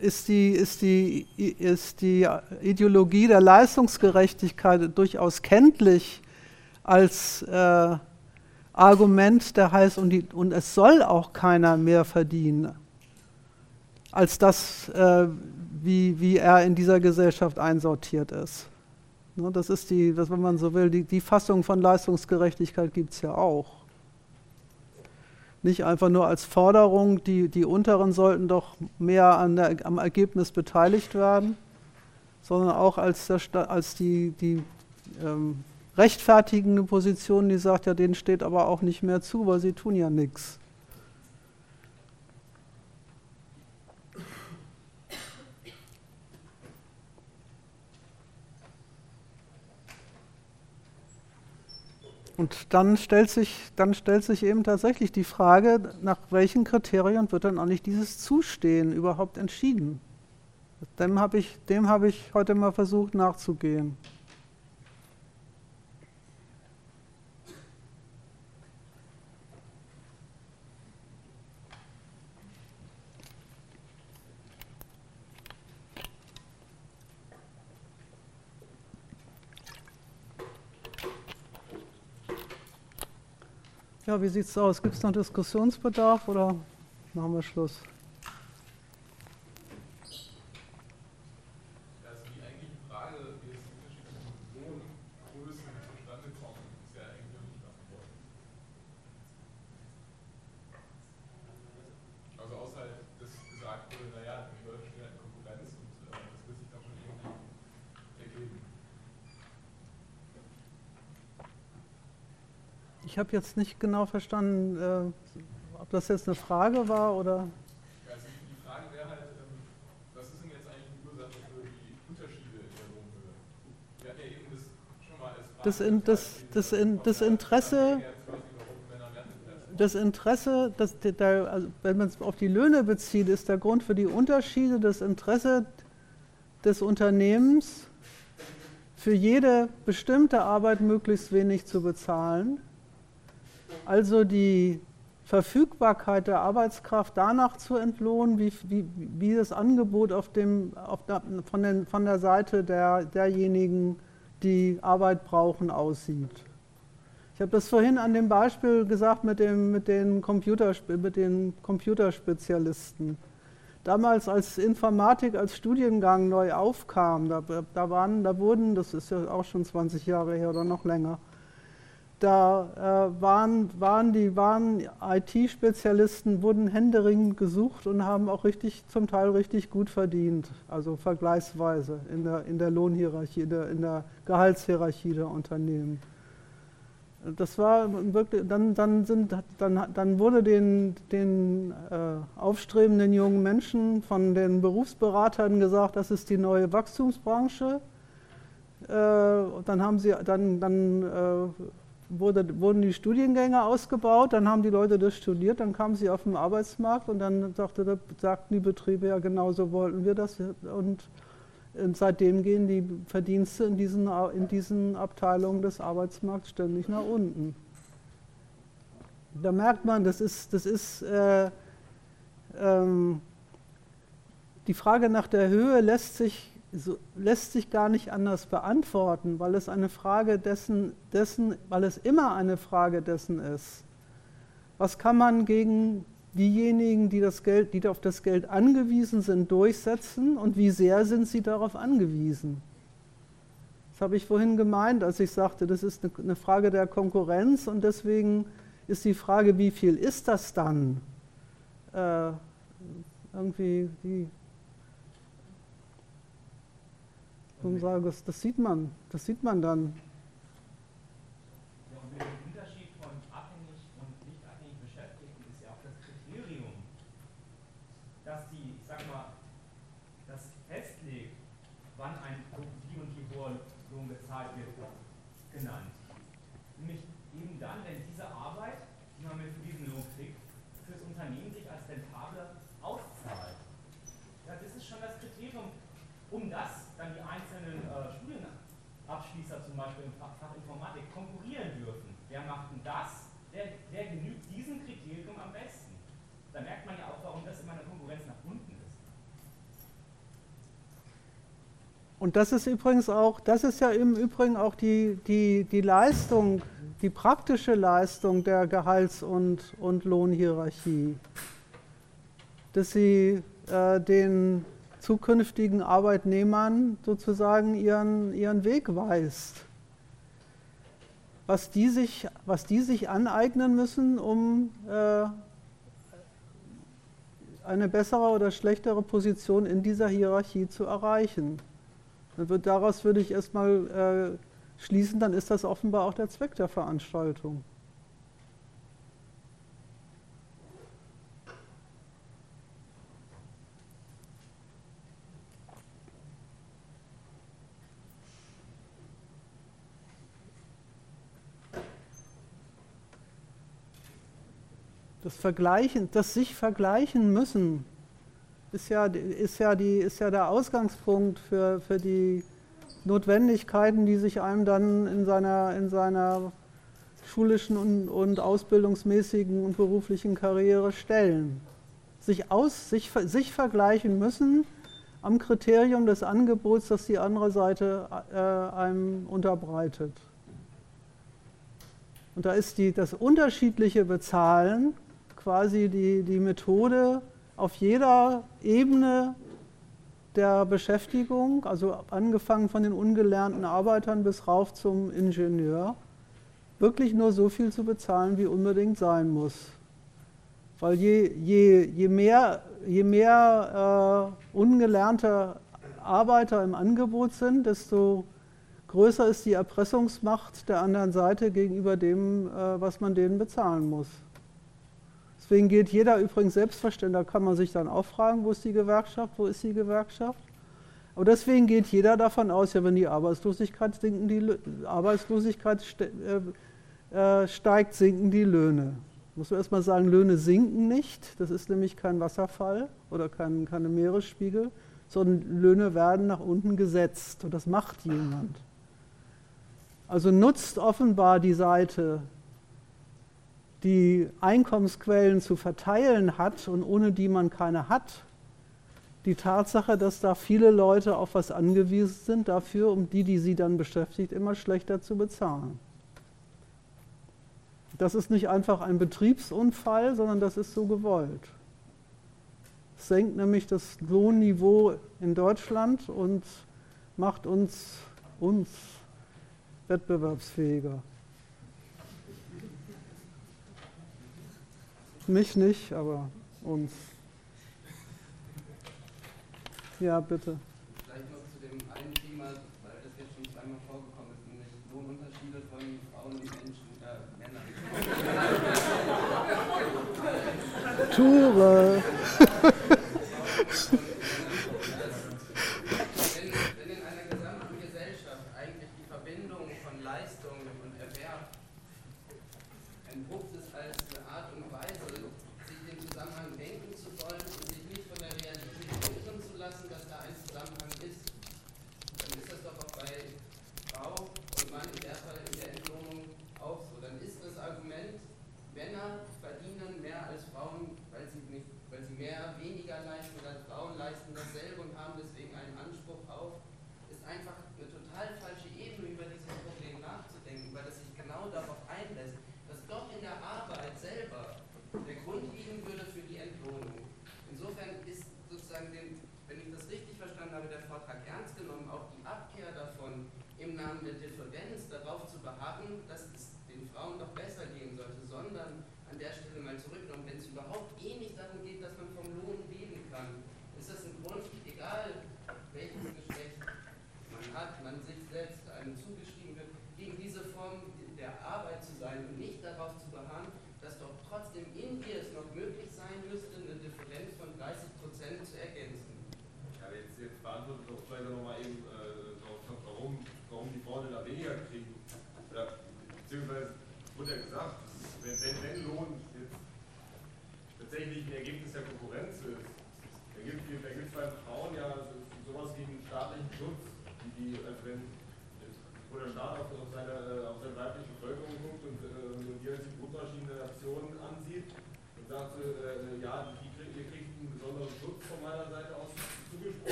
ist, die, ist, die, ist die Ideologie der Leistungsgerechtigkeit durchaus kenntlich als, äh, Argument, der heißt, und, die, und es soll auch keiner mehr verdienen, als das, äh, wie, wie er in dieser Gesellschaft einsortiert ist. Ne, das ist die, das, wenn man so will, die, die Fassung von Leistungsgerechtigkeit gibt es ja auch. Nicht einfach nur als Forderung, die, die Unteren sollten doch mehr an der, am Ergebnis beteiligt werden, sondern auch als, der, als die, die ähm, rechtfertigende Position, die sagt, ja, denen steht aber auch nicht mehr zu, weil sie tun ja nichts. Und dann stellt, sich, dann stellt sich eben tatsächlich die Frage, nach welchen Kriterien wird dann eigentlich dieses Zustehen überhaupt entschieden? Dem habe ich, hab ich heute mal versucht nachzugehen. Ja, wie sieht es aus? Gibt es noch Diskussionsbedarf oder machen wir Schluss? Ich habe jetzt nicht genau verstanden, äh, ob das jetzt eine Frage war oder. Also die Frage wäre halt, ähm, was ist denn jetzt eigentlich die Ursache für die Unterschiede in der Lohnhöhe? Wir hatten ja eben das schon mal als Frage. Das, in, das, das, in, das Interesse. Das Interesse, das, der, also wenn man es auf die Löhne bezieht, ist der Grund für die Unterschiede das Interesse des Unternehmens, für jede bestimmte Arbeit möglichst wenig zu bezahlen also die Verfügbarkeit der Arbeitskraft danach zu entlohnen, wie, wie, wie das Angebot auf dem, auf der, von, den, von, der Seite der, derjenigen, die Arbeit brauchen, aussieht. Ich habe das vorhin an dem Beispiel gesagt mit, dem, mit, den, mit den Computerspezialisten. Damals, als Informatik als Studiengang neu aufkam, da, da, waren, da wurden, das ist ja auch schon 20 Jahre her oder noch länger, da äh, waren, waren die waren IT-Spezialisten, wurden händeringend gesucht und haben auch richtig, zum Teil richtig gut verdient, also vergleichsweise in der, in der Lohnhierarchie, in der, in der Gehaltshierarchie der Unternehmen. Das war wirklich, dann, dann, sind, dann, dann wurde den, den äh, aufstrebenden jungen Menschen von den Berufsberatern gesagt, das ist die neue Wachstumsbranche. Äh, dann haben sie, dann, dann äh, wurde, wurden die Studiengänge ausgebaut, dann haben die Leute das studiert, dann kamen sie auf den Arbeitsmarkt und dann sagte, sagten die Betriebe, ja genau so wollten wir das. Und, seitdem gehen die Verdienste in diesen, in diesen Abteilungen des Arbeitsmarkts ständig nach unten. Da merkt man, das ist, das ist äh, ähm, die Frage nach der Höhe lässt sich so, lässt sich gar nicht anders beantworten, weil es eine Frage dessen, dessen, weil es immer eine Frage dessen ist. Was kann man gegen diejenigen, die, das Geld, die auf das Geld angewiesen sind, durchsetzen und wie sehr sind sie darauf angewiesen? Das habe ich vorhin gemeint, als ich sagte, das ist eine Frage der Konkurrenz und deswegen ist die Frage, wie viel ist das dann? Äh, irgendwie die und sage, das, das sieht man, das sieht man dann. Ja, und der Unterschied von abhängig und nicht abhängig Beschäftigten ist ja auch das Kriterium, dass die, ich sag mal, das festlegt, wann ein die und die hohe Lohn gezahlt wird, genannt. Nämlich eben dann, wenn diese Arbeit, die man mit diesem Lohn kriegt, fürs Unternehmen sich als rentabler auszahlt. Ja, das ist schon das Kriterium, um das dann die einzelnen äh, Studienabschließer zum Beispiel im Fach, Fach, Informatik konkurrieren dürfen. Wer macht denn das? Wer, wer genügt diesem Kriterium am besten? Da merkt man ja auch, warum das immer eine Konkurrenz nach unten ist. Und das ist übrigens auch, das ist ja im Übrigen auch die, die, die Leistung die praktische Leistung der Gehalts- und, und Lohnhierarchie, dass sie äh, den zukünftigen Arbeitnehmern sozusagen ihren, ihren Weg weist. Was die, sich, was die sich aneignen müssen, um äh, eine bessere oder schlechtere Position in dieser Hierarchie zu erreichen. Wird, daraus würde ich erstmal äh, schließen, dann ist das offenbar auch der Zweck der Veranstaltung. Das Vergleichen, das sich vergleichen müssen, ist ja, ist ja, die, ist ja der Ausgangspunkt für, für die Notwendigkeiten, die sich einem dann in seiner, in seiner schulischen und, und ausbildungsmäßigen und beruflichen Karriere stellen. Sich, aus, sich, sich vergleichen müssen am Kriterium des Angebots, das die andere Seite äh, einem unterbreitet. Und da ist die, das unterschiedliche Bezahlen quasi die, die Methode auf jeder Ebene der Beschäftigung, also angefangen von den ungelernten Arbeitern bis rauf zum Ingenieur, wirklich nur so viel zu bezahlen, wie unbedingt sein muss. Weil je, je, je mehr, je mehr äh, ungelernte Arbeiter im Angebot sind, desto größer ist die Erpressungsmacht der anderen Seite gegenüber dem, äh, was man denen bezahlen muss. Deswegen geht jeder übrigens selbstverständlich, da kann man sich dann auch fragen, wo ist die Gewerkschaft, wo ist die Gewerkschaft? Aber deswegen geht jeder davon aus, ja, wenn die Arbeitslosigkeit, sinken die, Arbeitslosigkeit äh, äh, steigt, sinken die Löhne. Muss man erstmal sagen, Löhne sinken nicht, das ist nämlich kein Wasserfall oder kein, keine Meeresspiegel, sondern Löhne werden nach unten gesetzt und das macht jemand. Also nutzt offenbar die Seite die Einkommensquellen zu verteilen hat und ohne die man keine hat, die Tatsache, dass da viele Leute auf was angewiesen sind, dafür, um die, die sie dann beschäftigt, immer schlechter zu bezahlen. Das ist nicht einfach ein Betriebsunfall, sondern das ist so gewollt. Es senkt nämlich das Lohnniveau in Deutschland und macht uns, uns wettbewerbsfähiger. Mich nicht, aber uns. Ja, bitte. Vielleicht noch zu dem einen Thema, weil das jetzt schon zweimal vorgekommen ist, nämlich Lohnunterschiede von Frauen und Menschen, äh, Männern. Ture.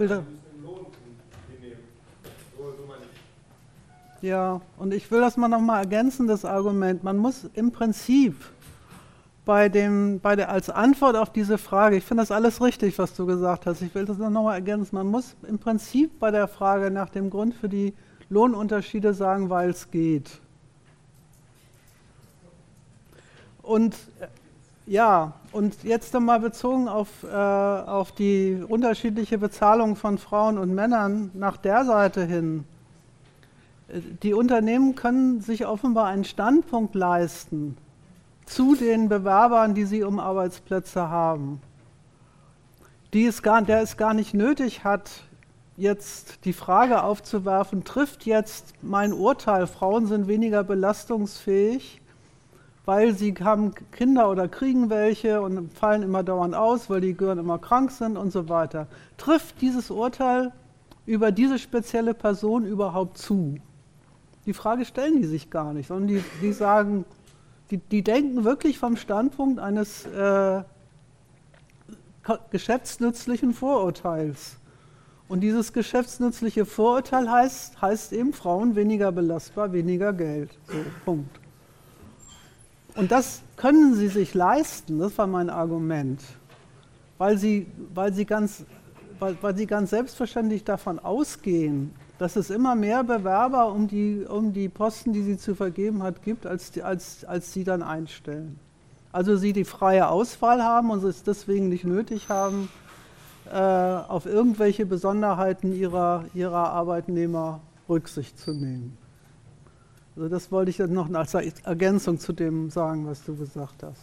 ich. Ja, und ich will das mal nochmal ergänzen, das Argument. Man muss im Prinzip bei dem, bei der, als Antwort auf diese Frage, ich finde das alles richtig, was du gesagt hast, ich will das nochmal ergänzen, man muss im Prinzip bei der Frage nach dem Grund für die Lohnunterschiede sagen, weil es geht. Und ja, und jetzt nochmal bezogen auf, äh, auf die unterschiedliche Bezahlung von Frauen und Männern nach der Seite hin. Die Unternehmen können sich offenbar einen Standpunkt leisten zu den Bewerbern, die sie um Arbeitsplätze haben, die es gar, der es gar nicht nötig hat, jetzt die Frage aufzuwerfen, trifft jetzt mein Urteil, Frauen sind weniger belastungsfähig, weil sie haben Kinder oder kriegen welche und fallen immer dauernd aus, weil die Gören immer krank sind und so weiter. Trifft dieses Urteil über diese spezielle Person überhaupt zu? Die Frage stellen die sich gar nicht, sondern die, die sagen, die, die denken wirklich vom Standpunkt eines äh, geschäftsnützlichen Vorurteils. Und dieses geschäftsnützliche Vorurteil heißt, heißt eben Frauen weniger belastbar, weniger Geld. So, Punkt. Und das können sie sich leisten, das war mein Argument, weil sie, weil sie, ganz, weil, weil sie ganz selbstverständlich davon ausgehen, dass es immer mehr Bewerber um die, um die Posten, die sie zu vergeben hat, gibt, als, die, als, als sie dann einstellen. Also sie die freie Auswahl haben und es deswegen nicht nötig haben, äh, auf irgendwelche Besonderheiten ihrer, ihrer Arbeitnehmer Rücksicht zu nehmen. Also das wollte ich jetzt noch als Ergänzung zu dem sagen, was du gesagt hast.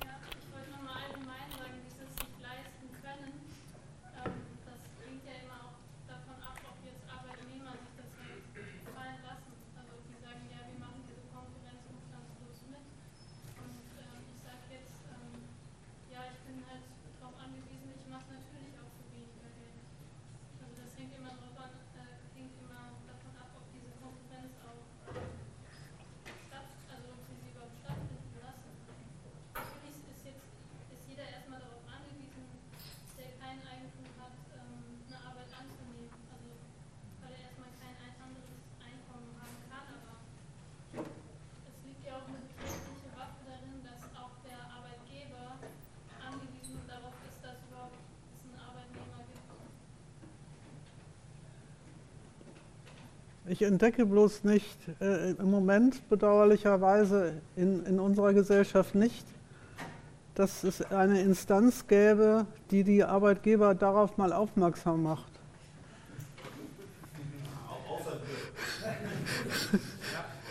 Ja, ich wollte nochmal allgemein sagen, dieses sich leisten können, ähm, das hängt ja immer auch davon ab, ob jetzt Arbeitnehmer sich das halt gefallen lassen. Also ob die sagen, ja, wir machen diese Konkurrenz umstandslos mit. Und ähm, ich sage jetzt, ähm, ja, ich bin halt darauf angewiesen, ich mache es natürlich auch für weniger Geld. Also das hängt immer drauf an, äh, hängt immer davon ab, ob diese Konkurrenz auch ähm, statt, also ob sie sie überhaupt stattfinden lassen. Natürlich ist jetzt ist jeder erstmal darauf angewiesen, der kein Eigentum hat, ähm, eine Arbeit anzunehmen. Also weil er erstmal kein ein anderes Einkommen haben kann, aber es liegt ja auch eine betriebliche Waffe darin, dass auch der Arbeitgeber angewiesen darauf ist, dass überhaupt es einen Arbeitnehmer gibt. Ich entdecke bloß nicht, äh, im Moment bedauerlicherweise in, in unserer Gesellschaft nicht, dass es eine Instanz gäbe, die die Arbeitgeber darauf mal aufmerksam macht. Ja,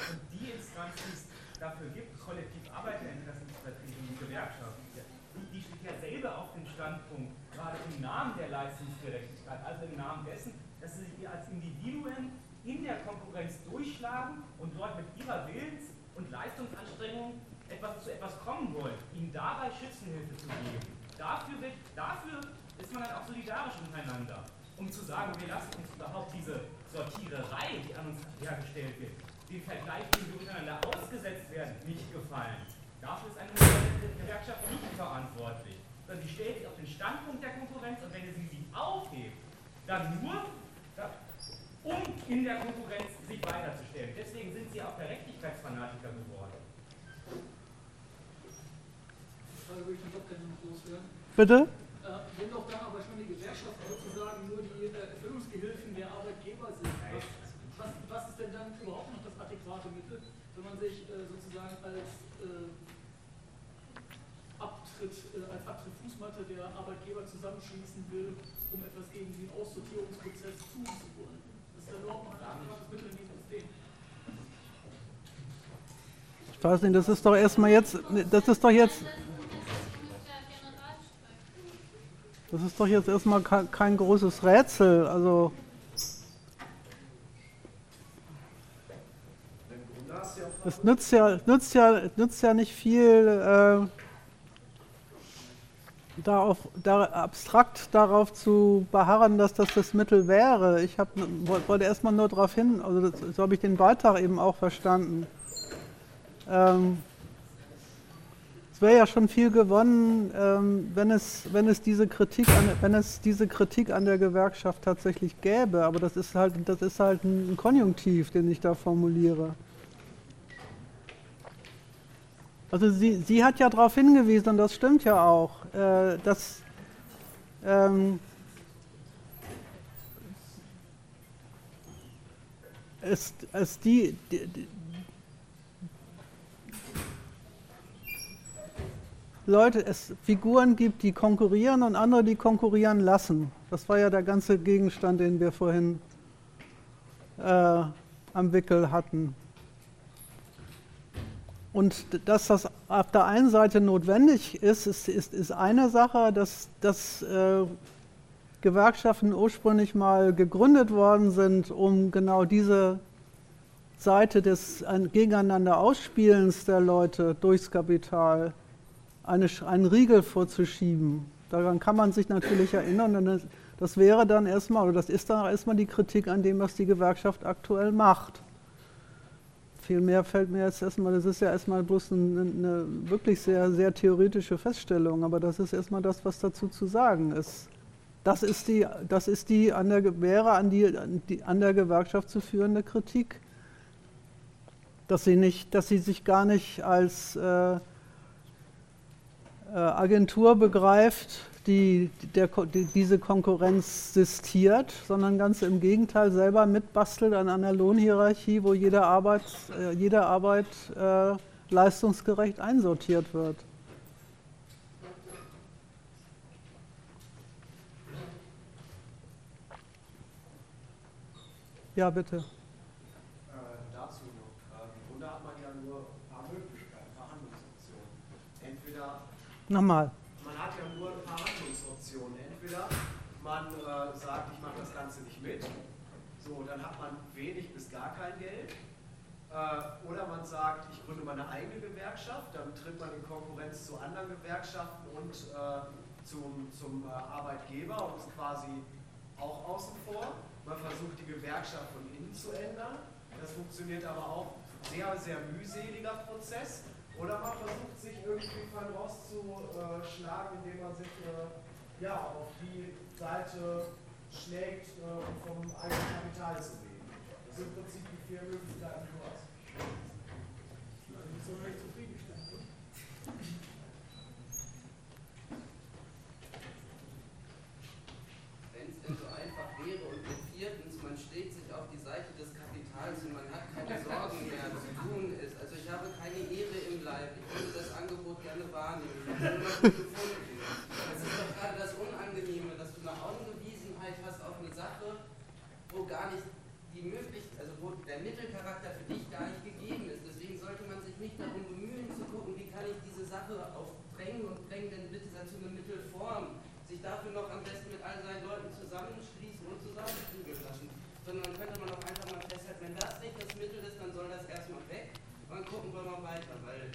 und die Instanz, die es dafür gibt, kollektiv Arbeiterinteressenvertretung, die Gewerkschaft, die, die steht ja selber auf dem Standpunkt, gerade im Namen der Leistungsgerechtigkeit, also im Namen dessen, dass sie sich als Individuen in der Konkurrenz durchschlagen und dort mit ihrer Willens- und Leistungsanstrengung etwas zu etwas kommen wollen, ihnen dabei Schützenhilfe zu geben. Dafür, wird, dafür ist man dann auch solidarisch untereinander, um zu sagen, wir lassen uns überhaupt diese Sortiererei, die an uns hergestellt wird, den Vergleich, den wir untereinander ausgesetzt werden, nicht gefallen. Dafür ist eine Gewerkschaft nicht verantwortlich, sondern sie stellt sich auf den Standpunkt der Konkurrenz und wenn sie sie aufhebt, dann nur, um in der Konkurrenz sich weiterzustellen. Deswegen sind sie auch Gerechtigkeitsfanatiker geworden. Frage würde ich dann doch gerne noch loswerden. Bitte? Äh, wenn doch dann aber schon die Gewerkschaft sozusagen nur die äh, Erfüllungsgehilfen der Arbeitgeber sind, was, was, was ist denn dann dann überhaupt noch das adäquate Mittel, wenn man sich äh, sozusagen als äh, Abtritt, äh, als Abtritt der Arbeitgeber zusammenschließen will, um etwas gegen den Aussortierungsprozess tun zu wollen? Das ist dann überhaupt ein adäquates Mittel in diesem System. Ich weiß nicht, das ist doch erstmal jetzt, das ist doch jetzt, das ist doch jetzt erstmal kein großes Rätsel. Also es nützt ja, nützt ja, nützt ja nicht viel, äh, da, auf, da abstrakt darauf zu beharren, dass das das Mittel wäre. Ich hab, wollte erstmal nur darauf hin, also das, so habe ich den Beitrag eben auch verstanden. Ähm, es wäre ja schon viel gewonnen, ähm, wenn, es, wenn, es diese Kritik an, wenn es diese Kritik an der Gewerkschaft tatsächlich gäbe. Aber das ist halt, das ist halt ein Konjunktiv, den ich da formuliere. Also sie, sie hat ja darauf hingewiesen, und das stimmt ja auch, äh, dass ähm, es, es die, die, Leute, es Figuren gibt, die konkurrieren und andere, die konkurrieren lassen. Das war ja der ganze Gegenstand, den wir vorhin äh, am Wickel hatten. Und dass das auf der einen Seite notwendig ist, ist, ist, ist eine Sache, dass, dass äh, Gewerkschaften ursprünglich mal gegründet worden sind, um genau diese Seite des Gegeneinander Ausspielens der Leute durchs Kapital eine, einen Riegel vorzuschieben. Daran kann man sich natürlich erinnern. Das wäre dann erstmal, oder das ist dann erstmal die Kritik an dem, was die Gewerkschaft aktuell macht. Viel mehr fällt mir jetzt erstmal, das ist ja erstmal bloß eine, eine wirklich sehr, sehr theoretische Feststellung, aber das ist erstmal das, was dazu zu sagen ist. Das ist die, das ist die an der, wäre an, die, an der Gewerkschaft zu führende Kritik. Dass sie, nicht, dass sie sich gar nicht als äh, äh, Agentur begreift, die, der, die diese Konkurrenz sistiert, sondern ganz im Gegenteil selber mitbastelt an einer Lohnhierarchie, wo jede Arbeit, äh, jede Arbeit äh, leistungsgerecht einsortiert wird. Ja, bitte. Nochmal. Man hat ja nur ein paar Handlungsoptionen. Entweder man äh, sagt, ich mache das Ganze nicht mit, so, dann hat man wenig bis gar kein Geld. Äh, sagt, ich gründe meine eigene Gewerkschaft, dann tritt man in Konkurrenz zu anderen Gewerkschaften und äh, zum, zum äh, Arbeitgeber und ist quasi auch außen vor. Man versucht die Gewerkschaft von innen zu ändern. Das funktioniert aber auch sehr, sehr mühseliger Prozess. Oder man versucht sich irgendwie von rauszuschlagen, indem man sich äh, ja, auf die Seite schlägt, äh, um vom eigenen Kapital zu leben. Das sind im Prinzip die vier Möglichkeiten, die du hast. Also, Das ist doch gerade das Unangenehme, dass du eine Anwiesenheit hast auf eine Sache, wo gar nicht die Möglichkeit, also wo der Mittelcharakter für dich gar nicht gegeben ist. Deswegen sollte man sich nicht darum bemühen zu gucken, wie kann ich diese Sache aufdrängen und bringen denn bitte dazu eine Mittelform. Sich dafür noch am besten mit all seinen Leuten zusammenschließen und zusammenprügeln lassen. Sondern dann könnte man auch einfach mal festhalten, wenn das nicht das Mittel ist, dann soll das erstmal weg und dann gucken wir mal weiter, weil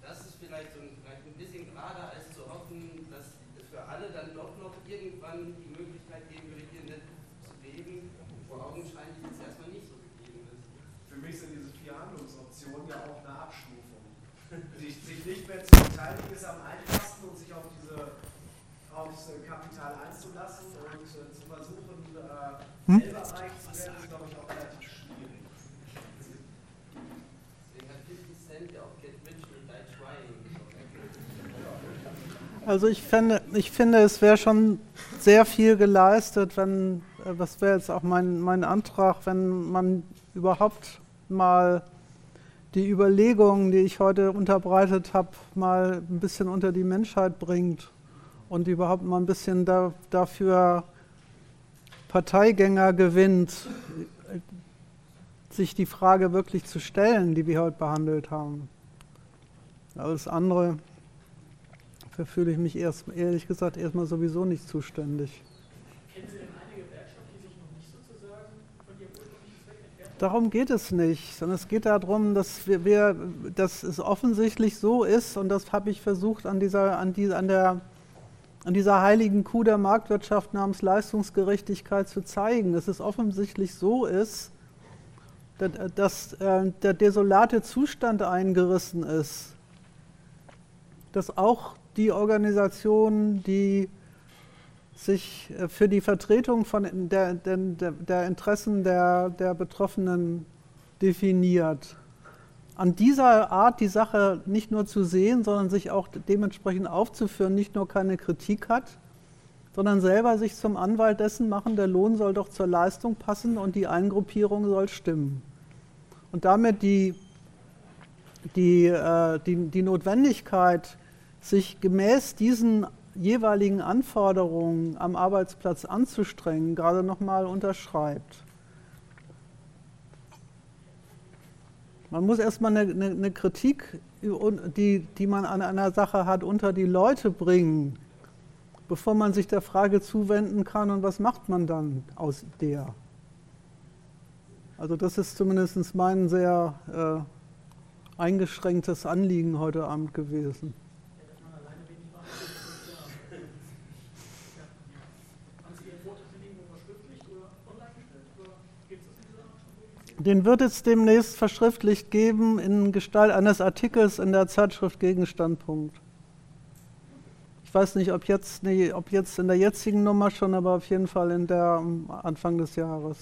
das ist vielleicht so ein ein bisschen gerader, als zu hoffen, dass es für alle dann doch noch irgendwann die Möglichkeit geben würde, hier nett zu leben, wo augenscheinlich jetzt erstmal nicht so gegeben ist. Für mich sind diese vier Handlungsoptionen ja auch eine Abstufung. sich, sich nicht mehr zu beteiligen ist am einfachsten und sich auf diese aufs Kapital einzulassen und äh, zu versuchen, äh, hm? selber reich zu werden, ist, glaube ich, auch relativ schwierig. Deswegen hat 50 Cent ja auch Get Rich or Die Trying also ich finde, ich finde es wäre schon sehr viel geleistet, wenn, äh, das wäre jetzt auch mein, mein Antrag, wenn man überhaupt mal die Überlegungen, die ich heute unterbreitet habe, mal ein bisschen unter die Menschheit bringt und überhaupt mal ein bisschen da, dafür Parteigänger gewinnt, sich die Frage wirklich zu stellen, die wir heute behandelt haben. Alles andere, dafür fühle ich mich erst, ehrlich gesagt erstmal sowieso nicht zuständig. Kennen Sie denn eine Gewerkschaft, die sich noch nicht sozusagen von ihrem Zweck entfernt Darum geht es nicht, sondern es geht darum, dass, wir, wir, dass es offensichtlich so ist, und das habe ich versucht an, dieser, an, die, an, der, an dieser heiligen Kuh der Marktwirtschaft namens Leistungsgerechtigkeit zu zeigen, dass es offensichtlich so ist, dass äh, der desolate Zustand eingerissen ist, dass auch die Organisationen, die sich äh, für die Vertretung von der, der, der Interessen der, der Betroffenen definiert, an dieser Art die Sache nicht nur zu sehen, sondern sich auch dementsprechend aufzuführen, nicht nur keine Kritik hat, sondern selber sich zum Anwalt dessen machen, der Lohn soll doch zur Leistung passen und die Eingruppierung soll stimmen. Und damit die, die, äh, die, die Notwendigkeit, sich gemäß diesen jeweiligen Anforderungen am Arbeitsplatz anzustrengen, gerade nochmal unterschreibt. Man muss erstmal eine, eine, eine Kritik, die, die man an einer Sache hat, unter die Leute bringen, bevor man sich der Frage zuwenden kann, und was macht man dann aus der? Also das ist zumindest mein sehr äh, eingeschränktes Anliegen heute Abend gewesen. Den wird es demnächst verschriftlicht geben in Gestalt eines Artikels in der Zeitschrift Gegenstandpunkt weiß nicht, ob jetzt, nee, ob jetzt in der jetzigen Nummer schon, aber auf jeden Fall in der Anfang des Jahres.